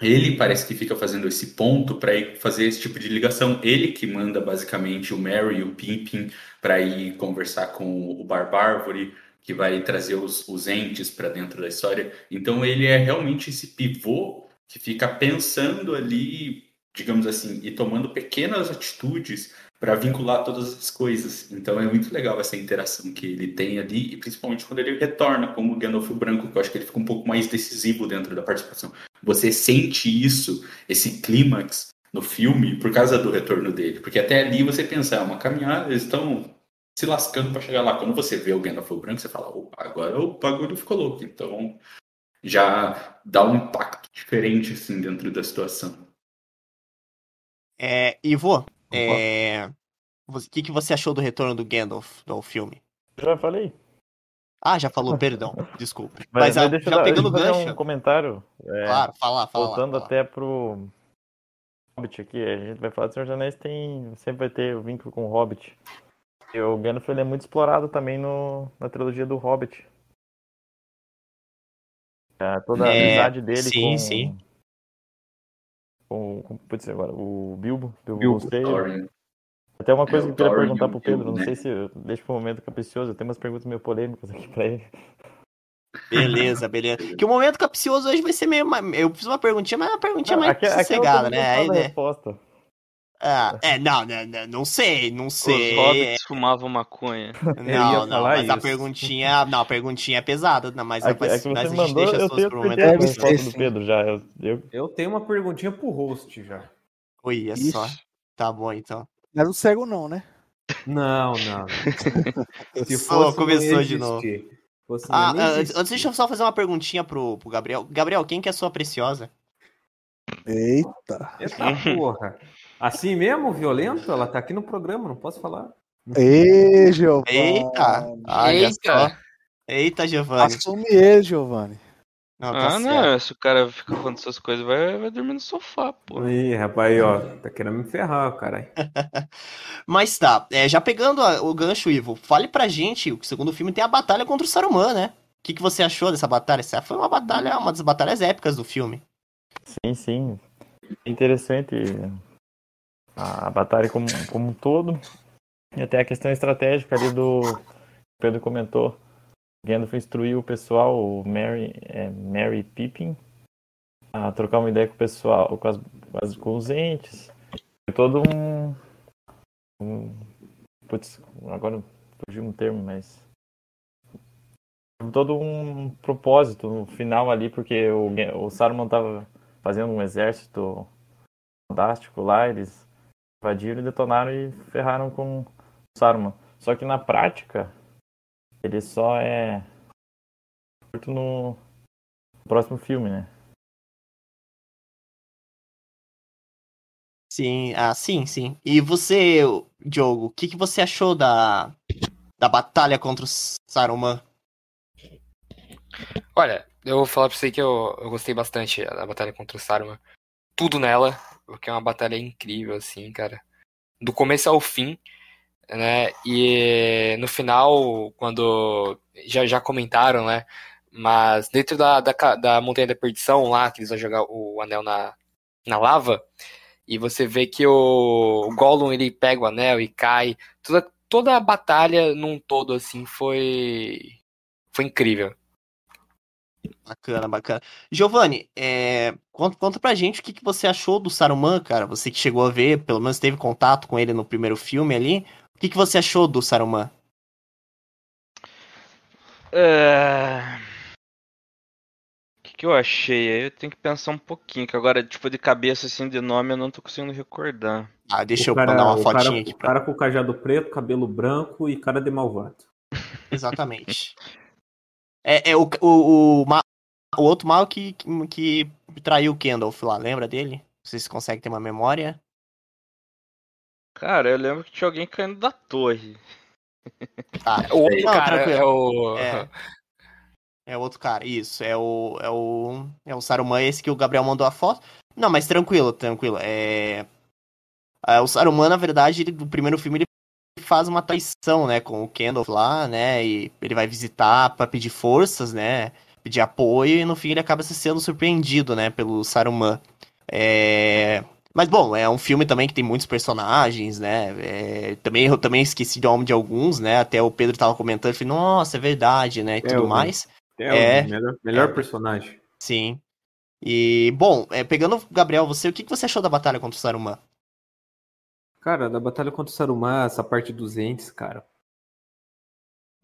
ele parece que fica fazendo esse ponto para ir fazer esse tipo de ligação. Ele que manda basicamente o Mary e o Pippin para ir conversar com o Barbárvore, que vai trazer os, os entes para dentro da história. Então ele é realmente esse pivô que fica pensando ali, digamos assim, e tomando pequenas atitudes para vincular todas as coisas. Então é muito legal essa interação que ele tem ali, e principalmente quando ele retorna como Gandalf Branco, que eu acho que ele fica um pouco mais decisivo dentro da participação. Você sente isso, esse clímax no filme por causa do retorno dele, porque até ali você pensa, é uma caminhada, eles estão se lascando para chegar lá. Quando você vê o Gandalf Branco, você fala, opa, agora o bagulho ficou louco. Então já dá um impacto diferente assim dentro da situação. É, Ivo, é... O que, que você achou do retorno do Gandalf do filme? Já falei. Ah, já falou, perdão, desculpe. Mas, mas, mas deixa já eu, pegando deixa gancho. um comentário. É, claro, fala, fala. Voltando fala. até pro Hobbit aqui, a gente vai falar do Senhor dos Anéis, tem, sempre vai ter o vínculo com o Hobbit. E o Gandalf ele é muito explorado também no, na trilogia do Hobbit. É, toda a é, amizade dele sim, com, sim com, com putz, agora, o Bilbo, Bilbo, Bilbo Gostei. Thorin. Até uma coisa É, que eu queria Thorin perguntar o pro Pedro, Bilbo, não né? sei se eu deixo pro momento capicioso, eu tenho umas perguntas meio polêmicas aqui pra ele. Beleza, beleza. Que o momento capcioso hoje vai ser meio. Eu fiz uma perguntinha, mas é uma perguntinha mais aqui, aqui eu sossegada, né? Aí, a né? resposta. Ah, é, não, não, não, não sei, não Os sei. hobbits fumavam maconha. Não, não, mas a isso. perguntinha. Não, a perguntinha é pesada, não, mas, Aqui, mas, aqui mas você a gente mandou, deixa as eu suas tenho pro eu tenho a do. Pedro já. Eu, eu, Eu tenho uma perguntinha pro host já. Olha Ixi. só. Tá bom, então. Não era o cego, não, né? Não, não. Se fosse, começou não ia de novo. Fosse, não Ah, ah, antes, deixa eu só fazer uma perguntinha pro, pro Gabriel. Gabriel, quem que é a sua preciosa? Eita. Eita porra. Assim mesmo, violento? Ela tá aqui no programa, não posso falar. Ei, Giovanni. Eita! Eita. Eita, Giovanni. Assume ele, Giovanni. Não, tá ah, certo. não, se o cara fica falando essas coisas, vai, vai dormir no sofá, pô. Ih, rapaz, ó. Tá querendo me ferrar, caralho. Mas tá, é, já pegando a- o gancho, Ivo, fale pra gente, o segundo filme tem a batalha contra o Saruman, né? O que, que você achou dessa batalha? Essa foi uma batalha, uma das batalhas épicas do filme. Sim, sim. Interessante a, batalha como, como um todo. E até a questão estratégica ali do. Pedro comentou. Gandalf instruiu o pessoal, o Mary, é, Mary Pippin, a trocar uma ideia com o pessoal, com, as, com as- com os entes. Foi todo um. um putz, agora fugiu um termo, mas. Todo um propósito no final ali, porque o, o Saruman tava fazendo um exército fantástico lá, eles invadiram e detonaram e ferraram com o Saruman. Só que na prática, ele só é morto no próximo filme, né? Sim, ah, sim, sim. E você, Diogo, o que, que você achou da, da batalha contra o Saruman? Olha, eu vou falar pra você que eu, eu gostei bastante da batalha contra o Saruman. Tudo nela, porque é uma batalha incrível, assim, cara. Do começo ao fim, né? E no final, quando. Já, já comentaram, né? Mas dentro da, da, da Montanha da Perdição, lá, que eles vão jogar o anel na, na lava, e você vê que o, o Gollum ele pega o anel e cai. Toda, toda a batalha num todo, assim, foi. Foi incrível. Bacana, bacana. Giovanni, é, conta, conta pra gente o que, que você achou do Saruman, cara. Você que chegou a ver, pelo menos teve contato com ele no primeiro filme ali. O que, que você achou do Saruman? É... O que, que eu achei? Aí eu tenho que pensar um pouquinho, que agora, tipo, de cabeça, assim, de nome, eu não tô conseguindo recordar. Ah, deixa O eu cara- mandar uma o fotinha cara, aqui o pra. cara com cajado preto, cabelo branco e cara de malvado. Exatamente. É, é o, o, o, o outro mal que, que, que traiu o Kendall lá, lembra dele? Vocês conseguem ter uma memória? Cara, eu lembro que tinha alguém caindo da torre. Tá. O outro Não, cara tranquilo. é o. É. É outro cara, isso. É o. É o. É o Saruman, esse que o Gabriel mandou a foto. Não, mas tranquilo, tranquilo. É. é, o Saruman, na verdade, ele, no primeiro filme, ele faz uma traição, né, com o Kendall lá, né? E ele vai visitar pra pedir forças, né? Pedir apoio, e no fim ele acaba se sendo surpreendido, né, pelo Saruman. É. Mas bom, é um filme também que tem muitos personagens, né? É, também eu também esqueci de nome de alguns, né? Até o Pedro tava comentando, falei, nossa, é verdade, né? E tudo mais. É, É. melhor É. personagem. Sim. E, bom, é, pegando, Gabriel, você, o que, que você achou da batalha contra o Saruman? Cara, da batalha contra o Saruman, essa parte dos entes, cara.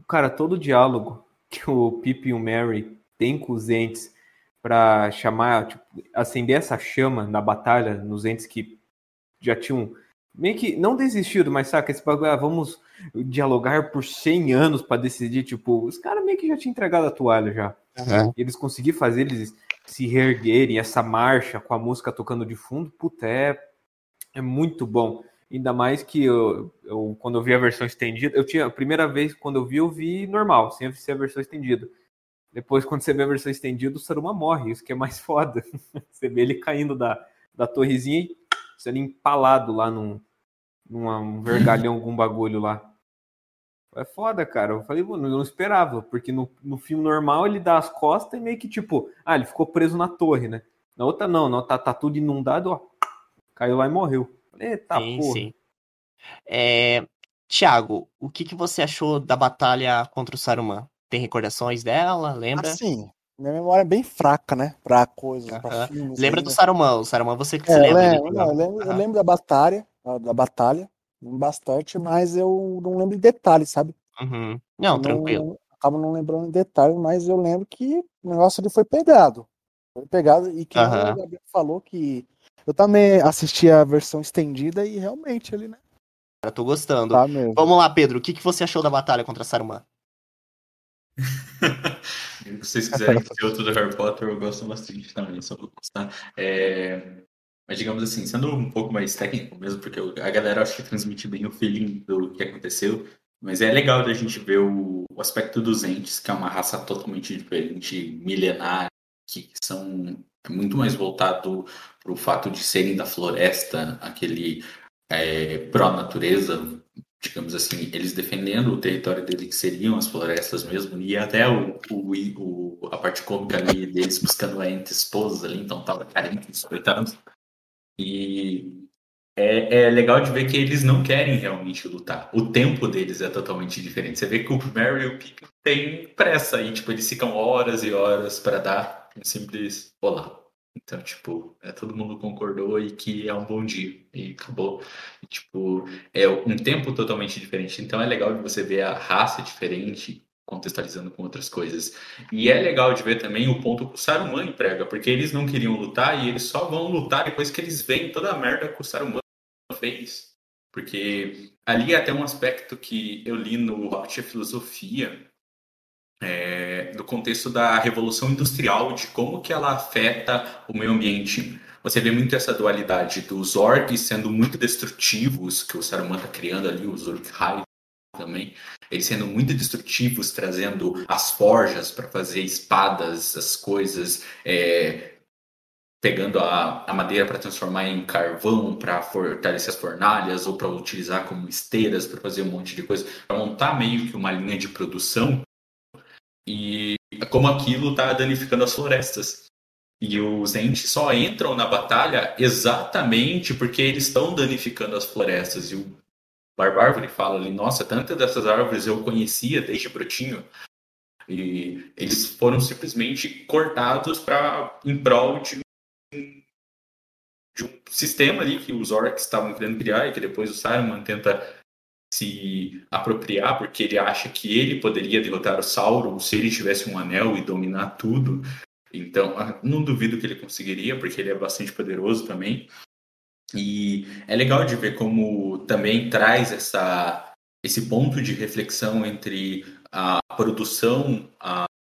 Cara, todo o diálogo que o Pip e o Mary têm com os entes pra chamar, tipo, acender essa chama na batalha nos entes que já tinham meio que não desistido, mas saca, esse bagulho, ah, vamos dialogar por 100 anos pra decidir, tipo, os caras meio que já tinham entregado a toalha já. E eles conseguiram fazer eles se reerguerem, essa marcha com a música tocando de fundo, puta, é, é muito bom. Ainda mais que eu, eu, quando eu vi a versão estendida, eu tinha, a primeira vez quando eu vi, eu vi normal, sem ser a versão estendida. Depois, quando você vê a versão estendida, o Saruman morre, isso que é mais foda. Você vê ele caindo da, da torrezinha e sendo empalado lá num, um vergalhão, algum bagulho lá. É foda, cara. Eu falei, mano, eu não esperava, porque no, no filme normal ele dá as costas e meio que tipo, ah, ele ficou preso na torre, né? Na outra não, não tá, tá tudo inundado, ó. Caiu lá e morreu. Eita sim, porra. sim. É, Tiago, o que, que você achou da batalha contra o Saruman? Tem recordações dela? Lembra? Assim, minha memória é bem fraca, né? Pra coisas, pra filmes. Lembra aí, do né? Saruman? O Saruman você que se É, eu lembra? lembro, não, eu lembro, eu lembro da batalha, da batalha, bastante, mas eu não lembro de detalhes, sabe? Uhum. Não, Eu tranquilo. acabo não lembrando em detalhes, mas eu lembro que o negócio ali foi pegado. Foi pegado, e que o Gabriel falou que eu também assisti a versão estendida e realmente ele, né? Eu tô gostando. Tá mesmo. Vamos lá, Pedro. O que, que você achou da batalha contra Saruman? Se vocês quiserem ver outro do Harry Potter, eu gosto bastante também, só vou postar. É, Mas digamos assim, sendo um pouco mais técnico mesmo, porque a galera acho que transmite bem o feeling do que aconteceu, mas é legal da gente ver o, o aspecto dos entes, que é uma raça totalmente diferente, milenar, que são é muito mais voltado o fato de serem da floresta, aquele é, pró-natureza, digamos assim, eles defendendo o território dele, que seriam as florestas mesmo, e até o, o, o- a parte cômica ali deles buscando a ente esposa ali, então tava carente, coitados. E é, é legal de ver que eles não querem realmente lutar. O tempo deles é totalmente diferente. Você vê que o Mary e o Pippin têm pressa e, tipo, eles ficam horas e horas para dar um simples olá. Então, tipo, é, todo mundo concordou e que é um bom dia. E acabou. E, tipo, é um tempo totalmente diferente. Então é legal de você ver a raça diferente contextualizando com outras coisas. E é legal de ver também o ponto que o Saruman emprega, porque eles não queriam lutar e eles só vão lutar depois que eles veem toda a merda que o Saruman fez. Porque ali é até um aspecto que eu li no Hobbit Filosofia, é, do contexto da Revolução Industrial, de como que ela afeta o meio ambiente. Você vê muito essa dualidade dos orcs sendo muito destrutivos, que o Saruman está criando ali, os Uruk-hai também, eles sendo muito destrutivos, trazendo as forjas para fazer espadas, as coisas, é, pegando a, a madeira para transformar em carvão, para fortalecer as fornalhas, ou para utilizar como esteiras, para fazer um monte de coisa, para montar meio que uma linha de produção. E como aquilo está danificando as florestas. E os entes só entram na batalha exatamente porque eles estão danificando as florestas. E o Barbárvore fala ali, nossa, tantas dessas árvores eu conhecia desde brotinho. E eles foram simplesmente cortados para em prol de, de um sistema ali que os orcs estavam querendo criar e que depois o Saruman tenta se apropriar porque ele acha que ele poderia derrotar o Sauron se ele tivesse um anel e dominar tudo. Então, ah, não duvido que ele conseguiria, porque ele é bastante poderoso também. E é legal de ver como também traz essa, esse ponto de reflexão entre a produção,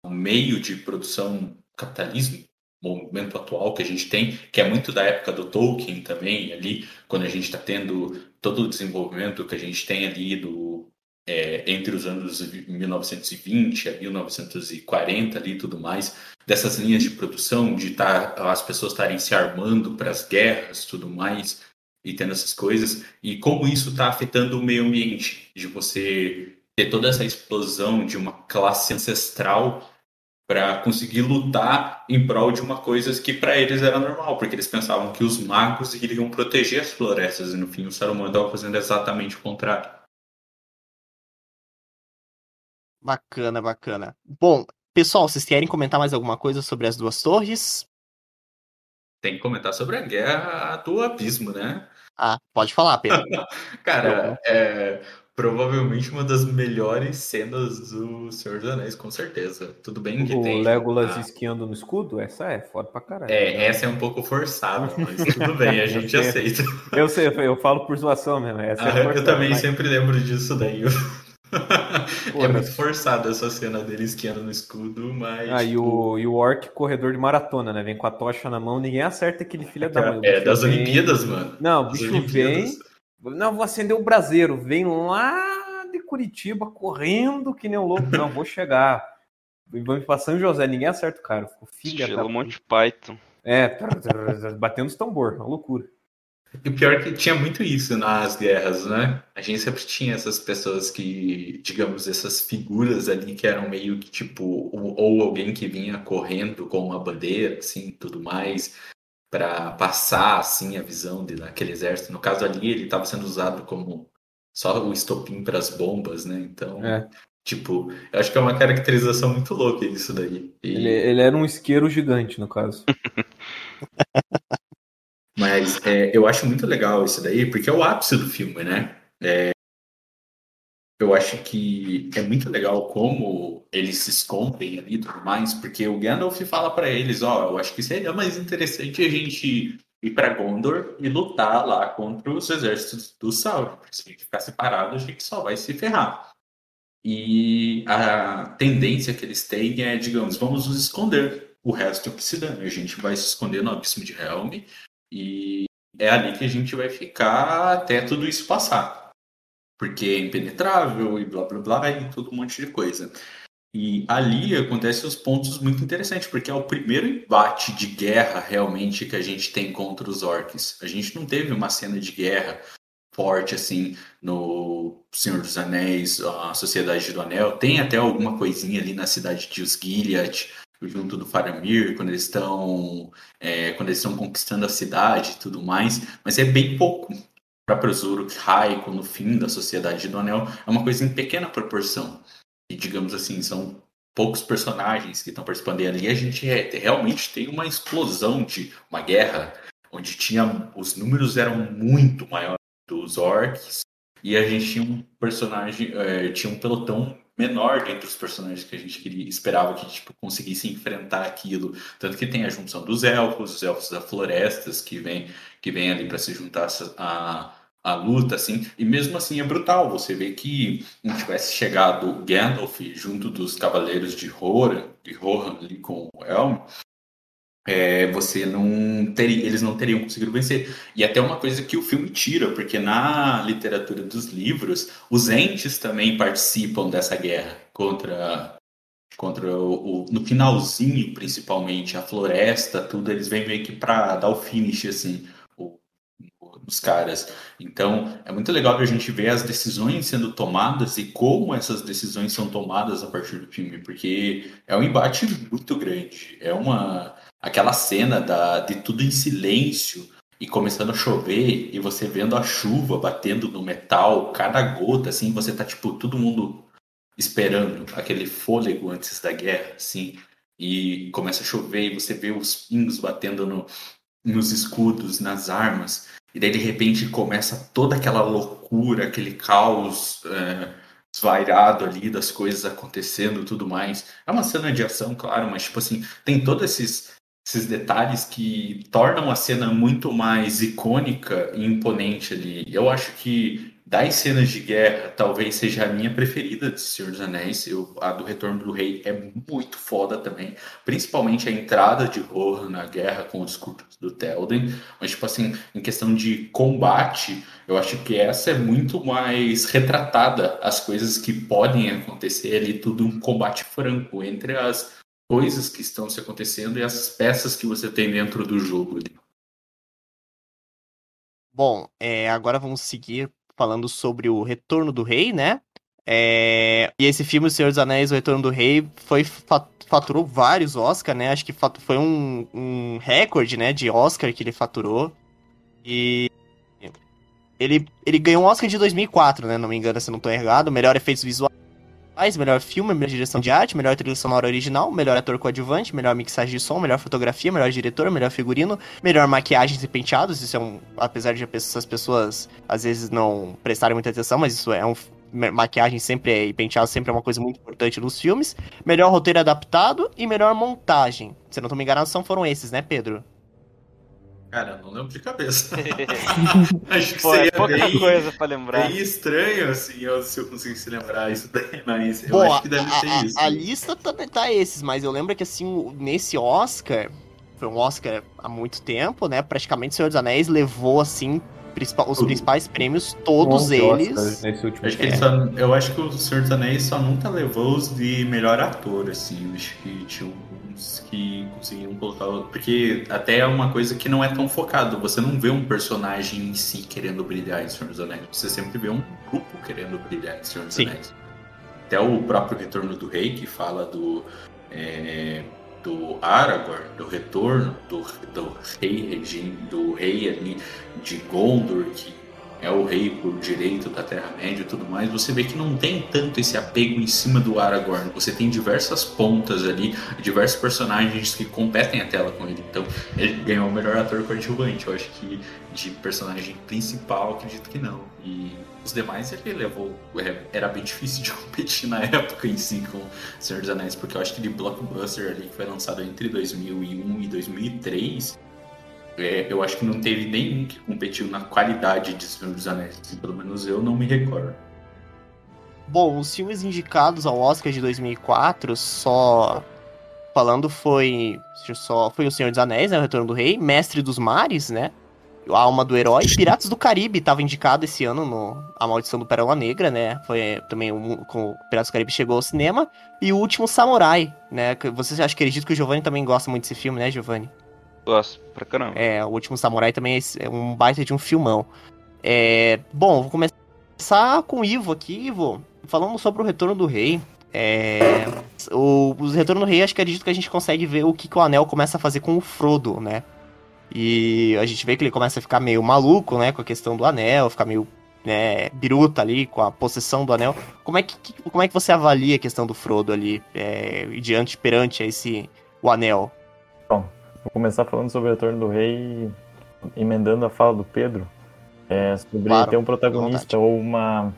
o meio de produção capitalismo, momento atual que a gente tem, que é muito da época do Tolkien também, ali, quando a gente está tendo todo o desenvolvimento que a gente tem ali do, é, entre os anos 1920 a 1940 ali tudo mais, dessas linhas de produção, de tá, as pessoas estarem se armando para as guerras tudo mais, e tendo essas coisas, e como isso está afetando o meio ambiente, de você ter toda essa explosão de uma classe ancestral para conseguir lutar em prol de uma coisa que para eles era normal, porque eles pensavam que os magos iriam proteger as florestas, e no fim o Saruman estava fazendo exatamente o contrário. Bacana, bacana. Bom, pessoal, vocês querem comentar mais alguma coisa sobre as duas torres? Tem que comentar sobre a guerra do abismo, né? Ah, pode falar, Pedro. Cara, é provavelmente uma das melhores cenas do Senhor dos Anéis, com certeza. Tudo bem que O tem. Legolas a- esquiando no escudo, essa é foda pra caralho. É, essa é um pouco forçada, mas tudo bem, a gente Eu- aceita. Eu sei, eu falo por zoação mesmo. Essa é Ah, eu forçada, também mas- sempre lembro disso daí. é muito forçada essa cena dele esquiando no escudo, mas. Ah, e o, e o Orc corredor de maratona, né? Vem com a tocha na mão, ninguém acerta aquele filho da mãe. O É, das vem- Olimpíadas, mano. Não, o bicho vem. Não, vou acender o braseiro. Vem lá de Curitiba correndo que nem um louco. Não, vou chegar. E Vamos pra São José, ninguém acerta o cara. Ficou filha da. Estilo Monty Python. É, batendo os tambor, uma loucura. E o pior é que tinha muito isso nas guerras, né? A gente sempre tinha essas pessoas que, digamos, essas figuras ali que eram meio que tipo, ou, ou alguém que vinha correndo com uma bandeira, assim, tudo mais, para passar, assim, a visão de, daquele exército. No caso ali, ele estava sendo usado como só o estopim para as bombas, né? Então, É. tipo, eu acho que é uma caracterização muito louca isso daí. E- Ele, ele era um isqueiro gigante, no caso. Mas é, eu acho muito legal isso daí, porque é o ápice do filme, né? É, eu acho que é muito legal como eles se escondem ali e tudo mais, porque o Gandalf fala pra eles, ó, eu acho que seria mais interessante a gente ir para Gondor e lutar lá contra os exércitos do Sauron. Porque se a gente ficar separado, a gente só vai se ferrar. E a tendência que eles têm é, digamos, vamos nos esconder. O resto que se. A gente vai se esconder no abismo de Helm e é ali que a gente vai ficar até tudo isso passar. Porque é impenetrável e blá blá blá e tudo um monte de coisa. E ali acontecem os pontos muito interessantes, porque é o primeiro embate de guerra realmente que a gente tem contra os orcs. A gente não teve uma cena de guerra forte assim no Senhor dos Anéis, a Sociedade do Anel. Tem até alguma coisinha ali na cidade de Osgiliath, junto do Faramir, quando eles estão é, quando eles estão conquistando a cidade e tudo mais, mas é bem pouco para Uruk Raiko no fim da Sociedade do Anel é uma coisa em pequena proporção e digamos assim são poucos personagens que estão participando e ali a gente é, realmente tem uma explosão de uma guerra onde tinha os números eram muito maiores dos orcs e a gente tinha um personagem é, tinha um pelotão menor dentre os personagens que a gente queria, esperava que tipo, conseguisse enfrentar aquilo. Tanto que tem a junção dos elfos, os elfos da florestas, que vem, que vem ali para se juntar a, a luta, assim. E mesmo assim é brutal. Você vê que não tivesse chegado Gandalf junto dos cavaleiros de Rohan, de Rohan ali com o Elm, é, você não teria, eles não teriam conseguido vencer. E até uma coisa que o filme tira, porque na literatura dos livros, os entes também participam dessa guerra contra contra o, o no finalzinho, principalmente a floresta, tudo, eles vêm meio que para dar o finish assim, os caras. Então, é muito legal que a gente ver as decisões sendo tomadas e como essas decisões são tomadas a partir do filme, porque é um embate muito grande. É uma aquela cena da, de tudo em silêncio e começando a chover e você vendo a chuva batendo no metal, cada gota, assim, você tá tipo todo mundo esperando aquele fôlego antes da guerra, assim, e começa a chover e você vê os pingos batendo no, nos escudos, nas armas, e daí de repente começa toda aquela loucura, aquele caos. É, desvairado ali das coisas acontecendo tudo mais. É uma cena de ação, claro, mas tipo assim, tem todos esses esses detalhes que tornam a cena muito mais icônica e imponente ali. Eu acho que das cenas de guerra, talvez seja a minha preferida de Senhor dos Anéis. Eu, a do Retorno do Rei é muito foda também. Principalmente a entrada de Rohan na guerra com os curtos do Telden. Mas, tipo assim, em questão de combate, eu acho que essa é muito mais retratada. As coisas que podem acontecer ali, tudo um combate franco entre as coisas que estão se acontecendo e as peças que você tem dentro do jogo ali. Bom, é, agora vamos seguir falando sobre o Retorno do Rei, né? É, e esse filme, O Senhor dos Anéis, O Retorno do Rei, foi, faturou vários Oscars, né? Acho que foi um, um recorde, né, de Oscar que ele faturou. E ele, ele ganhou um Oscar de 2004, né? Não me engano, se não estou errado. Melhor efeitos visuais melhor filme, melhor direção de arte, melhor trilha sonora original, melhor ator coadjuvante, melhor mixagem de som, melhor fotografia, melhor diretor, melhor figurino, melhor maquiagens e penteados. Isso é um. Apesar de essas pessoas às vezes não prestarem muita atenção, mas isso é um. Maquiagem sempre é, e penteado sempre é uma coisa muito importante nos filmes. Melhor roteiro adaptado e melhor montagem. Se não tô me enganado, são foram esses, né, Pedro? Cara, não lembro de cabeça. Acho que Pô, é seria pouca bem, coisa pra lembrar. bem estranho, assim, eu- se eu conseguisse lembrar isso daí, mas eu Bom, acho que deve a, ser a- isso. a lista também tá esses, mas eu lembro que assim, nesse Oscar, foi um Oscar há muito tempo, né? Praticamente o Senhor dos Anéis levou, assim, principal- os principais prêmios, todos 11 eles. Oscars Nesse último Acho que só, eu acho que o Senhor dos Anéis só nunca levou os de melhor ator, assim. Acho que tinha que conseguiam colocar. Porque até é uma coisa que não é tão focado. Você não vê um personagem em si querendo brilhar em Senhor dos Anéis. Você sempre vê um grupo querendo brilhar em Senhor dos Sim. Anéis. Até o próprio Retorno do Rei, que fala do. é, do Aragorn, do retorno do, do rei regi- do rei ali de Gondor, que é o rei por direito da Terra-média e tudo mais, você vê que não tem tanto esse apego em cima do Aragorn. Você tem diversas pontas ali, diversos personagens que competem a tela com ele. Então, ele ganhou o melhor ator coadjuvante. Eu acho que de personagem principal, acredito que não. E os demais ele levou. é, Era bem difícil de competir na época em si com Senhor dos Anéis, porque eu acho que de blockbuster ali que foi lançado entre 2001 e 2003 é, eu acho que não teve nenhum que competiu na qualidade de Senhor dos Anéis. Assim, pelo menos eu não me recordo. Bom, os filmes indicados ao Oscar de 2004, só falando foi só foi o Senhor dos Anéis, né, o Retorno do Rei, Mestre dos Mares, né, a Alma do Herói, Piratas do Caribe estava indicado esse ano no A Maldição do Pérola Negra, né, foi também um, com o Piratas do Caribe chegou ao cinema e o Último Samurai, né, que você acha que acredito que o Giovanni também gosta muito desse filme, né, Giovanni? Gosto pra caramba. É, o Último Samurai também é um baita de um filmão. É, bom, vou começar com o Ivo aqui, Ivo falando sobre o Retorno do Rei, é, o, os Retorno do Rei, acho que acredito que a gente consegue ver o que, que o Anel começa a fazer com o Frodo, né? E a gente vê que ele começa a ficar meio maluco, né, com a questão do Anel, ficar meio né, biruta ali com a possessão do Anel. Como é que, como é que você avalia a questão do Frodo ali, é, diante, perante esse, o Anel? Bom, vou começar falando sobre o Retorno do Rei, emendando a fala do Pedro, é, sobre claro, ter um protagonista ou uma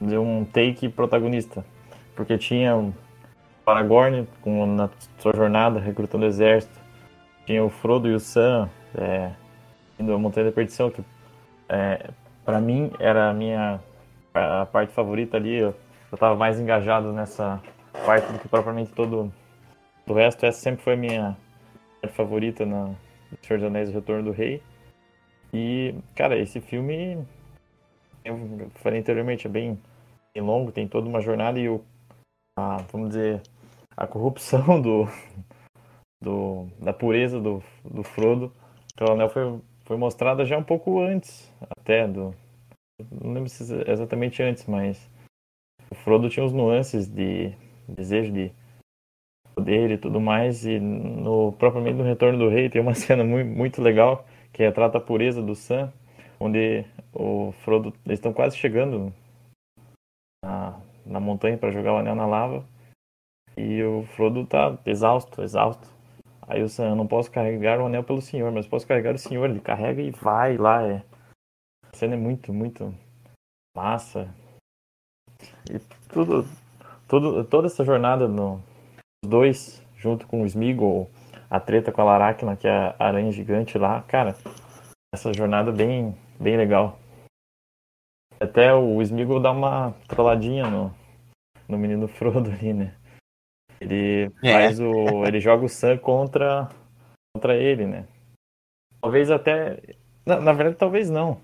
de um take protagonista. Porque tinha o Aragorn com, na sua jornada recrutando o exército. Tinha o Frodo e o Sam é, indo à Montanha da Perdição, que é, para mim era a minha a parte favorita ali. Eu, eu tava mais engajado nessa parte do que propriamente todo o resto. Essa sempre foi a minha favorita na Senhor dos Anéis, o Retorno do Rei. E, cara, esse filme eu falei anteriormente, é bem, bem longo, tem toda uma jornada e o, a, vamos dizer, a corrupção do, do da pureza do, do Frodo pelo Anel foi, foi mostrada já um pouco antes, até do. Não lembro se é exatamente antes, mas o Frodo tinha os nuances de desejo de poder e tudo mais, e no propriamente no Retorno do Rei tem uma cena muito, muito legal que retrata a pureza do Sam onde o Frodo eles estão quase chegando na, na montanha para jogar o anel na lava e o Frodo tá exausto, exausto. Aí o Sam, eu não posso carregar o anel pelo senhor, mas posso carregar o senhor. Ele carrega e vai lá. É. A cena é muito, muito massa. E tudo, tudo, toda essa jornada no dois, junto com o Smeagol, a treta com a Laracna, que é a aranha gigante lá, cara, essa jornada bem, bem legal. Até o Smeagol dá uma trolladinha no, no menino Frodo ali, né? Ele é. faz o. ele joga o Sam contra, contra ele, né? Talvez até. Na, na verdade, talvez não.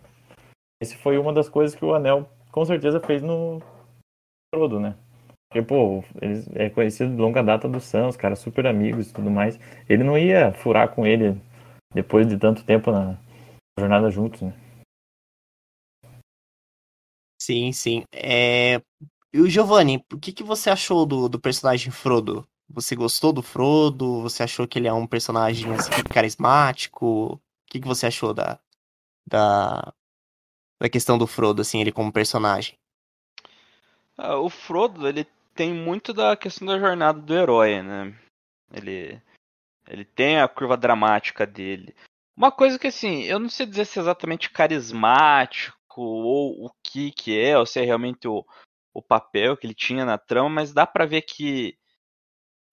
Esse foi uma das coisas que o Anel com certeza fez no Frodo, né? Porque, pô, ele é conhecido de longa data do Sam, os caras super amigos e tudo mais. Ele não ia furar com ele depois de tanto tempo na jornada juntos, né? Sim, sim. É... E o Giovanni, o que, que você achou do, do personagem Frodo? Você gostou do Frodo? Você achou que ele é um personagem assim, carismático? O que, que você achou da, da, da questão do Frodo, assim, ele como personagem? Ah, o Frodo, ele tem muito da questão da jornada do herói, né? Ele, ele tem a curva dramática dele. Uma coisa que, assim, eu não sei dizer se é exatamente carismático ou o que que é, ou se é realmente o, o papel que ele tinha na trama, mas dá para ver que,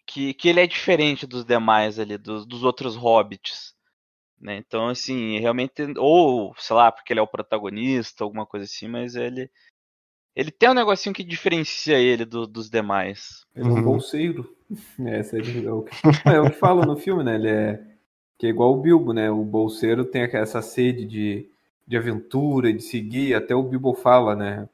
que, que ele é diferente dos demais ali, dos, dos outros hobbits. Né? Então, assim, realmente, ou, sei lá, porque ele é o protagonista, alguma coisa assim, mas ele ele tem um negocinho que diferencia ele do, dos demais. Ele é um bolseiro. É, é, o que, é o que fala no filme, né? Ele é que é igual o Bilbo, né? O bolseiro tem essa sede de de aventura, de seguir. Até o Bilbo fala, né?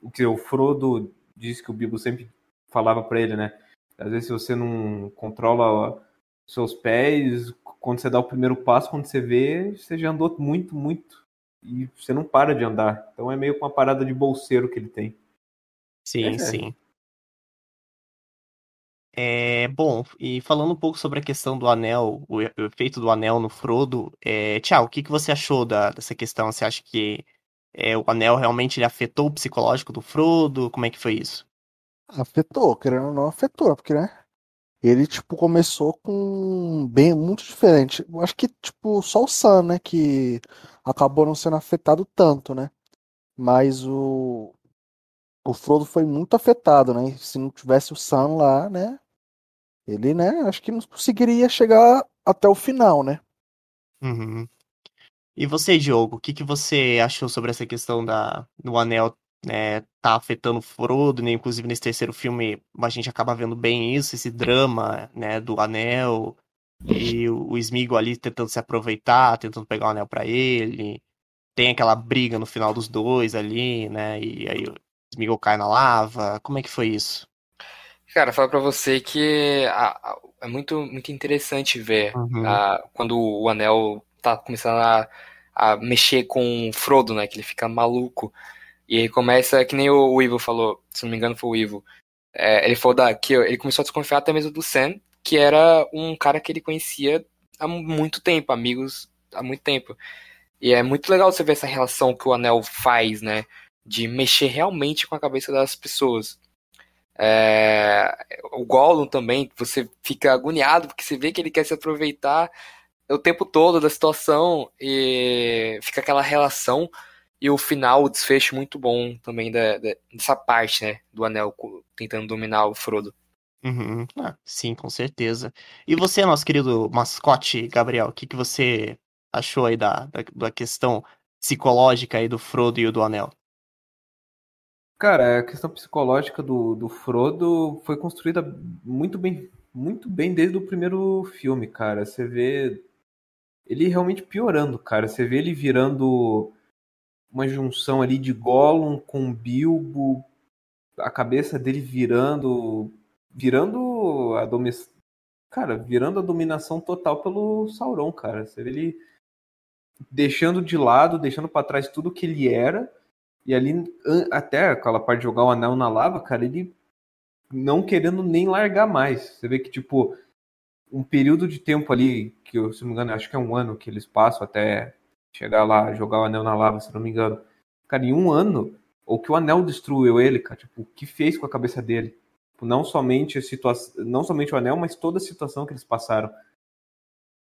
O que o Frodo diz que o Bilbo sempre falava para ele, né? Às vezes, se você não controla seus pés, quando você dá o primeiro passo, quando você vê, você já andou muito, muito. E você não para de andar. Então é meio com uma parada de bolseiro que ele tem. Sim, é, sim. É, bom, e falando um pouco sobre a questão do anel, o, efeito do anel no Frodo, é, Tchau, o que, que você achou da, dessa questão? Você acha que é, o anel realmente ele afetou o psicológico do Frodo? Como é que foi isso? Afetou, querendo ou não, afetou, porque, né? Ele, tipo, começou com bem muito diferente. Eu acho que, tipo, só o Sam, né, que acabou não sendo afetado tanto, né? Mas o, o Frodo foi muito afetado, né? Se não tivesse o Sam lá, né? Ele, né, acho que não conseguiria chegar até o final, né? Uhum. E você, Diogo, o que, que você achou sobre essa questão da, do anel né, tá afetando o Frodo, né? Inclusive nesse terceiro filme a gente acaba vendo bem isso, esse drama, né, do anel e o, o Smeagol ali tentando se aproveitar, tentando pegar o anel para ele. Tem aquela briga no final dos dois ali, né? E aí o Smeagol cai na lava. Como é que foi isso? Cara, falo pra você que é muito, muito interessante ver Uhum. a- quando o Anel tá começando a, a mexer com o Frodo, né? Que ele fica maluco. E aí começa, que nem o, o Ivo falou, se não me engano foi o Ivo. É, ele falou da, que ele começou a desconfiar até mesmo do Sam, que era um cara que ele conhecia há muito tempo, amigos há muito tempo. E é muito legal você ver essa relação que o Anel faz, né? De mexer realmente com a cabeça das pessoas. É, o Gollum também, você fica agoniado porque você vê que ele quer se aproveitar o tempo todo da situação e fica aquela relação e o final, o desfecho muito bom também da, da- dessa parte, né, do Anel tentando dominar o Frodo. Uhum. Ah, sim, com certeza. E você, nosso querido mascote, Gabriel, o que, que você achou aí da, da, da questão psicológica aí do Frodo e o do Anel? Cara, a questão psicológica do, do Frodo foi construída muito bem, muito bem desde o primeiro filme, cara. Você vê ele realmente piorando, cara. Você vê ele virando uma junção ali de Gollum com Bilbo, a cabeça dele virando, virando a domis... cara, virando a dominação total pelo Sauron, cara. Você vê ele deixando de lado, deixando pra trás tudo que ele era. E ali, até aquela parte de jogar o anel na lava, cara, ele não querendo nem largar mais. Você vê que, tipo, um período de tempo ali, que eu, se não me engano, acho que é um ano que eles passam até chegar lá, jogar o anel na lava, se não me engano. Cara, em um ano, o que o anel destruiu ele, cara, tipo, o que fez com a cabeça dele? Tipo, não somente a situação, não somente o anel, mas toda a situação que eles passaram.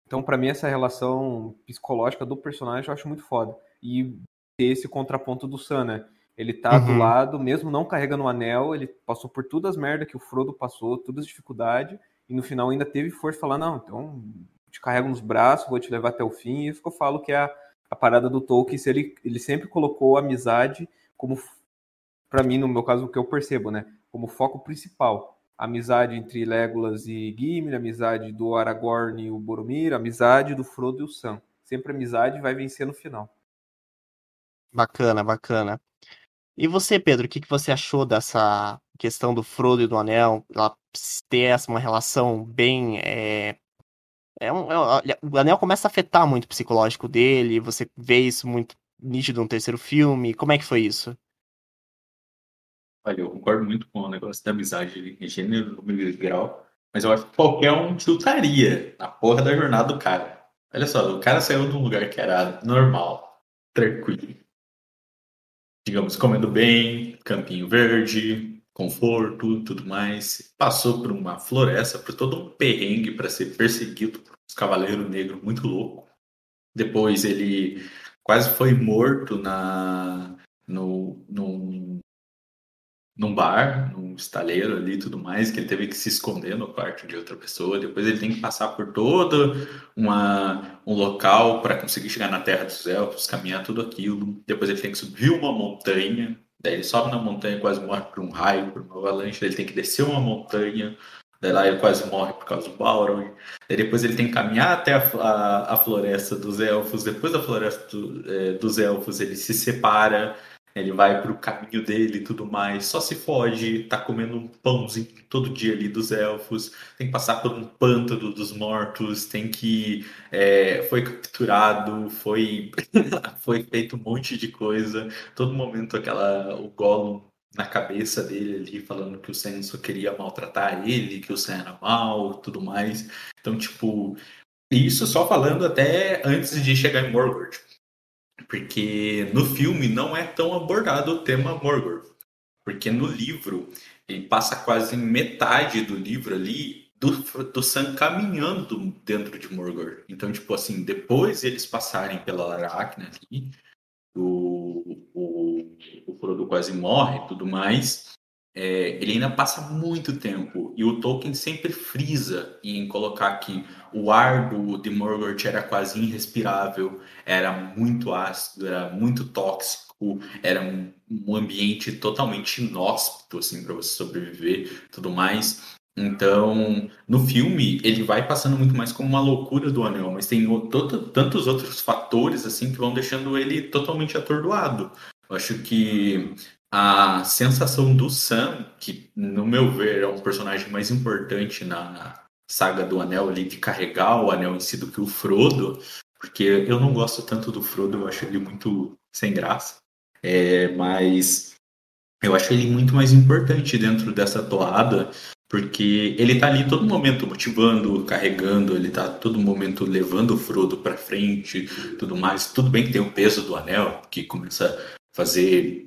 Então, pra mim, essa relação psicológica do personagem eu acho muito foda. E ter esse contraponto do Sam, né? Ele tá do Uhum. lado, mesmo não carregando o anel, ele passou por todas as merdas que o Frodo passou, todas as dificuldades, e no final ainda teve força de falar, não, então te carrego nos braços, vou te levar até o fim, e isso que eu falo que é a, a parada do Tolkien, ele, ele sempre colocou a amizade como, pra mim, no meu caso, o que eu percebo, né? Como foco principal. Amizade entre Legolas e Gimli, amizade do Aragorn e o Boromir, amizade do Frodo e o Sam. Sempre amizade vai vencer no final. Bacana, bacana. E você, Pedro, o que, que você achou dessa questão do Frodo e do Anel? Ela ter essa uma relação bem. É... É um, é o Anel começa a afetar muito o psicológico dele, você vê isso muito nítido no terceiro filme. Como é que foi isso? Olha, eu concordo muito com o negócio da amizade em gênero, número e grau, mas eu acho que qualquer um tiltaria na porra da jornada do cara. Olha só, o cara saiu de um lugar que era normal, tranquilo. Digamos, comendo bem, campinho verde, conforto, tudo mais. Passou por uma floresta, por todo um perrengue para ser perseguido por uns cavaleiros negros muito louco. Depois ele quase foi morto na no, num, num bar, num estaleiro ali e tudo mais, que ele teve que se esconder no quarto de outra pessoa. Depois ele tem que passar por todo uma, um local para conseguir chegar na Terra dos Elfos, caminhar tudo aquilo. Depois ele tem que subir uma montanha. Daí ele sobe na montanha quase morre por um raio, por uma avalanche. Daí ele tem que descer uma montanha. Daí lá ele quase morre por causa do Balrog. Daí depois ele tem que caminhar até a, a, a floresta dos elfos. Depois da floresta do- eh, dos elfos ele se separa. Ele vai pro caminho dele e tudo mais. Só se foge, tá comendo um pãozinho todo dia ali dos elfos. Tem que passar por um pântano dos mortos. Tem que. é, foi capturado, foi, foi feito um monte de coisa. Todo momento aquela. O Gollum na cabeça dele ali, falando que o Sam só queria maltratar ele, que o Sam era mal tudo mais. Então, tipo. Isso só falando até antes de chegar em Morgoth. Porque no filme não é tão abordado o tema Morgoth. Porque no livro, ele passa quase metade do livro ali do, do Sam caminhando dentro de Morgoth. Então, tipo assim, depois eles passarem pela Aracne ali, o, o, o Frodo quase morre e tudo mais. É, ele ainda passa muito tempo. E o Tolkien sempre frisa em colocar que o ar do, de Morgoth era quase irrespirável, era muito ácido, era muito tóxico, era um, um ambiente totalmente inóspito assim, para você sobreviver tudo mais. Então, no filme, ele vai passando muito mais como uma loucura do anel, mas tem tantos outros fatores assim que vão deixando ele totalmente atordoado. Eu acho que a sensação do Sam, que no meu ver é um personagem mais importante na saga do Anel ali, de carregar o anel em si do que o Frodo, porque eu não gosto tanto do Frodo, eu acho ele muito sem graça. É, mas eu acho ele muito mais importante dentro dessa toada, porque ele tá ali todo momento motivando, carregando, ele tá todo momento levando o Frodo pra frente, tudo mais. Tudo bem que tem o peso do anel, que começa a fazer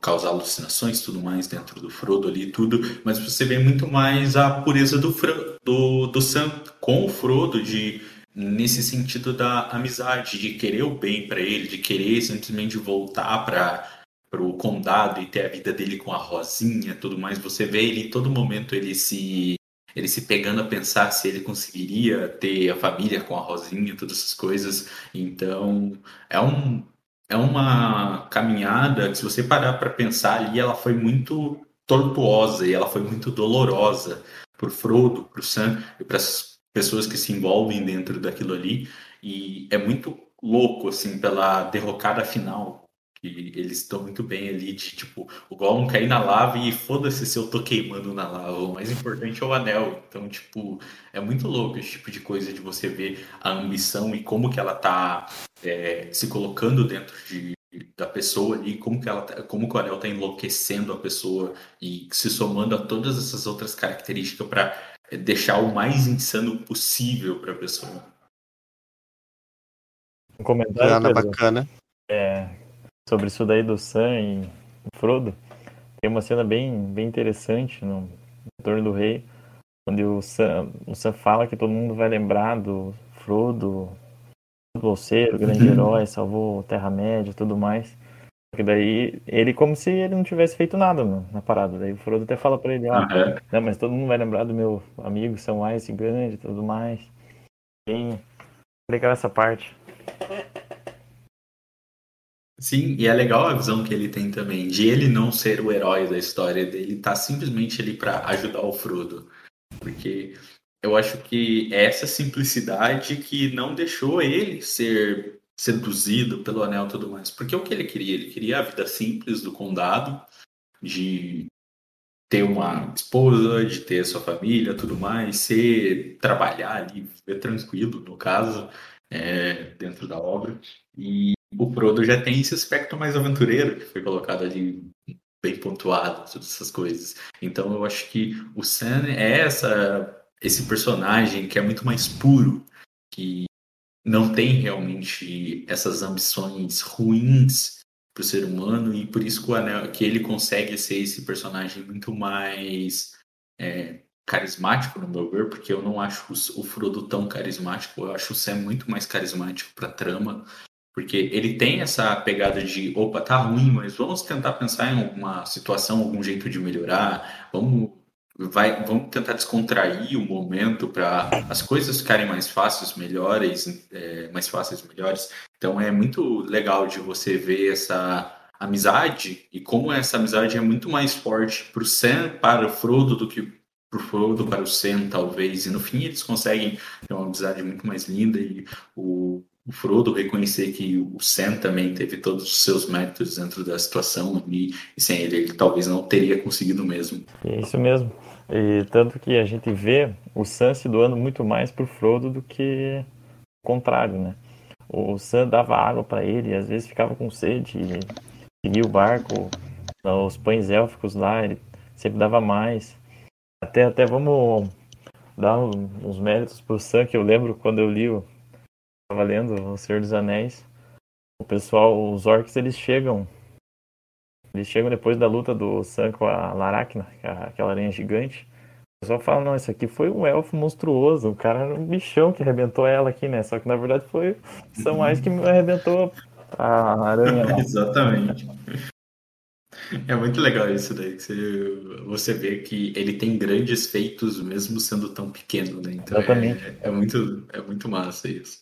causar alucinações tudo mais dentro do Frodo ali tudo, mas você vê muito mais a pureza do, Fro- do, do Sam com o Frodo de nesse sentido da amizade, de querer o bem para ele, de querer simplesmente voltar para o condado e ter a vida dele com a Rosinha, tudo mais. Você vê ele em todo momento ele se ele se pegando a pensar se ele conseguiria ter a família com a Rosinha, todas essas coisas. Então, é um é uma caminhada que se você parar para pensar ali, ela foi muito tortuosa e ela foi muito dolorosa pro Frodo, pro Sam e para as pessoas que se envolvem dentro daquilo ali. E é muito louco assim pela derrocada final que eles estão muito bem ali de tipo o Gollum cair na lava e foda-se se eu tô queimando na lava. O mais importante é o anel. Então, tipo, é muito louco esse tipo de coisa de você ver a ambição e como que ela tá é, se colocando dentro de, da pessoa ali, como que ela tá- como que o anel tá enlouquecendo a pessoa e se somando a todas essas outras características para deixar o mais insano possível para a pessoa. Um comentário Bacana, Pedro, bacana. é, sobre isso daí do Sam e Frodo. Tem uma cena bem, bem interessante no Retorno do Rei, onde o Sam, o Sam fala que todo mundo vai lembrar do Frodo, do Bolseiro, grande Uhum. herói, salvou Terra-média e tudo mais. Só que daí, ele como se ele não tivesse feito nada na parada. Daí o Frodo até fala pra ele, ó, Aham. não, mas todo mundo vai lembrar do meu amigo Samwise Gandhi e tudo mais. Bem legal essa parte. Sim, e é legal a visão que ele tem também de ele não ser o herói da história dele, tá simplesmente ali para ajudar o Frodo. Porque eu acho que é essa simplicidade que não deixou ele ser seduzido pelo anel e tudo mais. Porque o que ele queria? Ele queria a vida simples do condado, de ter uma esposa, de ter sua família, tudo mais, ser trabalhar ali, viver tranquilo, no caso, é, dentro da obra. E o Frodo já tem esse aspecto mais aventureiro que foi colocado ali bem pontuado, todas essas coisas. Então eu acho que o Sam é essa esse personagem que é muito mais puro, que não tem realmente essas ambições ruins para o ser humano e por isso que, Anel, que ele consegue ser esse personagem muito mais é, carismático no meu ver, porque eu não acho o Frodo tão carismático, eu acho o Sam muito mais carismático para trama, porque ele tem essa pegada de opa, tá ruim, mas vamos tentar pensar em alguma situação, algum jeito de melhorar, vamos vai, vamos tentar descontrair o momento para as coisas ficarem mais fáceis, melhores, é, mais fáceis, melhores. Então é muito legal de você ver essa amizade e como essa amizade é muito mais forte para o Sam para o Frodo do que para o Frodo para o Sam, talvez. E no fim eles conseguem ter uma amizade muito mais linda e o, o Frodo reconhecer que o Sam também teve todos os seus méritos dentro da situação e, e sem ele ele talvez não teria conseguido mesmo. É isso mesmo. E tanto que a gente vê o Sam se doando muito mais pro Frodo do que o contrário, né? O Sam dava água para ele, às vezes ficava com sede, e seguia o barco, os pães élficos lá, ele sempre dava mais. Até, até vamos dar uns méritos pro Sam, que eu lembro quando eu li, eu tava lendo O Senhor dos Anéis, o pessoal, os orcs, eles chegam eles chegam depois da luta do Sam com a Laracna, aquela aranha gigante. O pessoal fala, não, isso aqui foi um elfo monstruoso, o cara era um bichão que arrebentou ela aqui, né? Só que na verdade foi Samwise que arrebentou a aranha lá. Exatamente. É muito legal isso daí, que você, você vê que ele tem grandes feitos mesmo sendo tão pequeno, né? Então Exatamente. é, é muito, é muito massa isso.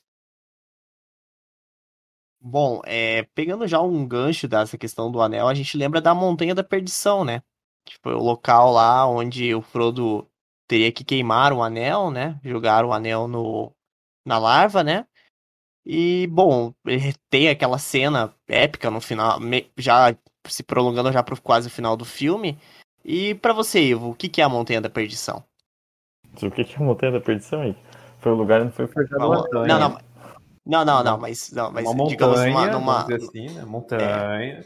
Bom, é, pegando já um gancho dessa questão do anel, a gente lembra da Montanha da Perdição, né? Que foi o local lá onde o Frodo teria que queimar o anel, né? Jogar o anel no, na larva, né? E, bom, ele tem aquela cena épica no final, já se prolongando já para quase o final do filme. E pra você, Ivo, o que que é a Montanha da Perdição? O que é a Montanha da Perdição aí? Foi o lugar onde foi forjado o anel. Não, não, não, não, não, mas, não, mas uma digamos montanha, numa, numa- vamos dizer assim, né? Montanha.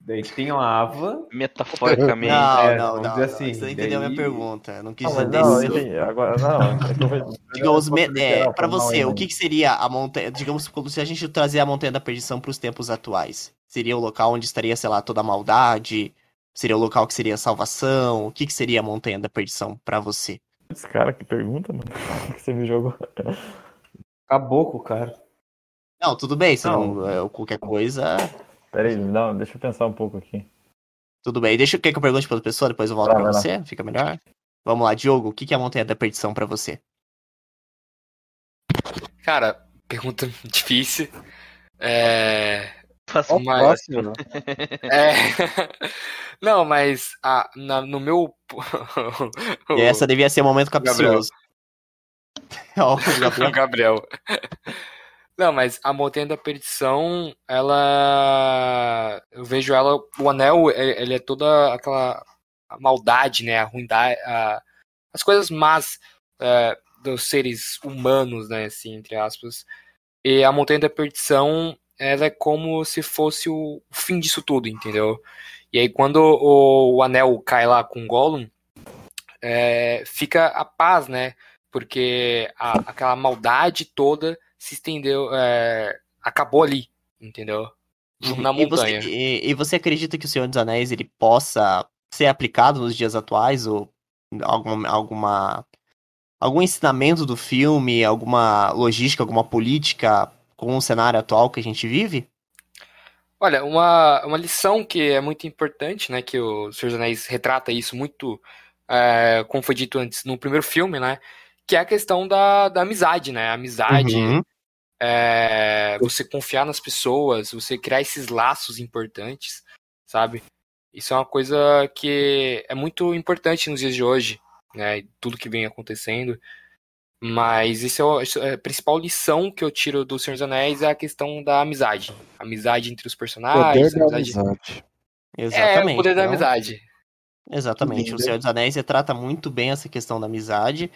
Daí tem lava. Metaforicamente. Não, É, não, vamos não, dizer não, assim, Você não entendeu a minha daí- pergunta. Eu não quis dizer não, isso. enfim, agora não. é Digamos, me- é, para você, o que, que seria a montanha? Digamos, como se a gente trazer a montanha da perdição para os tempos atuais. Seria o local onde estaria, sei lá, toda a maldade? Seria o local que seria a salvação? O que, que seria a montanha da perdição para você? Esse cara que pergunta, mano, que você me jogou. Caboclo, cara. Não, tudo bem, se Não. não, é, qualquer coisa. Pera aí, não, deixa eu pensar um pouco aqui. Tudo bem. Deixa quer que eu pergunte para outra pessoa, depois eu volto para você. Fica melhor? Vamos lá, Diogo, o que, é a montanha da perdição para você? Cara, pergunta difícil. É. Fácil. Mas- Fácil, né? é... Não, mas ah, na- no meu. E essa devia ser um momento capcioso. O o Gabriel. Não, mas a Montanha da Perdição, ela. Eu vejo ela. O anel, é- ele é toda aquela maldade, né? A ruindade. a- as coisas más é, dos seres humanos, né? Assim, entre aspas. E a Montanha da Perdição, ela é como se fosse o fim disso tudo, entendeu? E aí, quando o, o anel cai lá com o Gollum, é, fica a paz, né? Porque a- aquela maldade toda se estendeu, é, acabou ali, entendeu? Na E você, montanha. e, e você acredita que o Senhor dos Anéis ele possa ser aplicado nos dias atuais ou alguma, alguma algum ensinamento do filme, alguma logística, alguma política com o cenário atual que a gente vive? Olha, uma, uma lição que é muito importante, né? Que o Senhor dos Anéis retrata isso muito, é, como foi dito antes no primeiro filme, né? Que é a questão da, da amizade, né? A amizade, Uhum. É, você confiar nas pessoas, você criar esses laços importantes, sabe? Isso é uma coisa que é muito importante nos dias de hoje, né? Tudo que vem acontecendo. Mas isso é, isso é a principal lição que eu tiro do Senhor dos Anéis é a questão da amizade. Amizade entre os Poder personagens, da amizade... amizade. É, Exatamente. o poder da Então, amizade. Exatamente. O Senhor dos Anéis retrata muito bem essa questão da amizade.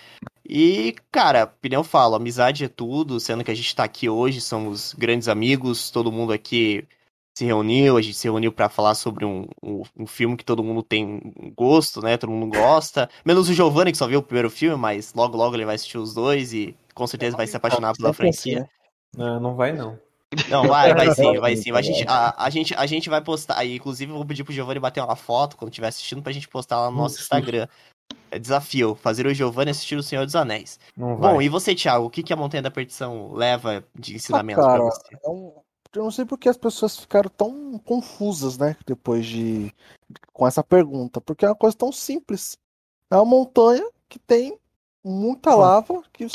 E, cara, opinião falo, amizade é tudo, sendo que a gente tá aqui hoje, somos grandes amigos, todo mundo aqui se reuniu, a gente se reuniu pra falar sobre um, um, um filme que todo mundo tem gosto, né? Todo mundo gosta. Menos o Giovanni, que só viu o primeiro filme, mas logo logo ele vai assistir os dois e com certeza vai se apaixonar pela franquia. Não, não vai não. Não, vai, vai sim, vai sim. A gente, a, a gente, a gente vai postar. Inclusive, eu vou pedir pro Giovanni bater uma foto quando estiver assistindo pra gente postar lá no nosso Instagram. É desafio, fazer o Giovanni assistir o Senhor dos Anéis. Bom, e você, Thiago, o que, que a Montanha da Perdição leva de ensinamento Ah, pra cara, você? é um- eu não sei porque as pessoas ficaram tão confusas, né? Depois de. com essa pergunta. Porque é uma coisa tão simples. É uma montanha que tem muita lava que,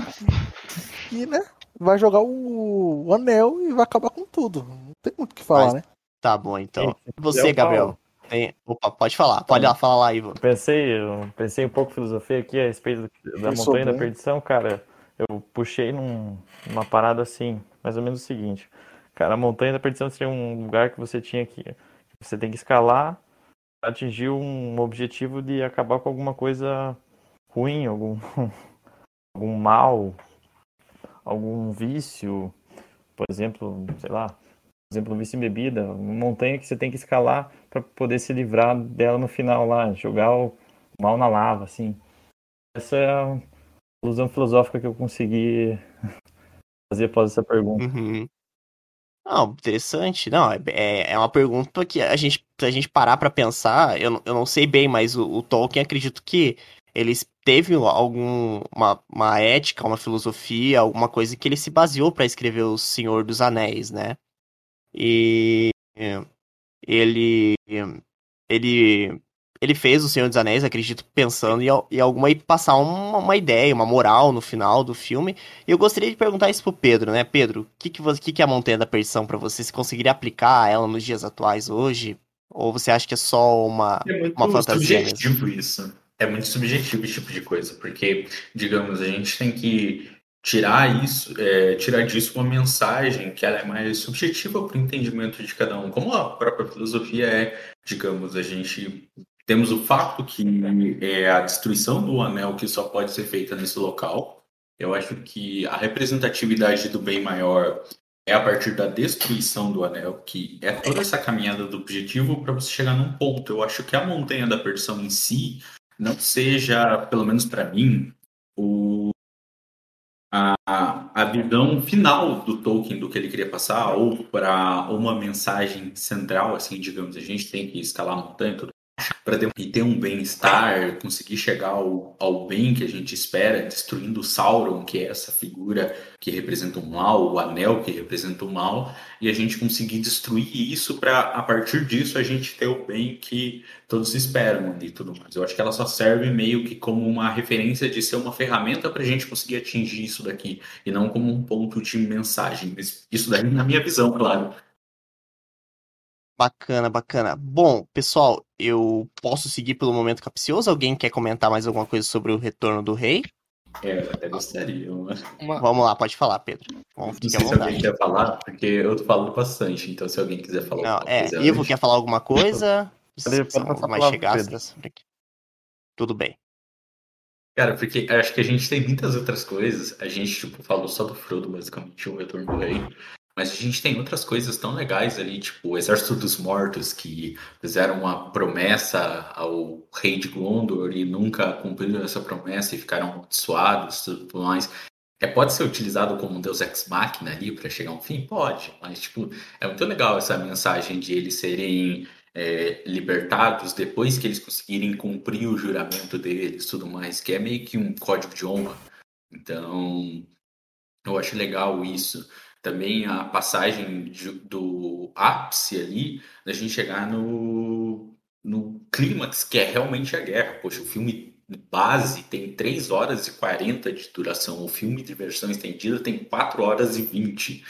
que né? Vai jogar o, o anel e vai acabar com tudo. Não tem muito o que falar, Mas- né? Tá bom, então. E você, eu Gabriel? falo. Tem... Opa, pode falar. Pode lá, fala lá, Ivo. Eu pensei, eu pensei um pouco em filosofia aqui a respeito da Pensou Montanha da. Perdição, cara. Eu puxei num- numa parada assim, mais ou menos o seguinte. Cara, a Montanha da Perdição seria um lugar que você tinha que. que Você tem que escalar pra atingir um objetivo de acabar com alguma coisa ruim, algum, algum mal, algum vício. Por exemplo, sei lá, por exemplo, um vício em bebida, uma montanha que você tem que escalar para poder se livrar dela no final lá, jogar o mal na lava, assim. Essa é a ilusão filosófica que eu consegui fazer após essa pergunta. Uhum. Não, interessante. Não, é, é, é uma pergunta que a gente, se a gente parar pra pensar, eu, eu não sei bem, mas o, o Tolkien acredito que ele teve algum uma, ética, uma filosofia, alguma coisa que ele se baseou pra escrever o Senhor dos Anéis, né? E ele ele ele fez o Senhor dos Anéis, acredito, pensando em, em alguma e passar uma, uma, ideia, uma moral no final do filme. E eu gostaria de perguntar isso pro Pedro, né? Pedro, o que, que, que, que é a Montanha da Perdição para você? Se conseguiria aplicar ela nos dias atuais hoje? Ou você acha que é só uma, é muito uma fantasia subjetivo mesmo? isso. É muito subjetivo esse tipo de coisa, porque, digamos, a gente tem que tirar isso, é, tirar disso uma mensagem que ela é mais subjetiva para o entendimento de cada um. Como a própria filosofia é, digamos, a gente temos o fato que é a destruição do anel que só pode ser feita nesse local. Eu acho que a representatividade do bem maior é a partir da destruição do anel, que é toda essa caminhada do objetivo para você chegar num ponto. Eu acho que a montanha da perdição em si não seja, pelo menos para mim, o a, a visão final do Tolkien do que ele queria passar ou para uma mensagem central, assim, digamos, a gente tem que escalar a montanha, tudo para ter um bem-estar, conseguir chegar ao, ao bem que a gente espera, destruindo o Sauron, que é essa figura que representa o mal, o anel que representa o mal, e a gente conseguir destruir isso para a partir disso a gente ter o bem que todos esperam e tudo mais. Eu acho que ela só serve meio que como uma referência de ser uma ferramenta para a gente conseguir atingir isso daqui, e não como um ponto de mensagem. Isso daí na minha visão, claro. Bacana, bacana. Bom, pessoal, eu posso seguir pelo momento capcioso? Alguém quer comentar mais alguma coisa sobre o retorno do rei? É, eu até gostaria. Uma... Vamos lá, pode falar, Pedro. Vamos, não sei se alguém quer falar, porque eu tô falando bastante, então se alguém quiser falar não, alguma é, coisa... Ivo quer falar alguma coisa? Pode, pode mais chegadas. Tudo bem. Cara, porque acho que a gente tem muitas outras coisas. A gente, tipo, falou só do Frodo, basicamente, o retorno do rei. Mas a gente tem outras coisas tão legais ali, tipo o Exército dos Mortos, que fizeram uma promessa ao rei de Gondor e nunca cumpriram essa promessa e ficaram amaldiçoados e tudo mais. É, pode ser utilizado como um Deus Ex Machina ali para chegar a um fim? Pode, mas tipo, é muito legal essa mensagem de eles serem é, libertados depois que eles conseguirem cumprir o juramento deles tudo mais, que é meio que um código de honra. Então, eu acho legal isso também a passagem de, do ápice ali, da gente chegar no, no clímax, que é realmente a guerra. Poxa, o filme base tem 3 horas e 40 de duração, o filme de versão estendida tem 4 horas e 20.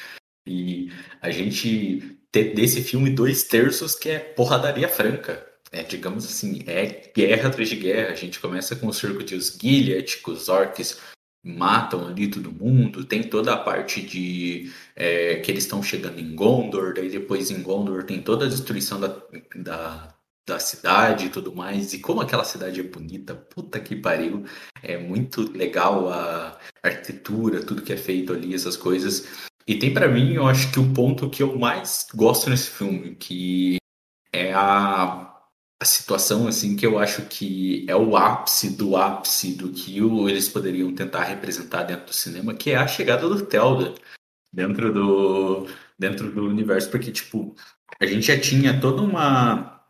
E a gente ter desse filme dois terços que é porradaria franca. É, digamos assim, é guerra atrás de guerra. A gente começa com o circo de Osgiliath, com os orcs matam ali todo mundo, tem toda a parte de é, que eles estão chegando em Gondor, daí depois em Gondor tem toda a destruição da, da, da cidade e tudo mais, e como aquela cidade é bonita, puta que pariu, é muito legal a arquitetura, tudo que é feito ali, essas coisas. E tem para mim, eu acho que o ponto que eu mais gosto nesse filme, que é a a situação assim que eu acho que é o ápice do ápice do que eles poderiam tentar representar dentro do cinema, que é a chegada do Telda dentro do dentro do universo, porque tipo a gente já tinha toda uma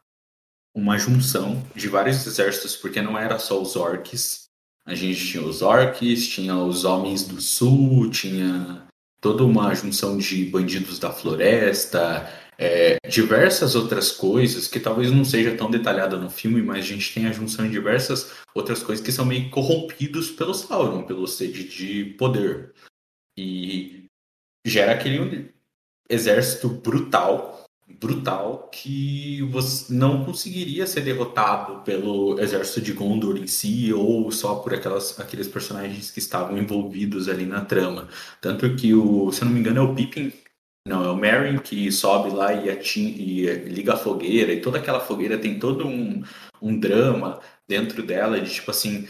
uma junção de vários exércitos, porque não era só os orcs. A gente tinha os orcs, tinha os homens do sul, tinha toda uma junção de bandidos da floresta, é, diversas outras coisas que talvez não seja tão detalhada no filme, mas a gente tem a junção de diversas outras coisas que são meio corrompidos pelo Sauron, pelo sede de poder. E gera aquele exército brutal, brutal, que você não conseguiria ser derrotado pelo exército de Gondor em si, ou só por aquelas, aqueles personagens que estavam envolvidos ali na trama. Tanto que o, se eu não me engano, é o Pippin não, é o Merrin que sobe lá e, e liga a fogueira, e toda aquela fogueira tem todo um, um drama dentro dela, de tipo assim,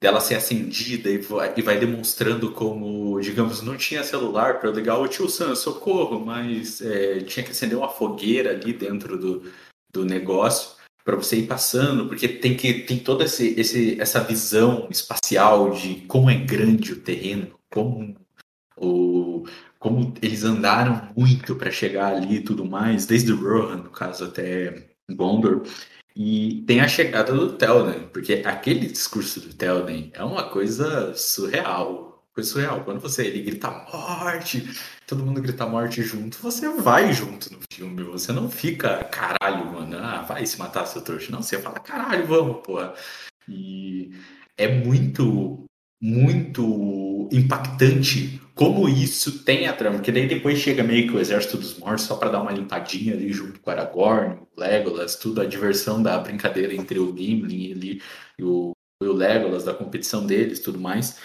dela ser acendida e vai, e vai demonstrando como, digamos, não tinha celular para ligar o tio Sam, socorro, mas é, tinha que acender uma fogueira ali dentro do, do negócio para você ir passando, porque tem que tem toda esse, esse, essa visão espacial de como é grande o terreno, como o, como eles andaram muito para chegar ali e tudo mais, desde Rohan, no caso, até Gondor. E tem a chegada do Telden, porque aquele discurso do Telden é uma coisa surreal. coisa surreal. Quando você ele grita morte, todo mundo grita morte junto, você vai junto no filme. Você não fica, caralho, mano, ah, vai se matar seu trouxa. Não, você fala, caralho, vamos, porra. E é muito, muito impactante como isso tem a trama. Porque daí depois chega meio que o Exército dos Mortos só para dar uma limpadinha ali junto com o Aragorn, o Legolas, tudo a diversão da brincadeira entre o Gimli ali, e o, e o Legolas, da competição deles tudo mais.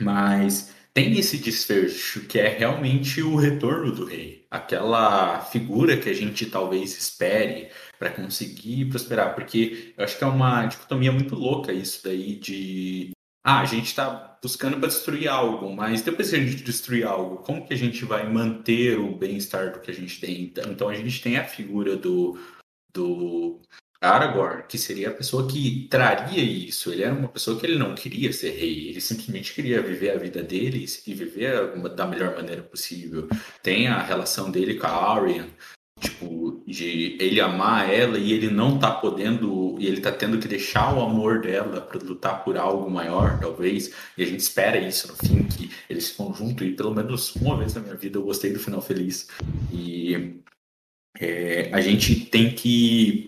Mas tem esse desfecho que é realmente o retorno do rei, aquela figura que a gente talvez espere para conseguir prosperar, porque eu acho que é uma dicotomia muito louca isso daí de ah, a gente está buscando para destruir algo, mas depois que a gente destruir algo, como que a gente vai manter o bem-estar do que a gente tem? Então a gente tem a figura do, do Aragorn, que seria a pessoa que traria isso. Ele era uma pessoa que ele não queria ser rei, ele simplesmente queria viver a vida dele e viver da melhor maneira possível. Tem a relação dele com a Arya, tipo, de ele amar ela e ele não tá podendo, e ele tá tendo que deixar o amor dela para lutar por algo maior, talvez. E a gente espera isso no fim, que eles ficam juntos, e pelo menos uma vez na minha vida eu gostei do final feliz. E é, a gente tem que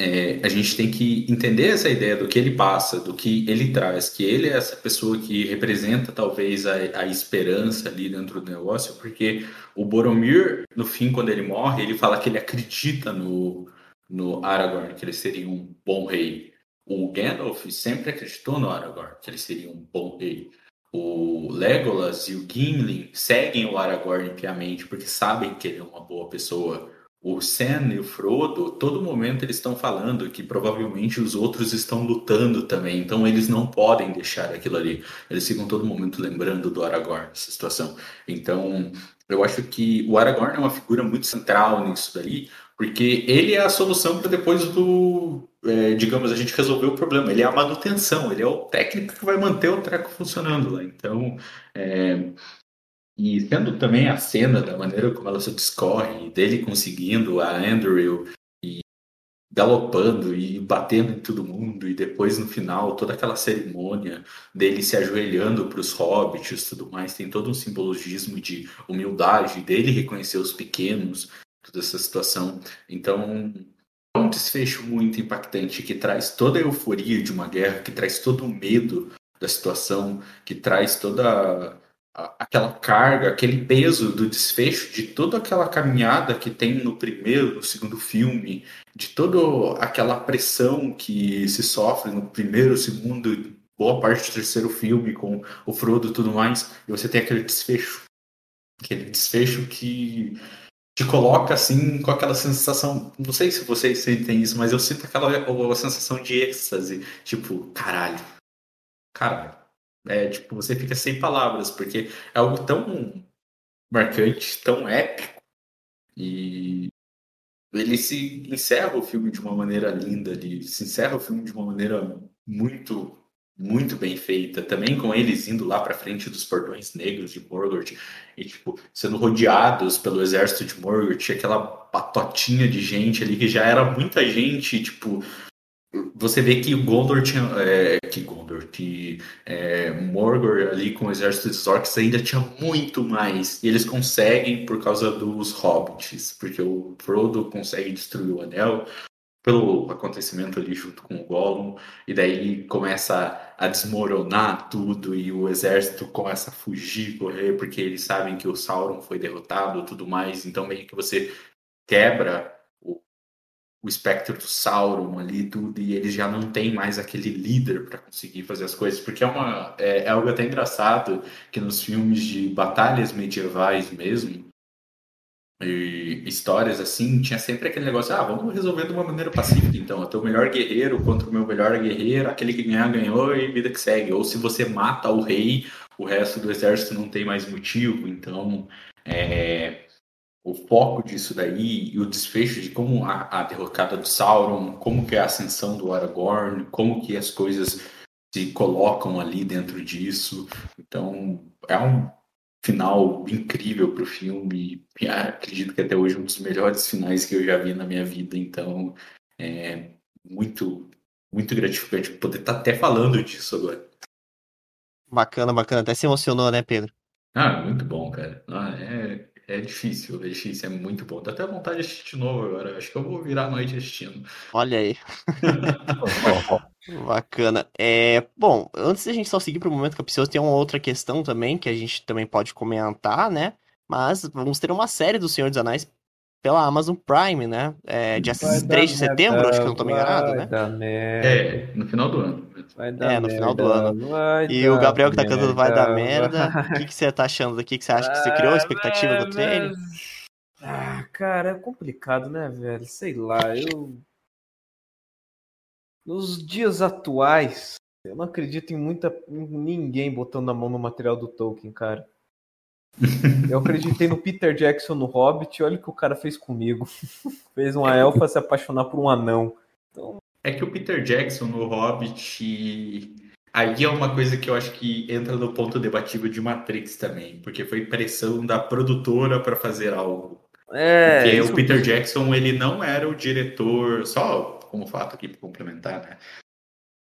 é, a gente tem que entender essa ideia do que ele passa, do que ele traz, que ele é essa pessoa que representa talvez a, a esperança ali dentro do negócio, porque o Boromir, no fim, quando ele morre, ele fala que ele acredita no, no Aragorn, que ele seria um bom rei. O Gandalf sempre acreditou no Aragorn, que ele seria um bom rei. O Legolas e o Gimli seguem o Aragorn piamente porque sabem que ele é uma boa pessoa o Sam e o Frodo, todo momento eles estão falando que provavelmente os outros estão lutando também, então eles não podem deixar aquilo ali. Eles ficam todo momento lembrando do Aragorn, essa situação. Então, eu acho que o Aragorn é uma figura muito central nisso daí, porque ele é a solução para depois do, é, digamos, a gente resolver o problema. Ele é a manutenção, ele é o técnico que vai manter o treco funcionando lá. Então, é, e sendo também a cena da maneira como ela se discorre, dele conseguindo a Andrew e galopando e batendo em todo mundo, e depois no final toda aquela cerimônia dele se ajoelhando para os hobbits tudo mais, tem todo um simbologismo de humildade, dele reconhecer os pequenos, toda essa situação. Então, é um desfecho muito impactante que traz toda a euforia de uma guerra, que traz todo o medo da situação, que traz toda aquela carga, aquele peso do desfecho de toda aquela caminhada que tem no primeiro, no segundo filme, de toda aquela pressão que se sofre no primeiro, segundo, boa parte do terceiro filme com o Frodo e tudo mais, e você tem aquele desfecho, aquele desfecho que te coloca assim com aquela sensação, não sei se vocês sentem isso, mas eu sinto aquela sensação de êxtase, tipo, caralho, caralho é, tipo, você fica sem palavras, porque é algo tão marcante, tão épico. E ele se encerra o filme de uma maneira linda, ele se encerra o filme de uma maneira muito, muito bem feita. Também com eles indo lá para frente dos portões negros de Morgoth e, tipo, sendo rodeados pelo exército de Morgoth, aquela patotinha de gente ali que já era muita gente, tipo, você vê que o Gondor tinha. É, que Gondor, que é, Morgor ali com o exército dos orcs ainda tinha muito mais. E eles conseguem por causa dos hobbits, porque o Frodo consegue destruir o anel pelo acontecimento ali junto com o Gollum, e daí começa a desmoronar tudo e o exército começa a fugir, correr, porque eles sabem que o Sauron foi derrotado tudo mais, então meio que você quebra o espectro do Sauron ali tudo e eles já não tem mais aquele líder para conseguir fazer as coisas porque é uma é, é, algo até engraçado que nos filmes de batalhas medievais mesmo e histórias assim tinha sempre aquele negócio ah vamos resolver de uma maneira pacífica então o teu melhor guerreiro contra o meu melhor guerreiro aquele que ganhar ganhou e vida que segue. Ou se você mata o rei o resto do exército não tem mais motivo então é, o foco disso daí e o desfecho de como a, a, derrocada do Sauron, como que é a ascensão do Aragorn, como que as coisas se colocam ali dentro disso. Então, é um final incrível para o filme. E acredito que até hoje é um dos melhores finais que eu já vi na minha vida. Então, é muito, muito gratificante poder estar tá até falando disso agora. Bacana, bacana. Até se emocionou, né, Pedro? Ah, muito bom, cara. Ah, é, é difícil, é difícil, é muito bom. Dá até vontade de assistir de novo agora. Acho que eu vou virar a noite assistindo. Olha aí. Bacana. É, bom, antes da gente só seguir pro momento capcioso, tem uma outra questão também que a gente também pode comentar, né? Mas vamos ter uma série do Senhor dos Anéis pela Amazon Prime, né? É, dia Vai 3 de setembro, acho que eu não tô me enganado, vai né? dar merda, É, no final do ano. vai dar É, no final do merda, ano. vai E o Gabriel que tá cantando vai dar merda, O que, que você tá achando daqui? Que você acha que você criou a expectativa do trailer? Ah, cara, é complicado, né, velho? Sei lá, eu. Nos dias atuais, eu não acredito em muita em ninguém botando a mão no material do Tolkien, cara. Eu acreditei no Peter Jackson no Hobbit, olha o que o cara fez comigo. fez uma elfa se apaixonar por um anão. É que o Peter Jackson no Hobbit. Aí é uma coisa que eu acho que entra no ponto debatível de Matrix também, porque foi pressão da produtora para fazer algo. É, Porque o Peter Jackson, ele não era o diretor, só como fato aqui para complementar, né?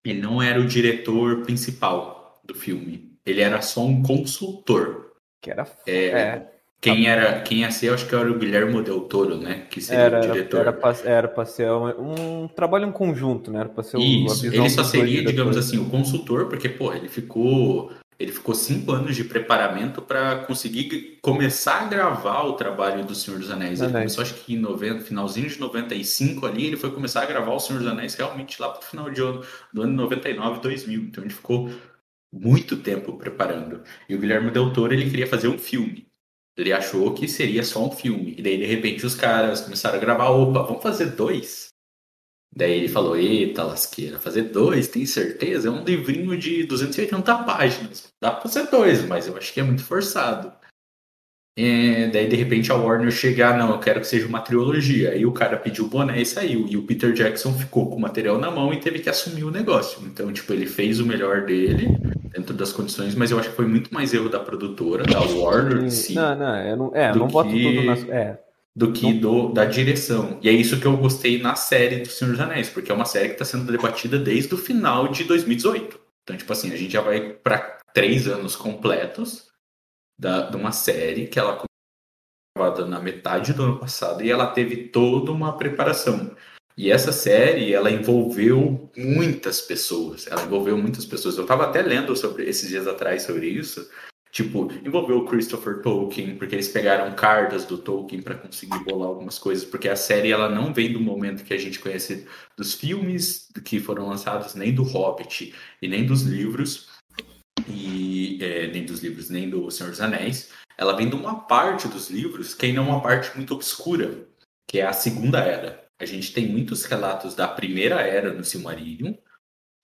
Ele não era o diretor principal do filme. Ele era só um consultor. Que era É, É. Quem era, quem ia ser, acho que era o Guilherme Del Toro, né? Que seria Era, o diretor. era, pra, era pra ser um, um trabalho em conjunto, né? Era pra ser o, a Isso, ele só seria, digamos assim, o consultor, porque, pô, ele ficou, ele ficou cinco anos de preparamento para conseguir começar a gravar o trabalho do Senhor dos Anéis. Ele Anéis. começou, acho que em 90, finalzinho de 95 ali, ele foi começar a gravar o Senhor dos Anéis realmente lá pro final de ano, do ano 99, 2000. Então ele ficou muito tempo preparando. E o Guilherme Del Toro, ele queria fazer um filme. Ele achou que seria só um filme. E daí, de repente, os caras começaram a gravar, opa, vamos fazer dois? Daí ele falou, eita lasqueira, fazer dois, tem certeza? É um livrinho de 280 páginas. Dá pra fazer dois, mas eu acho que é muito forçado. É, daí de repente a Warner chega, ah, não, eu quero que seja uma trilogia. Aí o cara pediu o boné e saiu. E o Peter Jackson ficou com o material na mão e teve que assumir o negócio. Então, tipo, ele fez o melhor dele dentro das condições, mas eu acho que foi muito mais erro da produtora, da Warner em si Não, não, eu não, é, não boto que- tudo nas. É, do que do, da direção. E é isso que eu gostei na série do Senhor dos Anéis, porque é uma série que está sendo debatida desde o final de 2018. Então, tipo assim, a gente já vai para três anos completos da, de uma série que ela começou gravada na metade do ano passado e ela teve toda uma preparação. E essa série, ela envolveu muitas pessoas. Ela envolveu muitas pessoas. Eu estava até lendo sobre esses dias atrás sobre isso. Tipo, envolveu Christopher Tolkien, porque eles pegaram cartas do Tolkien para conseguir bolar algumas coisas, porque a série ela não vem do momento que a gente conhece dos filmes que foram lançados, nem do Hobbit e nem dos livros, e é, nem dos livros, nem do Senhor dos Anéis. Ela vem de uma parte dos livros que ainda é uma parte muito obscura, que é a Segunda Era. A gente tem muitos relatos da Primeira Era no Silmarillion,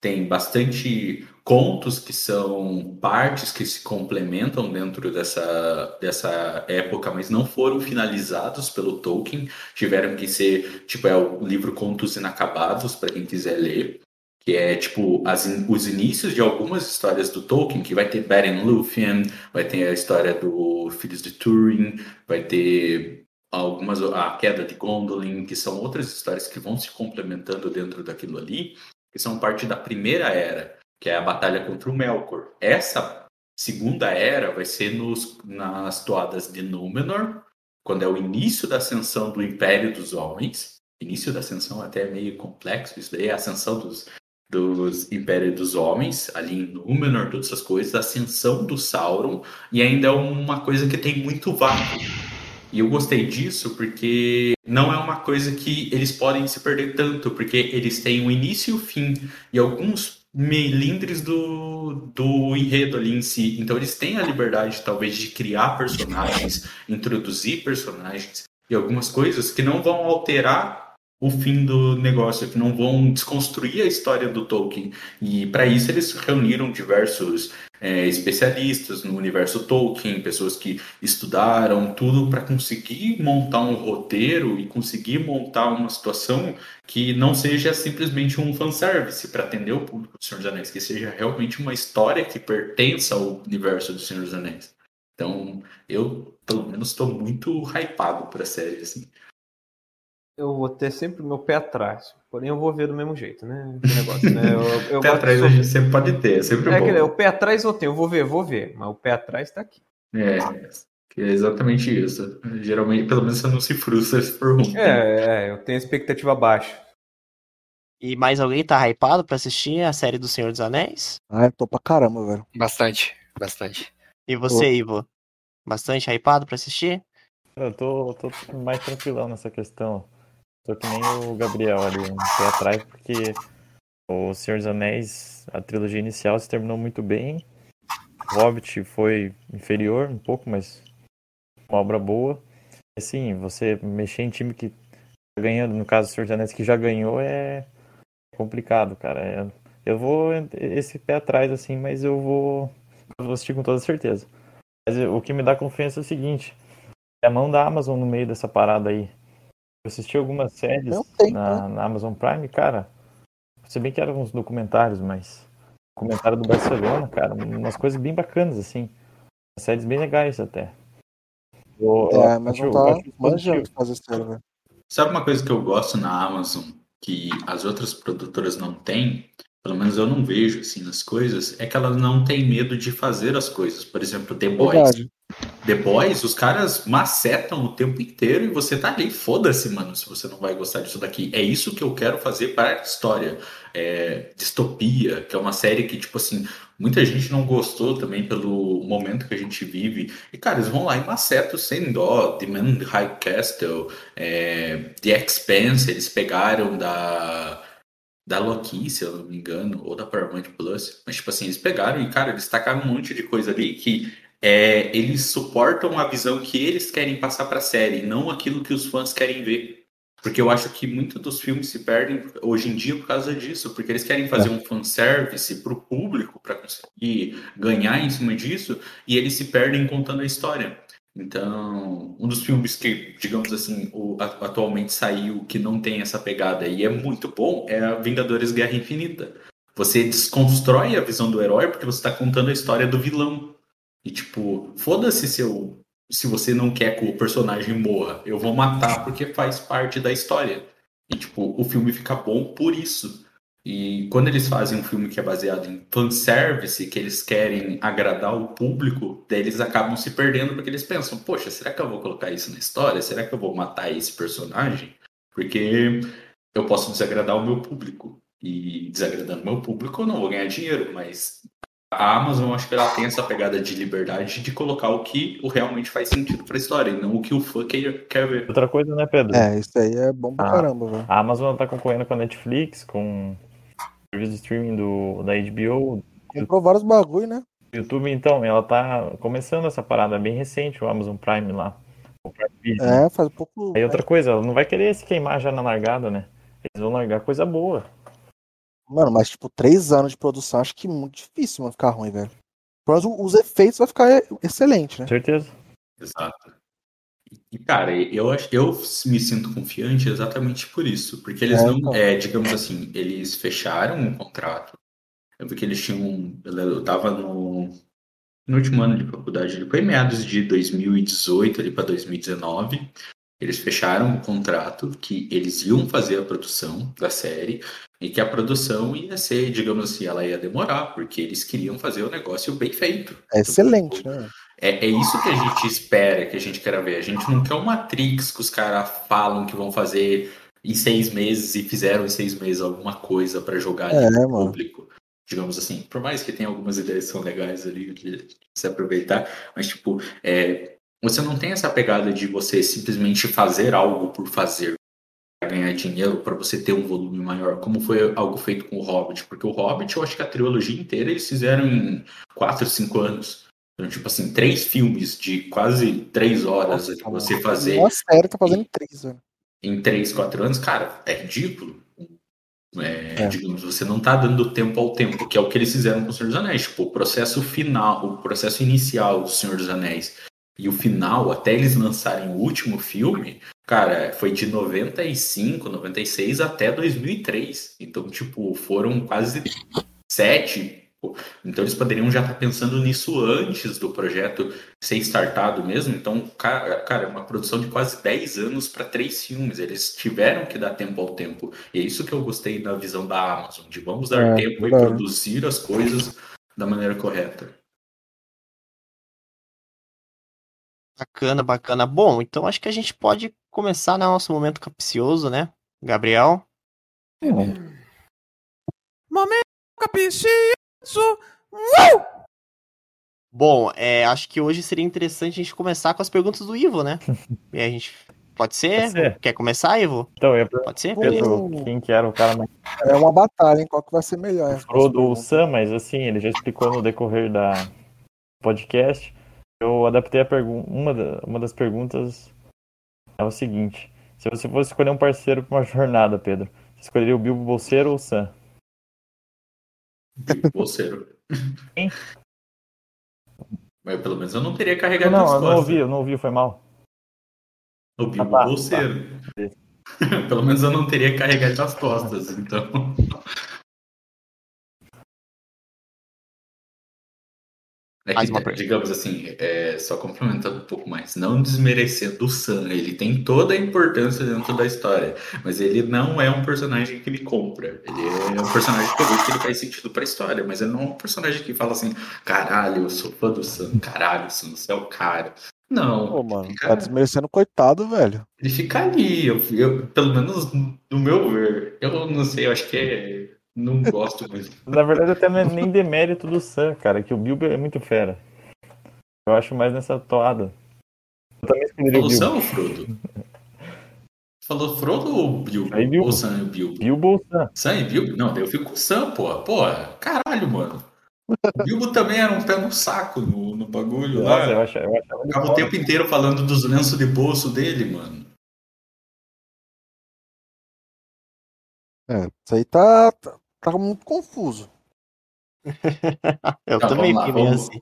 tem bastante contos que são partes que se complementam dentro dessa, dessa época, mas não foram finalizados pelo Tolkien. Tiveram que ser, tipo, é o livro Contos Inacabados, para quem quiser ler, que é, tipo, as, os inícios de algumas histórias do Tolkien, que vai ter Beren Lúthien, vai ter a história do Filhos de Túrin, vai ter algumas, a Queda de Gondolin, que são outras histórias que vão se complementando dentro daquilo ali, que são parte da primeira era, que é a batalha contra o Melkor. Essa segunda era vai ser nos, nas toadas de Númenor, quando é o início da ascensão do Império dos Homens. Início da ascensão até é meio complexo, isso daí é a ascensão dos, dos Império dos Homens, ali em Númenor, todas essas coisas, a ascensão do Sauron, e ainda é uma coisa que tem muito vácuo. E eu gostei disso porque não é uma coisa que eles podem se perder tanto, porque eles têm o início e o fim, e alguns melindres do, do enredo ali em si. Então eles têm a liberdade, talvez, de criar personagens, introduzir personagens e algumas coisas que não vão alterar o fim do negócio, que não vão desconstruir a história do Tolkien. E para isso eles reuniram diversos é, especialistas no universo Tolkien, pessoas que estudaram tudo para conseguir montar um roteiro e conseguir montar uma situação que não seja simplesmente um fanservice para atender o público do Senhor dos Anéis, que seja realmente uma história que pertença ao universo do Senhor dos Anéis. Então, eu, pelo menos, estou muito hypado para a série, assim. Eu vou ter sempre o meu pé atrás. Porém, eu vou ver do mesmo jeito, né? Negócio, né? Eu, eu Pé atrás a gente sempre pode ter, é sempre É bom. o pé atrás eu tenho, eu vou ver, vou ver. Mas o pé atrás tá aqui. É, que é exatamente isso. Geralmente, pelo menos você não se frustra se for ruim. É, é, eu tenho expectativa baixa. E mais alguém tá hypado pra assistir a série do Senhor dos Anéis? Ah, eu tô pra caramba, velho. Bastante, bastante. E você, Ivo? Bastante hypado pra assistir? Eu tô, tô mais tranquilão nessa questão. Tô que nem o Gabriel ali, um pé atrás, porque o Senhor dos Anéis, a trilogia inicial se terminou muito bem. O Hobbit foi inferior um pouco, mas uma obra boa. Assim, você mexer em time que tá ganhando, no caso do Senhor dos Anéis, que já ganhou, é complicado, cara. É- eu vou esse pé atrás, assim, mas eu vou, eu vou assistir com toda certeza. Mas o que me dá confiança é o seguinte, é a mão da Amazon no meio dessa parada aí. Eu assisti algumas séries tem, na, na Amazon Prime, cara. Se bem que eram uns documentários, mas. Documentário do Barcelona, cara. Umas coisas bem bacanas, assim. Séries bem legais até. Eu- eu É, mas acho- não eu tá acho manjando fazer série, velho. Sabe uma coisa que eu gosto na Amazon que as outras produtoras não têm? Pelo menos eu não vejo assim nas coisas, é que elas não têm medo de fazer as coisas. Por exemplo, The Boys. Verdade. The Boys, os caras macetam o tempo inteiro e você tá ali, foda-se, mano, se você não vai gostar disso daqui. É isso que eu quero fazer para a história. É, Distopia, que é uma série que, tipo assim, muita gente não gostou também pelo momento que a gente vive. E, cara, eles vão lá e macetam sem dó. The Man High Castle, é, The Expanse, eles pegaram da da Loki, se eu não me engano, ou da Paramount Plus. Mas, tipo assim, eles pegaram e, cara, eles tacaram um monte de coisa ali que é, eles suportam a visão que eles querem passar pra série, não aquilo que os fãs querem ver. Porque eu acho que muitos dos filmes se perdem hoje em dia por causa disso, porque eles querem fazer um fanservice pro público para conseguir ganhar em cima disso, e eles se perdem contando a história. Então, um dos filmes que, digamos assim, o- a- atualmente saiu que não tem essa pegada e é muito bom é a Vingadores Guerra Infinita. Você desconstrói a visão do herói porque você está contando a história do vilão. E tipo, foda-se se, se você não quer que o personagem morra. Eu vou matar porque faz parte da história. E tipo, o filme fica bom por isso. E quando eles fazem um filme que é baseado em fanservice, que eles querem agradar o público, daí eles acabam se perdendo porque eles pensam, poxa, será que eu vou colocar isso na história? Será que eu vou matar esse personagem? Porque eu posso desagradar o meu público. E desagradando o meu público eu não vou ganhar dinheiro, mas a Amazon, acho que ela tem essa pegada de liberdade de colocar o que o realmente faz sentido pra história, e não o que o fã quer, quer ver. Outra coisa, né, Pedro? É, isso aí é bom pra Ah. caramba, velho. A Amazon tá concorrendo com a Netflix, com o serviço de streaming do, da HBO, Comprou vários bagulho, né? YouTube, então, ela tá começando essa parada bem recente, o Amazon Prime lá. O Prime Video. É, faz pouco. Aí outra coisa, ela não vai querer se queimar já na largada, né? Eles vão largar coisa boa. Mano, mas tipo, três anos de produção, acho que é muito difícil, mano, ficar ruim, velho. Pelo menos os efeitos vai ficar excelente, né? Certeza. Exato. E, cara, eu, acho- eu me sinto confiante exatamente por isso. Porque eles É, não, então. é, digamos assim, eles fecharam um contrato. Eu vi que eles tinham. Eu tava no, no último ano de faculdade, ele foi em meados de 2018 ali para 2019. Eles fecharam um contrato que eles iam fazer a produção da série e que a produção ia ser, digamos assim, ela ia demorar, porque eles queriam fazer o negócio bem feito. É excelente, né? É, é isso que a gente espera, que a gente quer ver. A gente não quer um Matrix que os caras falam que vão fazer em seis meses e fizeram em seis meses alguma coisa pra jogar É, no mano. público. Digamos assim, por mais que tenha algumas ideias que são legais ali de se aproveitar, mas tipo, é, você não tem essa pegada de você simplesmente fazer algo por fazer ganhar dinheiro para você ter um volume maior, como foi algo feito com o Hobbit, porque o Hobbit eu acho que a trilogia inteira eles fizeram em 4, 5 anos. Então, tipo assim, três filmes de quase três horas Nossa, que você fazer Uma série tá fazendo em três, velho. em 3, 4 anos, cara, é ridículo. É, É. Digamos, você não tá dando tempo ao tempo, que é o que eles fizeram com o Senhor dos Anéis. Tipo, o processo final, o processo inicial do Senhor dos Anéis e o final, até eles lançarem o último filme, cara, foi de 95, 96 até 2003. Então, tipo, foram quase sete, Então eles poderiam já estar pensando nisso antes do projeto ser startado mesmo. Então, cara, cara é uma produção de quase 10 anos para três filmes. Eles tiveram que dar tempo ao tempo. E é isso que eu gostei da visão da Amazon, de vamos dar É, tempo e verdade. produzir as coisas da maneira correta. Bacana, bacana. Bom, então acho que a gente pode começar né, nosso momento capcioso, né? Gabriel? Momento capicioso. Bom, é, acho que hoje seria interessante a gente começar com as perguntas do Ivo, né? E a gente. Pode ser? Pode ser. Quer começar, Ivo? Então, eu Pode ser? Pedro, quem que era o cara mais É uma batalha, hein? Qual que vai ser melhor? Frodo ou Sam, mas assim, ele já explicou no decorrer da podcast. Eu adaptei a pergunta. Uma, da- uma das perguntas é o seguinte: se você fosse escolher um parceiro para uma jornada, Pedro, você escolheria o Bilbo Bolseiro ou o Sam? Bilbo Bolseiro. Quem? Mas pelo menos eu não teria carregado Não, eu não ouvi, eu não ouvi, foi mal. O Bilbo tá, tá. Bolseiro. Pelo menos eu não teria carregado nas costas, então. É Mais uma digamos assim, é, só complementando um pouco mais, não desmerecendo o Sam, ele tem toda a importância dentro da história, mas ele não é um personagem que ele compra. Ele é um personagem que eu vejo que ele faz sentido pra história, mas ele não é um personagem que fala assim, caralho, eu sou fã do Sam, caralho, Sam, você é o cara. Não. Pô, mano, fica- tá desmerecendo coitado, velho. ele fica ali, eu, eu- pelo menos no meu ver. Eu não sei, eu acho que é. Não gosto muito. Na verdade, até não é nem demérito do Sam, cara, que o Bilbo é muito fera. Eu acho mais nessa toada. Eu também escolheria o Falou Bilbo. Sam ou Frodo? Falou Frodo ou Bilbo? Aí, Bilbo. Ou Sam e Bilbo? Bilbo ou Sam? Sam e Bilbo? Não, eu fico com o Sam, pô. Pô, caralho, mano. O Bilbo também era um pé no saco no, no bagulho Nossa, eu lá. eu achava ele Ficava o tempo inteiro falando dos lenços de bolso dele, mano. É, isso aí tá, tá, tá muito confuso. Eu Tá, também lá, fiquei meio vamos. assim.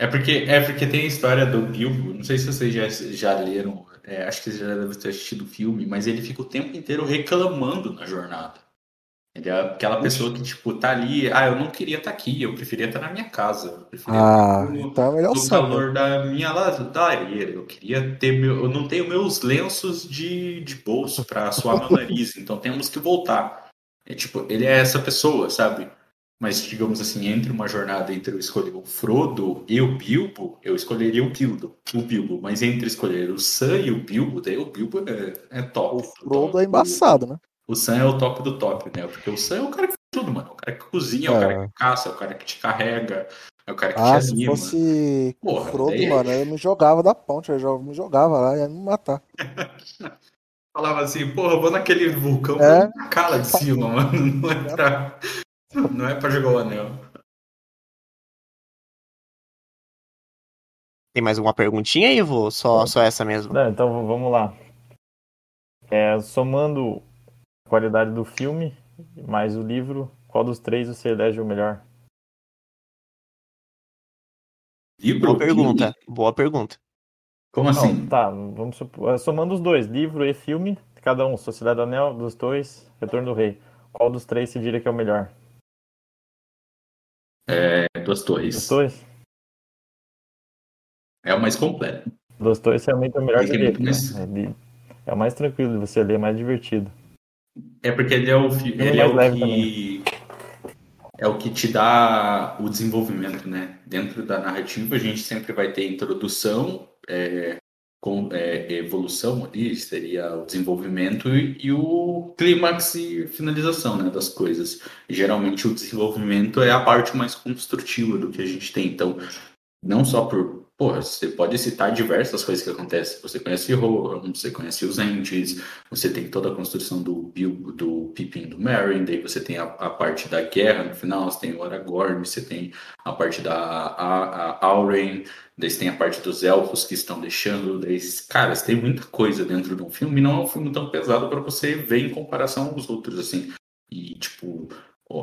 É porque, é porque tem a história do Bilbo, não sei se vocês já, já leram, é, acho que vocês já devem ter assistido o filme, mas ele fica o tempo inteiro reclamando na jornada. Ele é aquela pessoa que, tipo, tá ali, ah, eu não queria estar aqui, eu preferia estar na minha casa, eu preferia Ah, estar no, então é melhor o no Sam. calor da minha la- lareira, eu queria ter meu, eu não tenho meus lenços de, de bolso pra suar meu nariz, então temos que voltar. É tipo, ele é essa pessoa, sabe? Mas, digamos assim, entre uma jornada entre eu escolher o Frodo e o Bilbo, eu escolheria o Bilbo, o Bilbo. Mas entre escolher o Sam e o Bilbo, daí o Bilbo é, é top. O Frodo é embaçado, né? O, Sam é o top do top, né? Porque o Sam é o cara que faz tudo, mano. É o cara que cozinha, é o É. cara que caça, é o cara que te carrega, é o cara que Ah, te se anima. fosse o Porra, Frodo, daí- mano, eu me jogava da ponte, eu me jogava lá, ia me matar. Falava assim, porra, eu vou naquele vulcão É. é. na cara de cima, mano. Não é pra, não é pra jogar o anel. Tem mais alguma perguntinha, Ivo? Só, só essa mesmo. Não, então vamos lá. É, somando a qualidade do filme mais o livro, qual dos três você elege o melhor? Livro? Boa pergunta. Boa pergunta. Como assim? Não, tá, vamos supor, é, somando os dois, livro e filme, cada um, Sociedade do Anel, dos dois, Retorno do Rei. Qual dos três você diria que é o melhor? É, Duas Torres. Dos dois? É o mais completo. Dos dois realmente é o melhor de ler. muito mais- cara. É, é o mais tranquilo de você ler, é mais divertido. É porque ele é o, Filme ele é mais o que é o que te dá o desenvolvimento, né? Dentro da narrativa a gente sempre vai ter introdução, é, com é, evolução ali seria o desenvolvimento e, e o clímax e finalização, né, das coisas. Geralmente o desenvolvimento é a parte mais construtiva do que a gente tem. Então, não só por Porra, você pode citar diversas coisas que acontecem. Você conhece Rohan, você conhece os Ents, você tem toda a construção do Bilbo, do Pippin, do Merry, daí você tem a, a parte da guerra no final, você tem o Aragorn, você tem a parte da a, a Auren, daí você tem a parte dos elfos que estão deixando, daí, cara, você tem muita coisa dentro de um filme, não é um filme tão pesado para você ver em comparação aos outros, assim. E, tipo,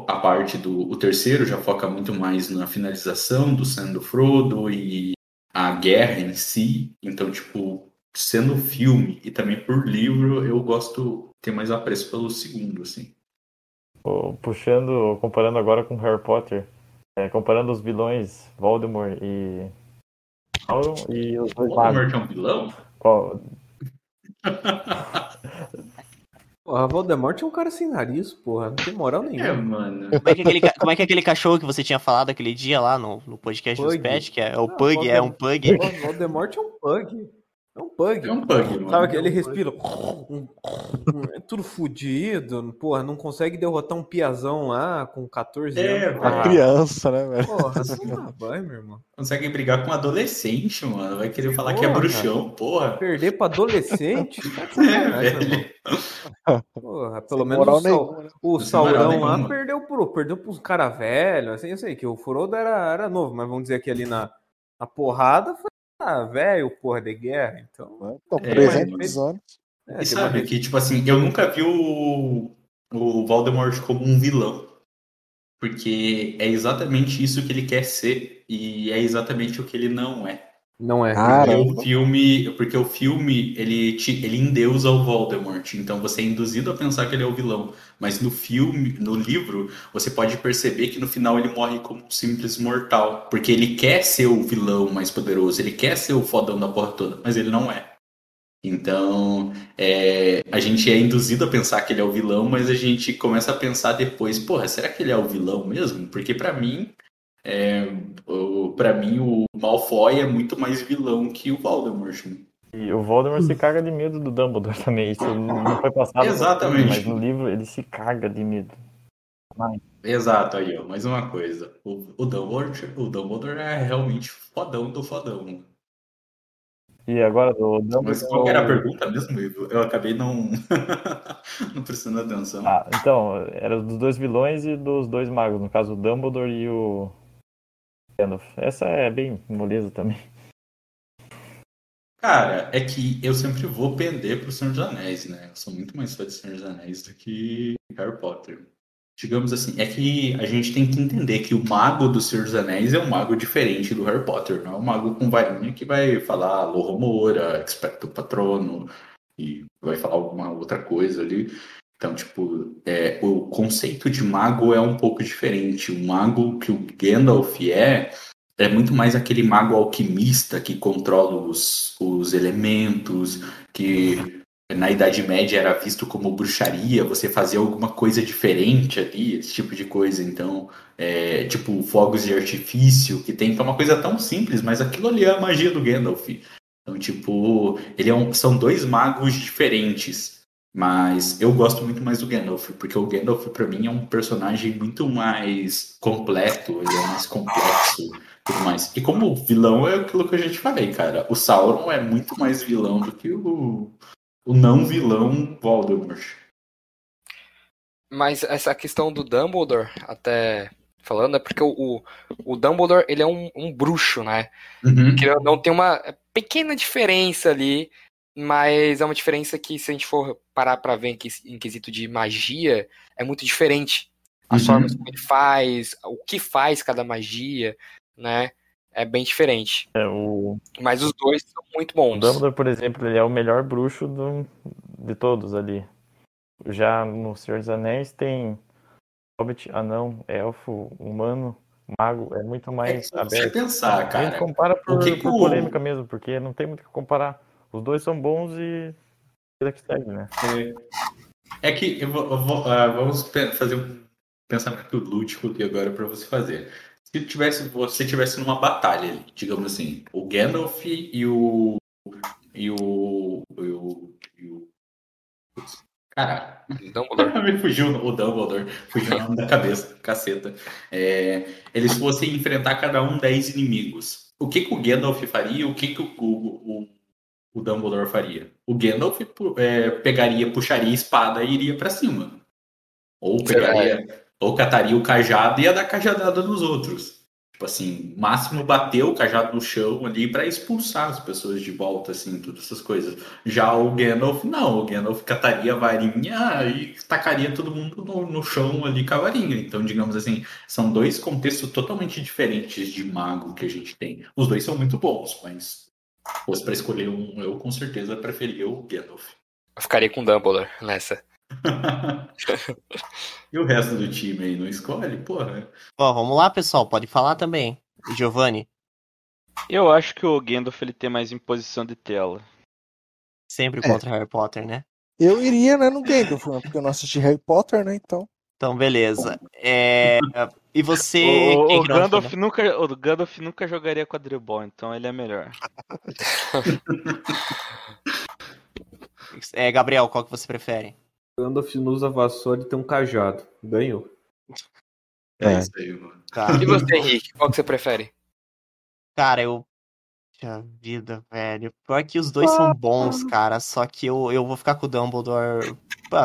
a parte do o terceiro já foca muito mais na finalização do Sam do Frodo e a guerra em si. Então, tipo, sendo filme e também por livro, eu gosto ter mais apreço pelo segundo, assim. Puxando, comparando agora com Harry Potter, é, comparando os vilões Voldemort e e os dois magos. Voldemort é um vilão? Qual- Porra, Voldemort é um cara sem nariz, porra. Não tem moral É, nenhuma. mano. Como é, que aquele, como é que aquele cachorro que você tinha falado aquele dia lá no, no podcast dos Pug. pets, que é o Não, Pug, é um Pug. Voldemort é um pug. É um pug. É um bug, mano. Sabe que ele respira. É tudo fudido. Porra, não consegue derrotar um piazão lá com 14 É, anos. Uma Ah. criança, né, velho? Porra, não vai, meu irmão. Consegue brigar com um adolescente, mano. Vai querer falar que é Porra. bruxão, porra. Perder pra adolescente? Tá É, velho. Porra, pelo Sem menos o, né? o Saurão lá nenhuma. perdeu pro, perdeu pros cara velho. Assim, eu sei que o Frodo era, era novo, mas vamos dizer que ali na, na porrada foi ah, velho, porra de guerra. Então, Então, É, 300 anos. é, E sabe uma- que, tipo assim, eu nunca vi o, o Voldemort como um vilão. Porque é exatamente isso que ele quer ser. E é exatamente o que ele não é. Não é. Cara, Porque o filme, porque o filme ele, te, ele endeusa o Voldemort, então você é induzido a pensar que ele é o vilão. Mas no filme, no livro, você pode perceber que no final ele morre como um simples mortal, porque ele quer ser o vilão mais poderoso, ele quer ser o fodão da porra toda, mas ele não é. Então, é, a gente é induzido a pensar que ele é o vilão, mas a gente começa a pensar depois, porra, será que ele é o vilão mesmo? Porque pra mim, é, o, pra mim o Malfoy é muito mais vilão que o Voldemort. E o Voldemort se caga de medo do Dumbledore também. Isso não foi passado. no Exatamente. Mas no livro ele se caga de medo. Exato, aí, ó, mais uma coisa. O, o Dumbledore, o Dumbledore é realmente fodão do fodão. E agora do Dumbledore. Mas qual era a pergunta mesmo? Eu acabei não, não prestando atenção. Ah, então, era dos dois vilões e dos dois magos, no caso o Dumbledore e o. Essa é bem moleza também. Cara, é que eu sempre vou pender pro Senhor dos Anéis, né? Eu sou muito mais fã de Senhor dos Anéis do que Harry Potter. Digamos assim, é que a gente tem que entender que o mago do Senhor dos Anéis é um mago diferente do Harry Potter, não é um mago com varinha que vai falar Lohomora, Expecto Patrono e vai falar alguma outra coisa ali. Então, tipo, é, o conceito de mago é um pouco diferente. O mago que o Gandalf é, é muito mais aquele mago alquimista que controla os, os elementos, que na Idade Média era visto como bruxaria, você fazer alguma coisa diferente ali, esse tipo de coisa. Então, é, tipo, fogos de artifício, que tem é uma coisa tão simples, mas aquilo ali é a magia do Gandalf. Então, tipo, ele é um, são dois magos diferentes. Mas eu gosto muito mais do Gandalf, porque o Gandalf, pra mim, é um personagem muito mais completo, ele é mais complexo tudo mais. E como vilão é aquilo que a gente falei, cara. O Sauron é muito mais vilão do que o, o não vilão Voldemort. Mas essa questão do Dumbledore, até falando, é porque o, o, o Dumbledore, ele é um, um bruxo, né? Uhum. Que não tem uma pequena diferença ali, mas é uma diferença que, se a gente for parar pra ver em, que- em quesito de magia, é muito diferente. As Uhum. formas como ele faz, o que faz cada magia, né? É bem diferente. É, o, Mas os dois são muito o bons. Dumbledore, por exemplo, ele é o melhor bruxo do- de todos ali. Já no Senhor dos Anéis tem Hobbit, anão, elfo, humano, mago, é muito É mais você aberto. pensar, A gente cara, compara por, o que que por o- polêmica mesmo, porque não tem muito o que comparar. Os dois são bons e vida que segue, né? É que eu vou, eu vou- ah, vamos fazer um pensamento lúdico aqui agora para você fazer. Se tivesse, você tivesse numa batalha, digamos assim, o Gandalf e o e o e o, e o caralho, Dumbledore. me fugiu o Dumbledore, fugiu o nome da cabeça, caceta. É, eles fossem enfrentar cada um 10 inimigos. O que, que o Gandalf faria? O que, que o, o, o, o Dumbledore faria? O Gandalf é, pegaria, puxaria a espada e iria pra cima. Ou pegaria, ou cataria o cajado e ia dar cajadada nos outros. Tipo assim, máximo bater o cajado no chão ali pra expulsar as pessoas de volta, assim, todas essas coisas. Já o Gandalf, não. O Gandalf cataria a varinha e tacaria todo mundo no, no chão ali com a varinha. Então, digamos assim, são dois contextos totalmente diferentes de mago que a gente tem. Os dois são muito bons, mas fosse pra escolher um, eu com certeza preferia o Gandalf. Eu ficaria com Dumbledore nessa. e o resto do time aí não escolhe? Porra. Ó, vamos lá, pessoal, pode falar também. Giovanni, Eu acho que o Gandalf ele tem mais imposição de tela. sempre É. contra Harry Potter, né? Eu iria, né, no Gandalf, né, porque eu não assisti Harry Potter, né, então. Então, beleza. É, E você. O, o que não Gandalf respondeu? nunca, o Gandalf nunca jogaria quadribol, então ele é melhor. É, Gabriel, qual que você prefere? Gandalf não usa vassoura e tem um cajado. Ganhou. É, É. isso aí, mano. Tá. E você, Henrique? Qual que você prefere? Cara, eu. Puxa vida, velho. Pior que os dois são bons, cara. Só que eu, eu vou ficar com o Dumbledore.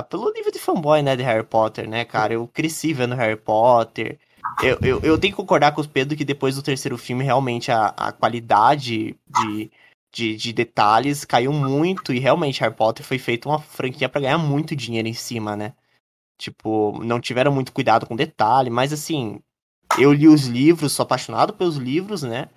pelo nível de fanboy, né, de Harry Potter, né, cara? Eu cresci vendo Harry Potter. Eu, eu, eu tenho que concordar com o Pedro que depois do terceiro filme, realmente a, a qualidade de, de, de detalhes caiu muito. E realmente Harry Potter foi feito uma franquia pra ganhar muito dinheiro em cima, né? Tipo, não tiveram muito cuidado com detalhe, mas assim, eu li os livros, sou apaixonado pelos livros, né?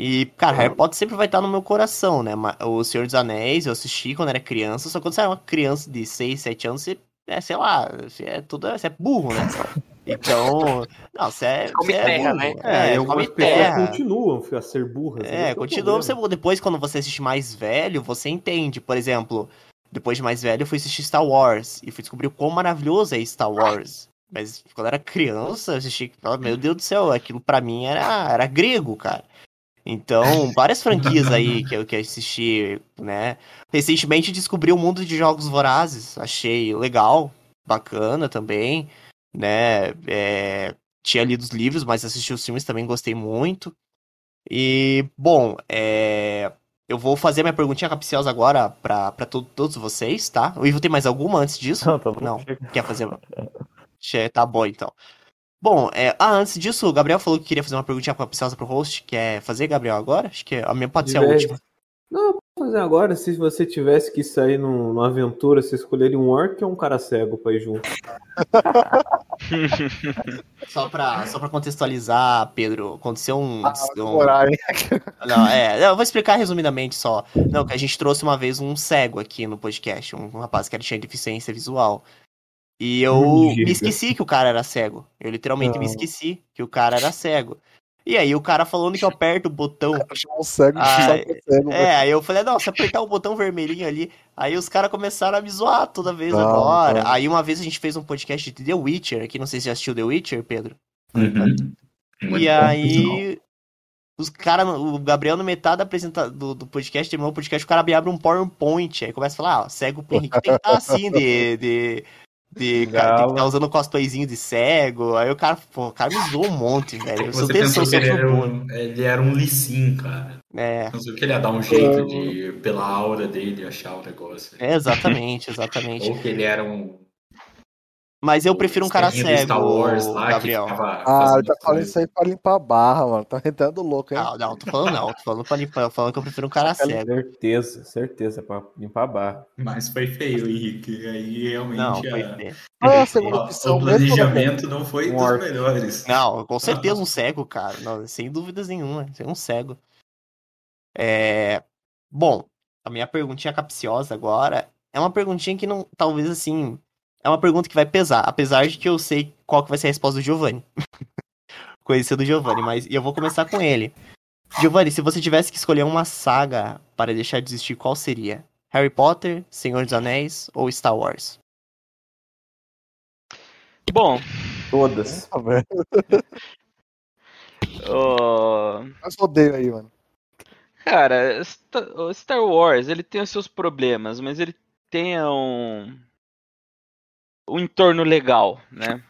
E, cara, Harry Potter sempre vai estar no meu coração, né? O Senhor dos Anéis, eu assisti quando era criança, só que quando você é uma criança de 6, 7 anos, você é, sei lá, você é tudo, você é burro, né? Então, não, você é, Come você é burro. né? É, e come algumas terra. continuam a ser burras. É. Você, problema. depois, quando você assiste mais velho, você entende. Por exemplo, depois de mais velho, eu fui assistir Star Wars e fui descobrir o quão maravilhoso é Star Wars. Mas quando eu era criança, eu assisti. meu Deus do céu, aquilo pra mim era, era grego, cara. Então, várias franquias aí que eu, que assisti, né? Recentemente descobri o mundo de jogos vorazes. Achei legal, bacana também, né? É, tinha lido os livros, mas assisti os filmes também, gostei muito. E, bom, é, eu vou fazer minha perguntinha capciosa agora pra, pra to- todos vocês, tá? O Ivo tem mais alguma antes disso? Não, tá Não. Quer fazer? Tá bom, então. Bom, é, ah, antes disso, o Gabriel falou que queria fazer uma perguntinha capciosa pro host. Quer fazer, Gabriel, agora? Acho que a minha pode ser a última. Não, vou fazer agora. Se você tivesse que sair num- numa aventura, você escolheria um orc ou um cara cego pra ir junto? Só pra, só pra contextualizar, Pedro, aconteceu um. Ah, um- Morar? Não, é, eu vou explicar resumidamente só. Não, que a gente trouxe uma vez um cego aqui no podcast, um, um rapaz que era- tinha deficiência visual. E eu me esqueci que o cara era cego. Eu literalmente me Não. esqueci que o cara era cego. E aí o cara falando que eu aperto o botão. Um cego, Ah, é cego. É, aí eu falei, não, se apertar o botão vermelhinho ali, aí os caras começaram a me zoar toda vez Não, agora. não. Aí uma vez a gente fez um podcast de The Witcher aqui, não sei se você assistiu The Witcher, Pedro. Uhum. Muito E bom, aí, os caras, o Gabriel, no metade apresenta do, do podcast, terminou o podcast, o cara abre abre um PowerPoint, aí começa a falar, ah, cego pro Henrique tem que estar assim, de. de de cara, tem que estar usando cosplayzinho de cego. Aí o cara, pô, o cara me zoou um monte, velho. Eu sou Você pensou que ele era um, ele era um Lissim, cara. É, Pensou que ele ia dar um jeito de, pela aura dele, achar o negócio. é, exatamente, exatamente. Ou que ele era um. Mas eu prefiro um cara cego, Star Wars lá, Gabriel. Ah, eu tá falando isso aí pra limpar a barra, mano. Tá entrando louco, hein? Não, não, tô falando não, tô falando pra limpar, tô falando que eu prefiro um cara cego. Certeza, certeza, pra limpar a barra. Mas foi feio, Henrique. Aí realmente Não, a- foi feio. Ah, a o, segunda o opção mesmo. né? planejamento não foi Um dos orc. melhores. Não, com certeza um cego, cara. Não, sem dúvidas nenhuma. Você é um cego. É... Bom, a minha perguntinha capciosa agora é uma perguntinha que não. Talvez assim. É uma pergunta que vai pesar. Apesar de que eu sei qual que vai ser a resposta do Giovanni. Conhecido o Giovanni, mas e eu vou começar com ele. Giovanni, se você tivesse que escolher uma saga para deixar de existir, qual seria? Harry Potter, Senhor dos Anéis ou Star Wars? Bom, Todas. Tá Mas odeio aí, mano. cara, Star Wars, ele tem os seus problemas, mas ele tem um um entorno legal, né?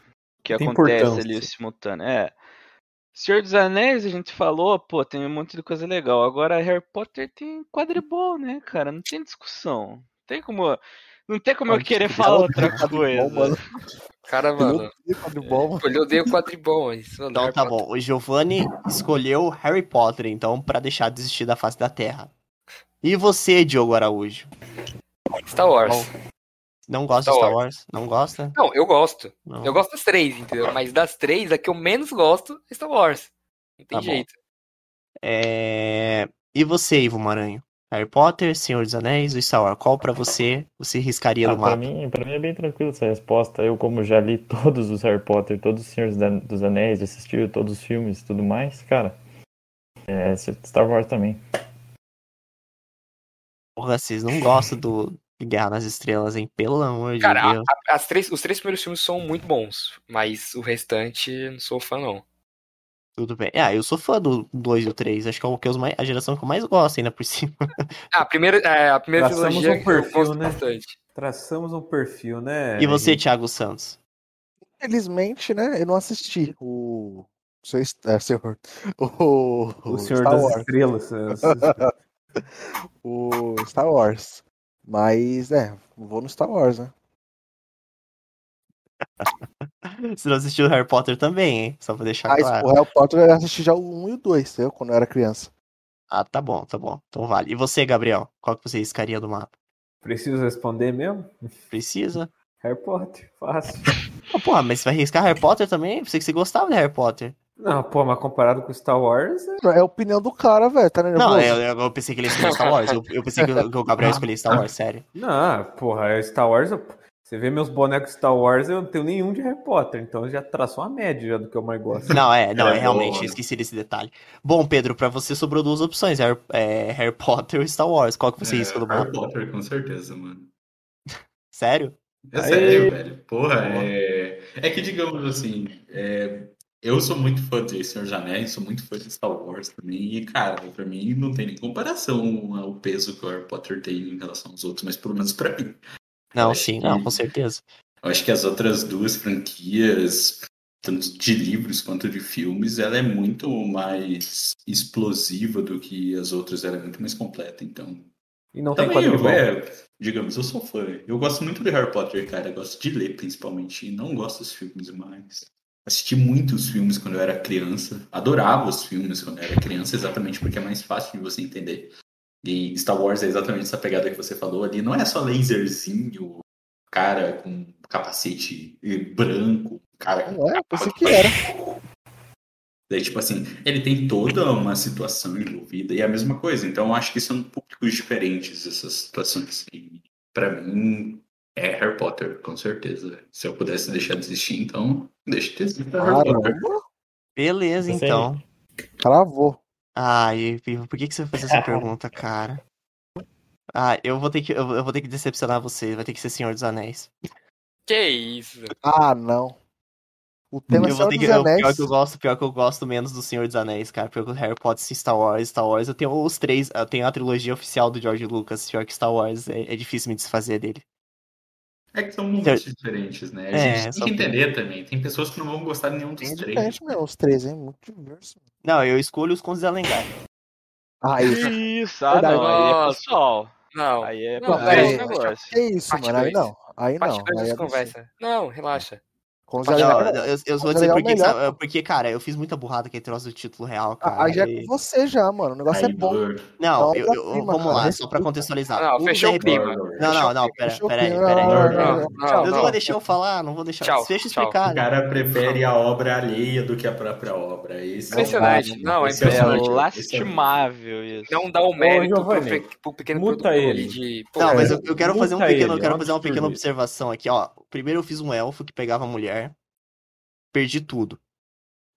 Que Tem acontece ali simultâneo. É. Senhor dos Anéis, a gente falou, pô, tem um monte de coisa legal. Agora Harry Potter tem quadribol, né, cara? Não tem discussão. Tem como não tem como eu querer falar outra coisa. mano. Cara, mano, Eu odeio quadribol, mano. o quadribol. Isso, mano, Então Harry tá Potter- bom. O Giovanni escolheu Harry Potter, então, pra deixar de existir da face da Terra. E você, Diogo Araújo? Star Wars. Não gosta Star de Star Wars. Wars? Não gosta? Não, eu gosto. Não. Eu gosto das três, entendeu? Mas das três, a que eu menos gosto é Star Wars. Não tem Tá jeito. É... E você, Ivo Maranho? Harry Potter, Senhor dos Anéis ou Star Wars? Qual pra você você riscaria Ah, pra mapa? mim, pra mim é bem tranquilo essa resposta. Eu, como já li todos os Harry Potter, todos os Senhores dos Anéis, assisti todos os filmes e tudo mais, cara, é Star Wars também. Porra, vocês não gostam do Guerra nas Estrelas, hein? Pelo amor de Cara, a- Deus. a- as três, os três primeiros filmes são muito bons, mas o restante não sou fã, não. Tudo bem. Ah, eu sou fã do 2 e o 3. Acho que é o que os mais, a geração que eu mais gosto ainda por cima. Ah, a primeira, é, a primeira Traçamos trilogia um perfil, eu gosto né? bastante. Traçamos um perfil, né? E você? Thiago Santos? Infelizmente, né, eu não assisti o. Seu, é, senhor. O, O Senhor Star das Wars. Estrelas. é, o Star Wars. Mas, é, vou no Star Wars, né? Você não assistiu Harry Potter também, hein? Só pra deixar Mas claro. o Harry Potter eu assisti já o 1 e o 2, eu, quando eu era criança. Ah, tá bom, tá bom. Então vale. E você, Gabriel? Qual que você riscaria do mapa? Preciso responder mesmo? Precisa? Harry Potter, fácil. Ah, porra, mas você vai riscar Harry Potter também? Pensei que você gostava de Harry Potter. Não, pô, mas comparado com Star Wars, é... É a opinião do cara, velho. Tá nervoso? Não, eu, eu- eu pensei que ele escolheu Star Wars. Eu, eu pensei que, o- que o Gabriel escolheu Star Wars, sério. Não, porra, é Star Wars. eu- Você vê meus bonecos Star Wars, eu não tenho nenhum de Harry Potter, então já traçou uma média já do que eu mais gosto. Não, é, não, é, É, realmente, esqueci desse detalhe. Bom, Pedro, pra você sobrou duas opções, Harry, é, Harry Potter ou Star Wars. Qual que você É, do Harry? Potter, com certeza, mano. Sério? É Aê! sério, velho. Porra, é... é que, digamos assim, é, eu sou muito fã de Senhor Anéis, sou muito fã de Star Wars também, e, cara, pra mim não tem nem comparação ao peso que o Harry Potter tem em relação aos outros, mas pelo menos pra mim. Não, sim, que- não, com certeza. Eu acho que as outras duas franquias, tanto de livros quanto de filmes, ela é muito mais explosiva do que as outras, ela é muito mais completa, então... E não tem Também, quadrinho eu, é, digamos, eu sou fã. Eu gosto muito de Harry Potter, cara. Eu gosto de ler, principalmente. E não gosto dos filmes mais. Assisti muitos filmes quando eu era criança. Adorava os filmes quando eu era criança, exatamente porque é mais fácil de você entender. E Star Wars é exatamente essa pegada que você falou ali. Não é só laserzinho, cara com capacete branco, cara Não é, pensei que era. Daí, tipo assim, ele tem toda uma situação envolvida e é a mesma coisa. Então, eu acho que são públicos diferentes essas situações. E pra mim, é Harry Potter, com certeza. Se eu pudesse deixar de existir, então, deixa de existir Harry Potter. Caramba, Beleza, Você- então. cravou. Ai, Pivo, por que, que você fez essa pergunta, cara? Ah, eu vou ter que, eu, vou ter que decepcionar você. Vai ter que ser Senhor dos Anéis. Que isso? Ah, não. O tema é eu vou Senhor ter dos que, eu- pior que eu gosto, pior que eu gosto menos do Senhor dos Anéis, cara. Pior que o Harry Potter e Star Wars, Star Wars, eu tenho os três, eu tenho a trilogia oficial do George Lucas, pior que Star Wars, é, é difícil me desfazer dele. É que são mundos diferentes, né? A É, gente tem só que que- entender também. Tem pessoas que não vão gostar de nenhum dos Bem três. diferente mesmo, os três, hein? Muito diverso. Não, eu escolho os Contos de Alengar. Ah, isso. Isso, ah Verdade. não, aí é pessoal. Não, Aí é Não, aí. o negócio. Que isso, mano? Aí não. Aí não. 2 Aí de é conversa. Não, relaxa. Com os Não, eu, eu vou dizer Alencar por que, que melhor. sabe- porque, cara, eu fiz muita burrada que trouxe do título real, cara. Ah, Aí já é com você já, mano. O negócio é bom. Não, Não, eu, eu- cima, vamos cara, lá, só pra contextualizar. Não, O fechou o clima. Não, não, não, pera, o pera aí, pera aí. Não, Não, não, não, não. não. Eu não não. vou deixar eu falar, não vou deixar. Tchau, Deixa eu tchau. explicar, O né? cara prefere a obra alheia do que a própria obra. É o- Impressionante. Não, é é o É impressionante. lastimável isso. Não dá o mérito pro, pequeno muta ele. Não, É, mas eu, eu quero fazer um pequeno, eu quero é fazer uma pequena isso. observação aqui, ó. Primeiro eu fiz um elfo que pegava mulher, perdi tudo.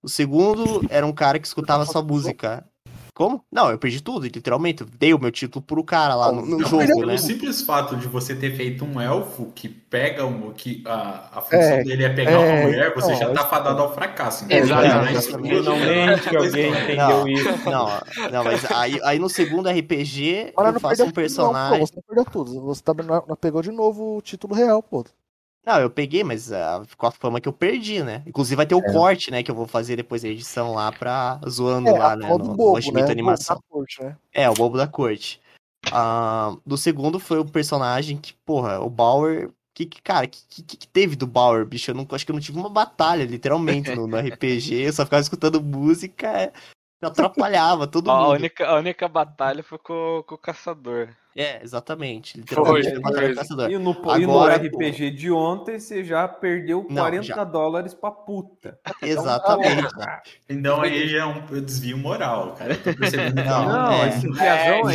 O segundo era um cara que escutava só música. Como? Não, eu perdi tudo, literalmente. Eu dei o meu título pro cara lá no, no Não, jogo, mas pelo né? simples fato de você ter feito um elfo que pega um, que a, a função É, dele é pegar é, uma mulher, você então, já tá isso- fadado ao fracasso. Exatamente. Exatamente. Finalmente alguém entendeu Não, isso. não, não, mas aí, aí no segundo RPG Mas eu não faço perdeu um personagem. Não, pô, você não perdeu tudo. Você não, não pegou de novo o título real, pô. Não, eu peguei, mas ah, ficou a fama que eu perdi, né? Inclusive vai ter o corte, né? Que eu vou fazer depois da edição lá pra zoando É, lá, a né? No, no bobo, Oshimita né? Animação. Da corte, né? É, o bobo da corte. Ah, do segundo foi o personagem que, porra, o Bauer. Que, que cara, que, que, que teve do Bauer, bicho? Eu não, acho que eu não tive uma batalha, literalmente, no, no RPG. Eu só ficava escutando música. Eu atrapalhava todo A mundo. única, a única batalha foi com, com o caçador. É, exatamente. Literalmente Foi, batalha caçador. E no, e no Agora, RPG de ontem, você já perdeu Não, 40 já. dólares pra puta. Exatamente. Então aí já é um desvio moral, cara. Eu tô percebendo Não, Não, é. esse já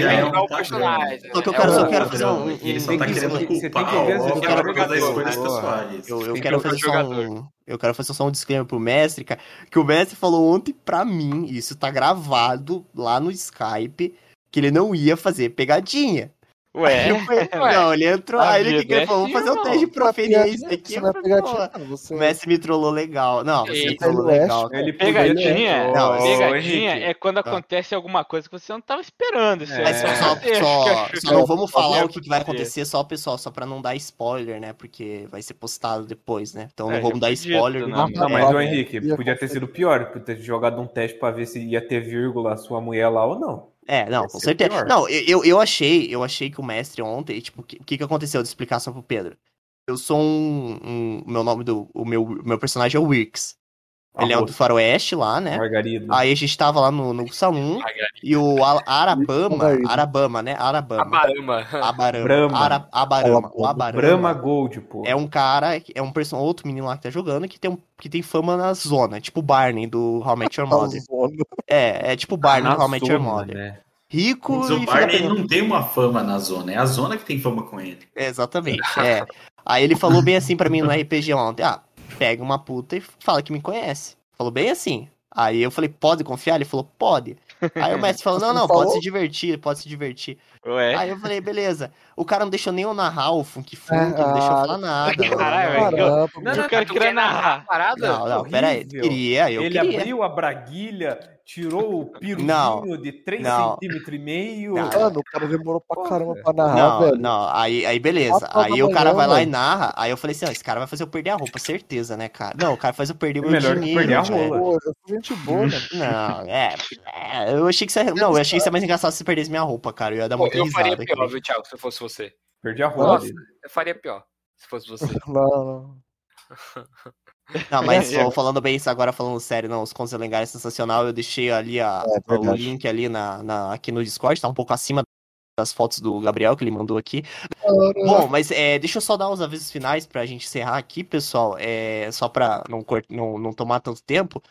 aí. é um personagem. Só que eu É quero, só um quero fazer um. Ele um- só tá que- querendo culpar que ver o por causa das jogador, escolhas pessoais. Eu, quero que fazer só jogador. um. Eu quero fazer só um disclaimer pro mestre, cara. Que o mestre falou ontem pra mim, isso tá gravado lá no Skype, que ele não ia fazer pegadinha. Ué, Eu falei, Ué, não, ele entrou, aí ele ficou, ele é falou, vou fazer um teste de proficiência aqui. Não é pegadinha, não. Você... O mestre me trollou legal. Não, você me trollou Ele é, legal. Ele Pegadinha, Não, pegadinha é quando Ah. acontece alguma coisa que você não tava esperando. Isso É. Mas só, só, Você só- acha que- só não vamos falar o que, que vai acontecer. só, pessoal, só pra não dar spoiler, né? Porque vai ser postado depois, né? Então É, não vamos dar spoiler. não. né? Não, É, mas o É. Henrique, Ia podia ter sido pior, por ter jogado um teste pra ver se ia ter vírgula a sua mulher lá ou não. É, não, com certeza. pior. Não, eu, eu- achei, eu achei que o mestre ontem, tipo, o que, que que aconteceu? De explicar só pro Pedro. Eu sou um, um- o meu nome do, o meu, meu personagem é o Wix. Ele é o do faroeste lá, né? Margarida. Aí a gente tava lá no, no salão e o Al- Arabama, Margarida. Arabama, né? Arabama. Abarama. Abarama. Brahma. Ara- Abarama. O Abarama. Brahma Gold, pô. É um cara, é um person... outro menino lá que tá jogando que tem, um, que tem fama na zona, tipo o Barney do How I Met Your Mother. É, é tipo o Barney do How I Met Your Mother. né? Rico Mas e o Barney não tem uma fama na zona, é a zona que tem fama com ele. É, Exatamente, é. Aí ele falou bem assim pra mim no RPG ontem, ah, pega uma puta e fala que me conhece. Falou bem assim. Aí eu falei, pode confiar? Ele falou, pode. Aí o mestre falou, não, não, pode se divertir, pode se divertir. Ué. Aí eu falei, beleza. O cara não deixou nem eu narrar o Funk Funk, É, não deixou eu ah, falar nada. não, Caralho, não, velho, Não, Eu quero Tu queria quer narrar parada? Não, não, pera aí. horrível. Queria, eu Ele queria. abriu a braguilha, tirou o pirudinho Não, de 3 não. centímetros e meio. Não. Mano, o cara demorou pra caramba pra narrar, Não, velho. não, aí, aí beleza. Aí o cara vai lá e narra. Aí eu falei assim: ó, esse cara vai fazer eu perder a roupa, certeza, né, cara? Não, o cara faz eu perder o meu Melhor que dinheiro. perder a velho. rola. Pô, eu sou gente boa, mano. Não, é, é, Eu achei que você. Não, eu achei que você mais engraçado se você perdesse minha roupa, cara. Eu ia dar muita eu faria pior, aqui. viu, Thiago, se fosse você. Perdi a rola Nossa, eu faria pior, se fosse você. Não, não. Não, mas É. falando bem isso agora, falando sério, não, os contos lendários é sensacional. Eu deixei ali a, É, o link ali na, na- aqui no Discord, tá um pouco acima das fotos do Gabriel que ele mandou aqui. Bom, mas é, deixa eu só dar os avisos finais pra gente encerrar aqui, pessoal. É, só pra não, cort- não, não tomar tanto tempo.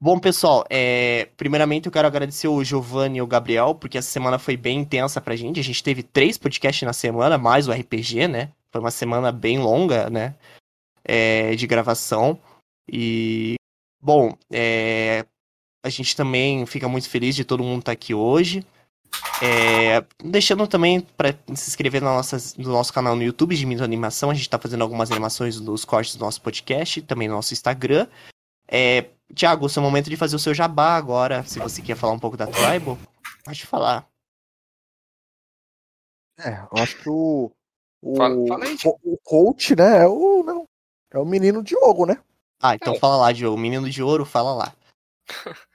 Bom, pessoal, é, primeiramente eu quero agradecer o Giovanni e o Gabriel, porque essa semana foi bem intensa pra gente. A gente teve três podcasts na semana, mais o RPG, né? Foi uma semana bem longa, né? É, de gravação. E, bom, é, a gente também fica muito feliz de todo mundo estar aqui hoje. É, deixando também para se inscrever no, nossas, no nosso canal no YouTube de Mito Animação, a gente está fazendo algumas animações dos cortes do nosso podcast, também no nosso Instagram. É, Tiago, seu momento de fazer o seu jabá agora, se você quer falar um pouco da Tribal, pode falar. É, eu acho que o. O, Fala- fala aí, o, o coach, né? É o, não, é o menino Diogo, né? Ah, então É. fala lá, Diogo, Menino de Ouro, fala lá.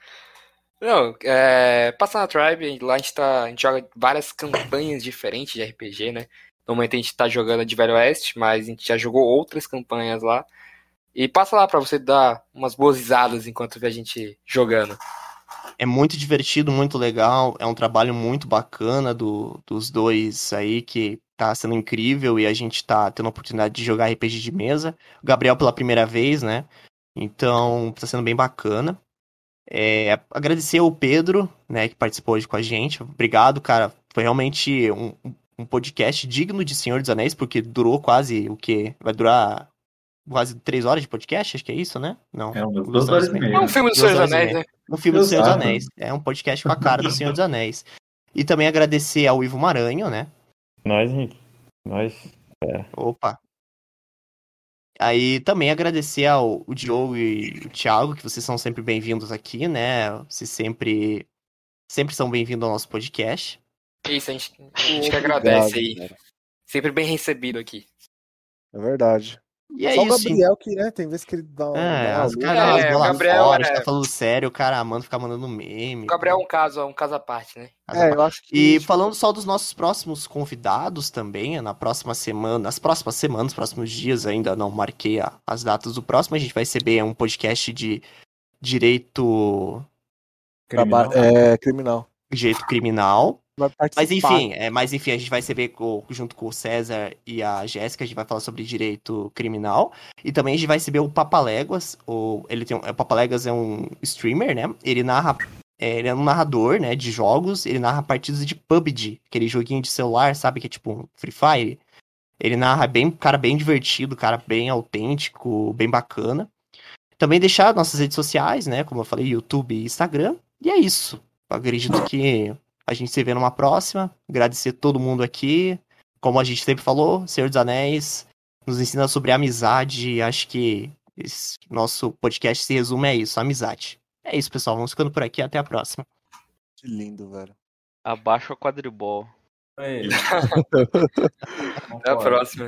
Não, é, passa na Tribe, lá a gente, tá, a gente joga várias campanhas diferentes de RPG, né? No momento a gente tá jogando a de Velho Oeste, mas a gente já jogou outras campanhas lá. E passa lá pra você dar umas boas risadas enquanto vê a gente jogando. É muito divertido, muito legal. É um trabalho muito bacana do, dos dois aí, que tá sendo incrível e a gente tá tendo a oportunidade de jogar RPG de mesa. O Gabriel pela primeira vez, né? Então, tá sendo bem bacana. É, agradecer ao Pedro, né, que participou hoje com a gente. Obrigado, cara. Foi realmente um, um podcast digno de Senhor dos Anéis, porque durou quase o quê? Vai durar quase três horas de podcast? Acho que é isso, né? Não. É umas duas duas horas e meia. É um filme do Senhor dos Anéis, né? Um filme do Senhor dos. Anéis. É um podcast com a cara do Senhor dos Anéis. E também agradecer ao Ivo Maranhão, né? Nós, Henrique. Nós. Opa. Aí também agradecer ao o Diogo e o Thiago, que vocês são sempre bem-vindos aqui, né? Vocês sempre, sempre são bem-vindos ao nosso podcast. É Isso, a gente, a gente que Obrigado, agradece aí. cara. Sempre bem recebido aqui. É verdade. E é Só isso. o Gabriel que, né? Tem vezes que ele dá, É, dá luta. caras É, Gabriel fora, a é- gente tá falando sério, o cara manda ficar mandando meme. O Gabriel é um caso, um caso à parte, né? É, eu acho que. E falando só dos nossos próximos convidados também, na próxima semana, nas próximas semanas, próximos dias, ainda não marquei as datas do próximo, a gente vai receber um podcast de direito, Traba- É criminal. direito criminal, Mas enfim, é, mas enfim, a gente vai receber junto com o César e a Jéssica, a gente vai falar sobre direito criminal. E também a gente vai receber o Papaléguas. O, ele tem um, o Papaléguas é um streamer, né? Ele narra. é, ele é um narrador, né, de jogos. Ele narra partidas de PUBG, aquele joguinho de celular, sabe? Que é tipo um Free Fire. Ele narra bem, cara bem divertido, cara bem autêntico, bem bacana. Também deixar nossas redes sociais, né? Como eu falei, YouTube e Instagram. E é isso. Eu acredito que a gente se vê numa próxima. Agradecer todo mundo aqui. Como a gente sempre falou, Senhor dos Anéis nos ensina sobre amizade. e Acho que esse nosso podcast se resume a isso, amizade. É isso, pessoal. Vamos ficando por aqui. Até a próxima. Que lindo, velho. Abaixo a quadribol. É, Até a próxima.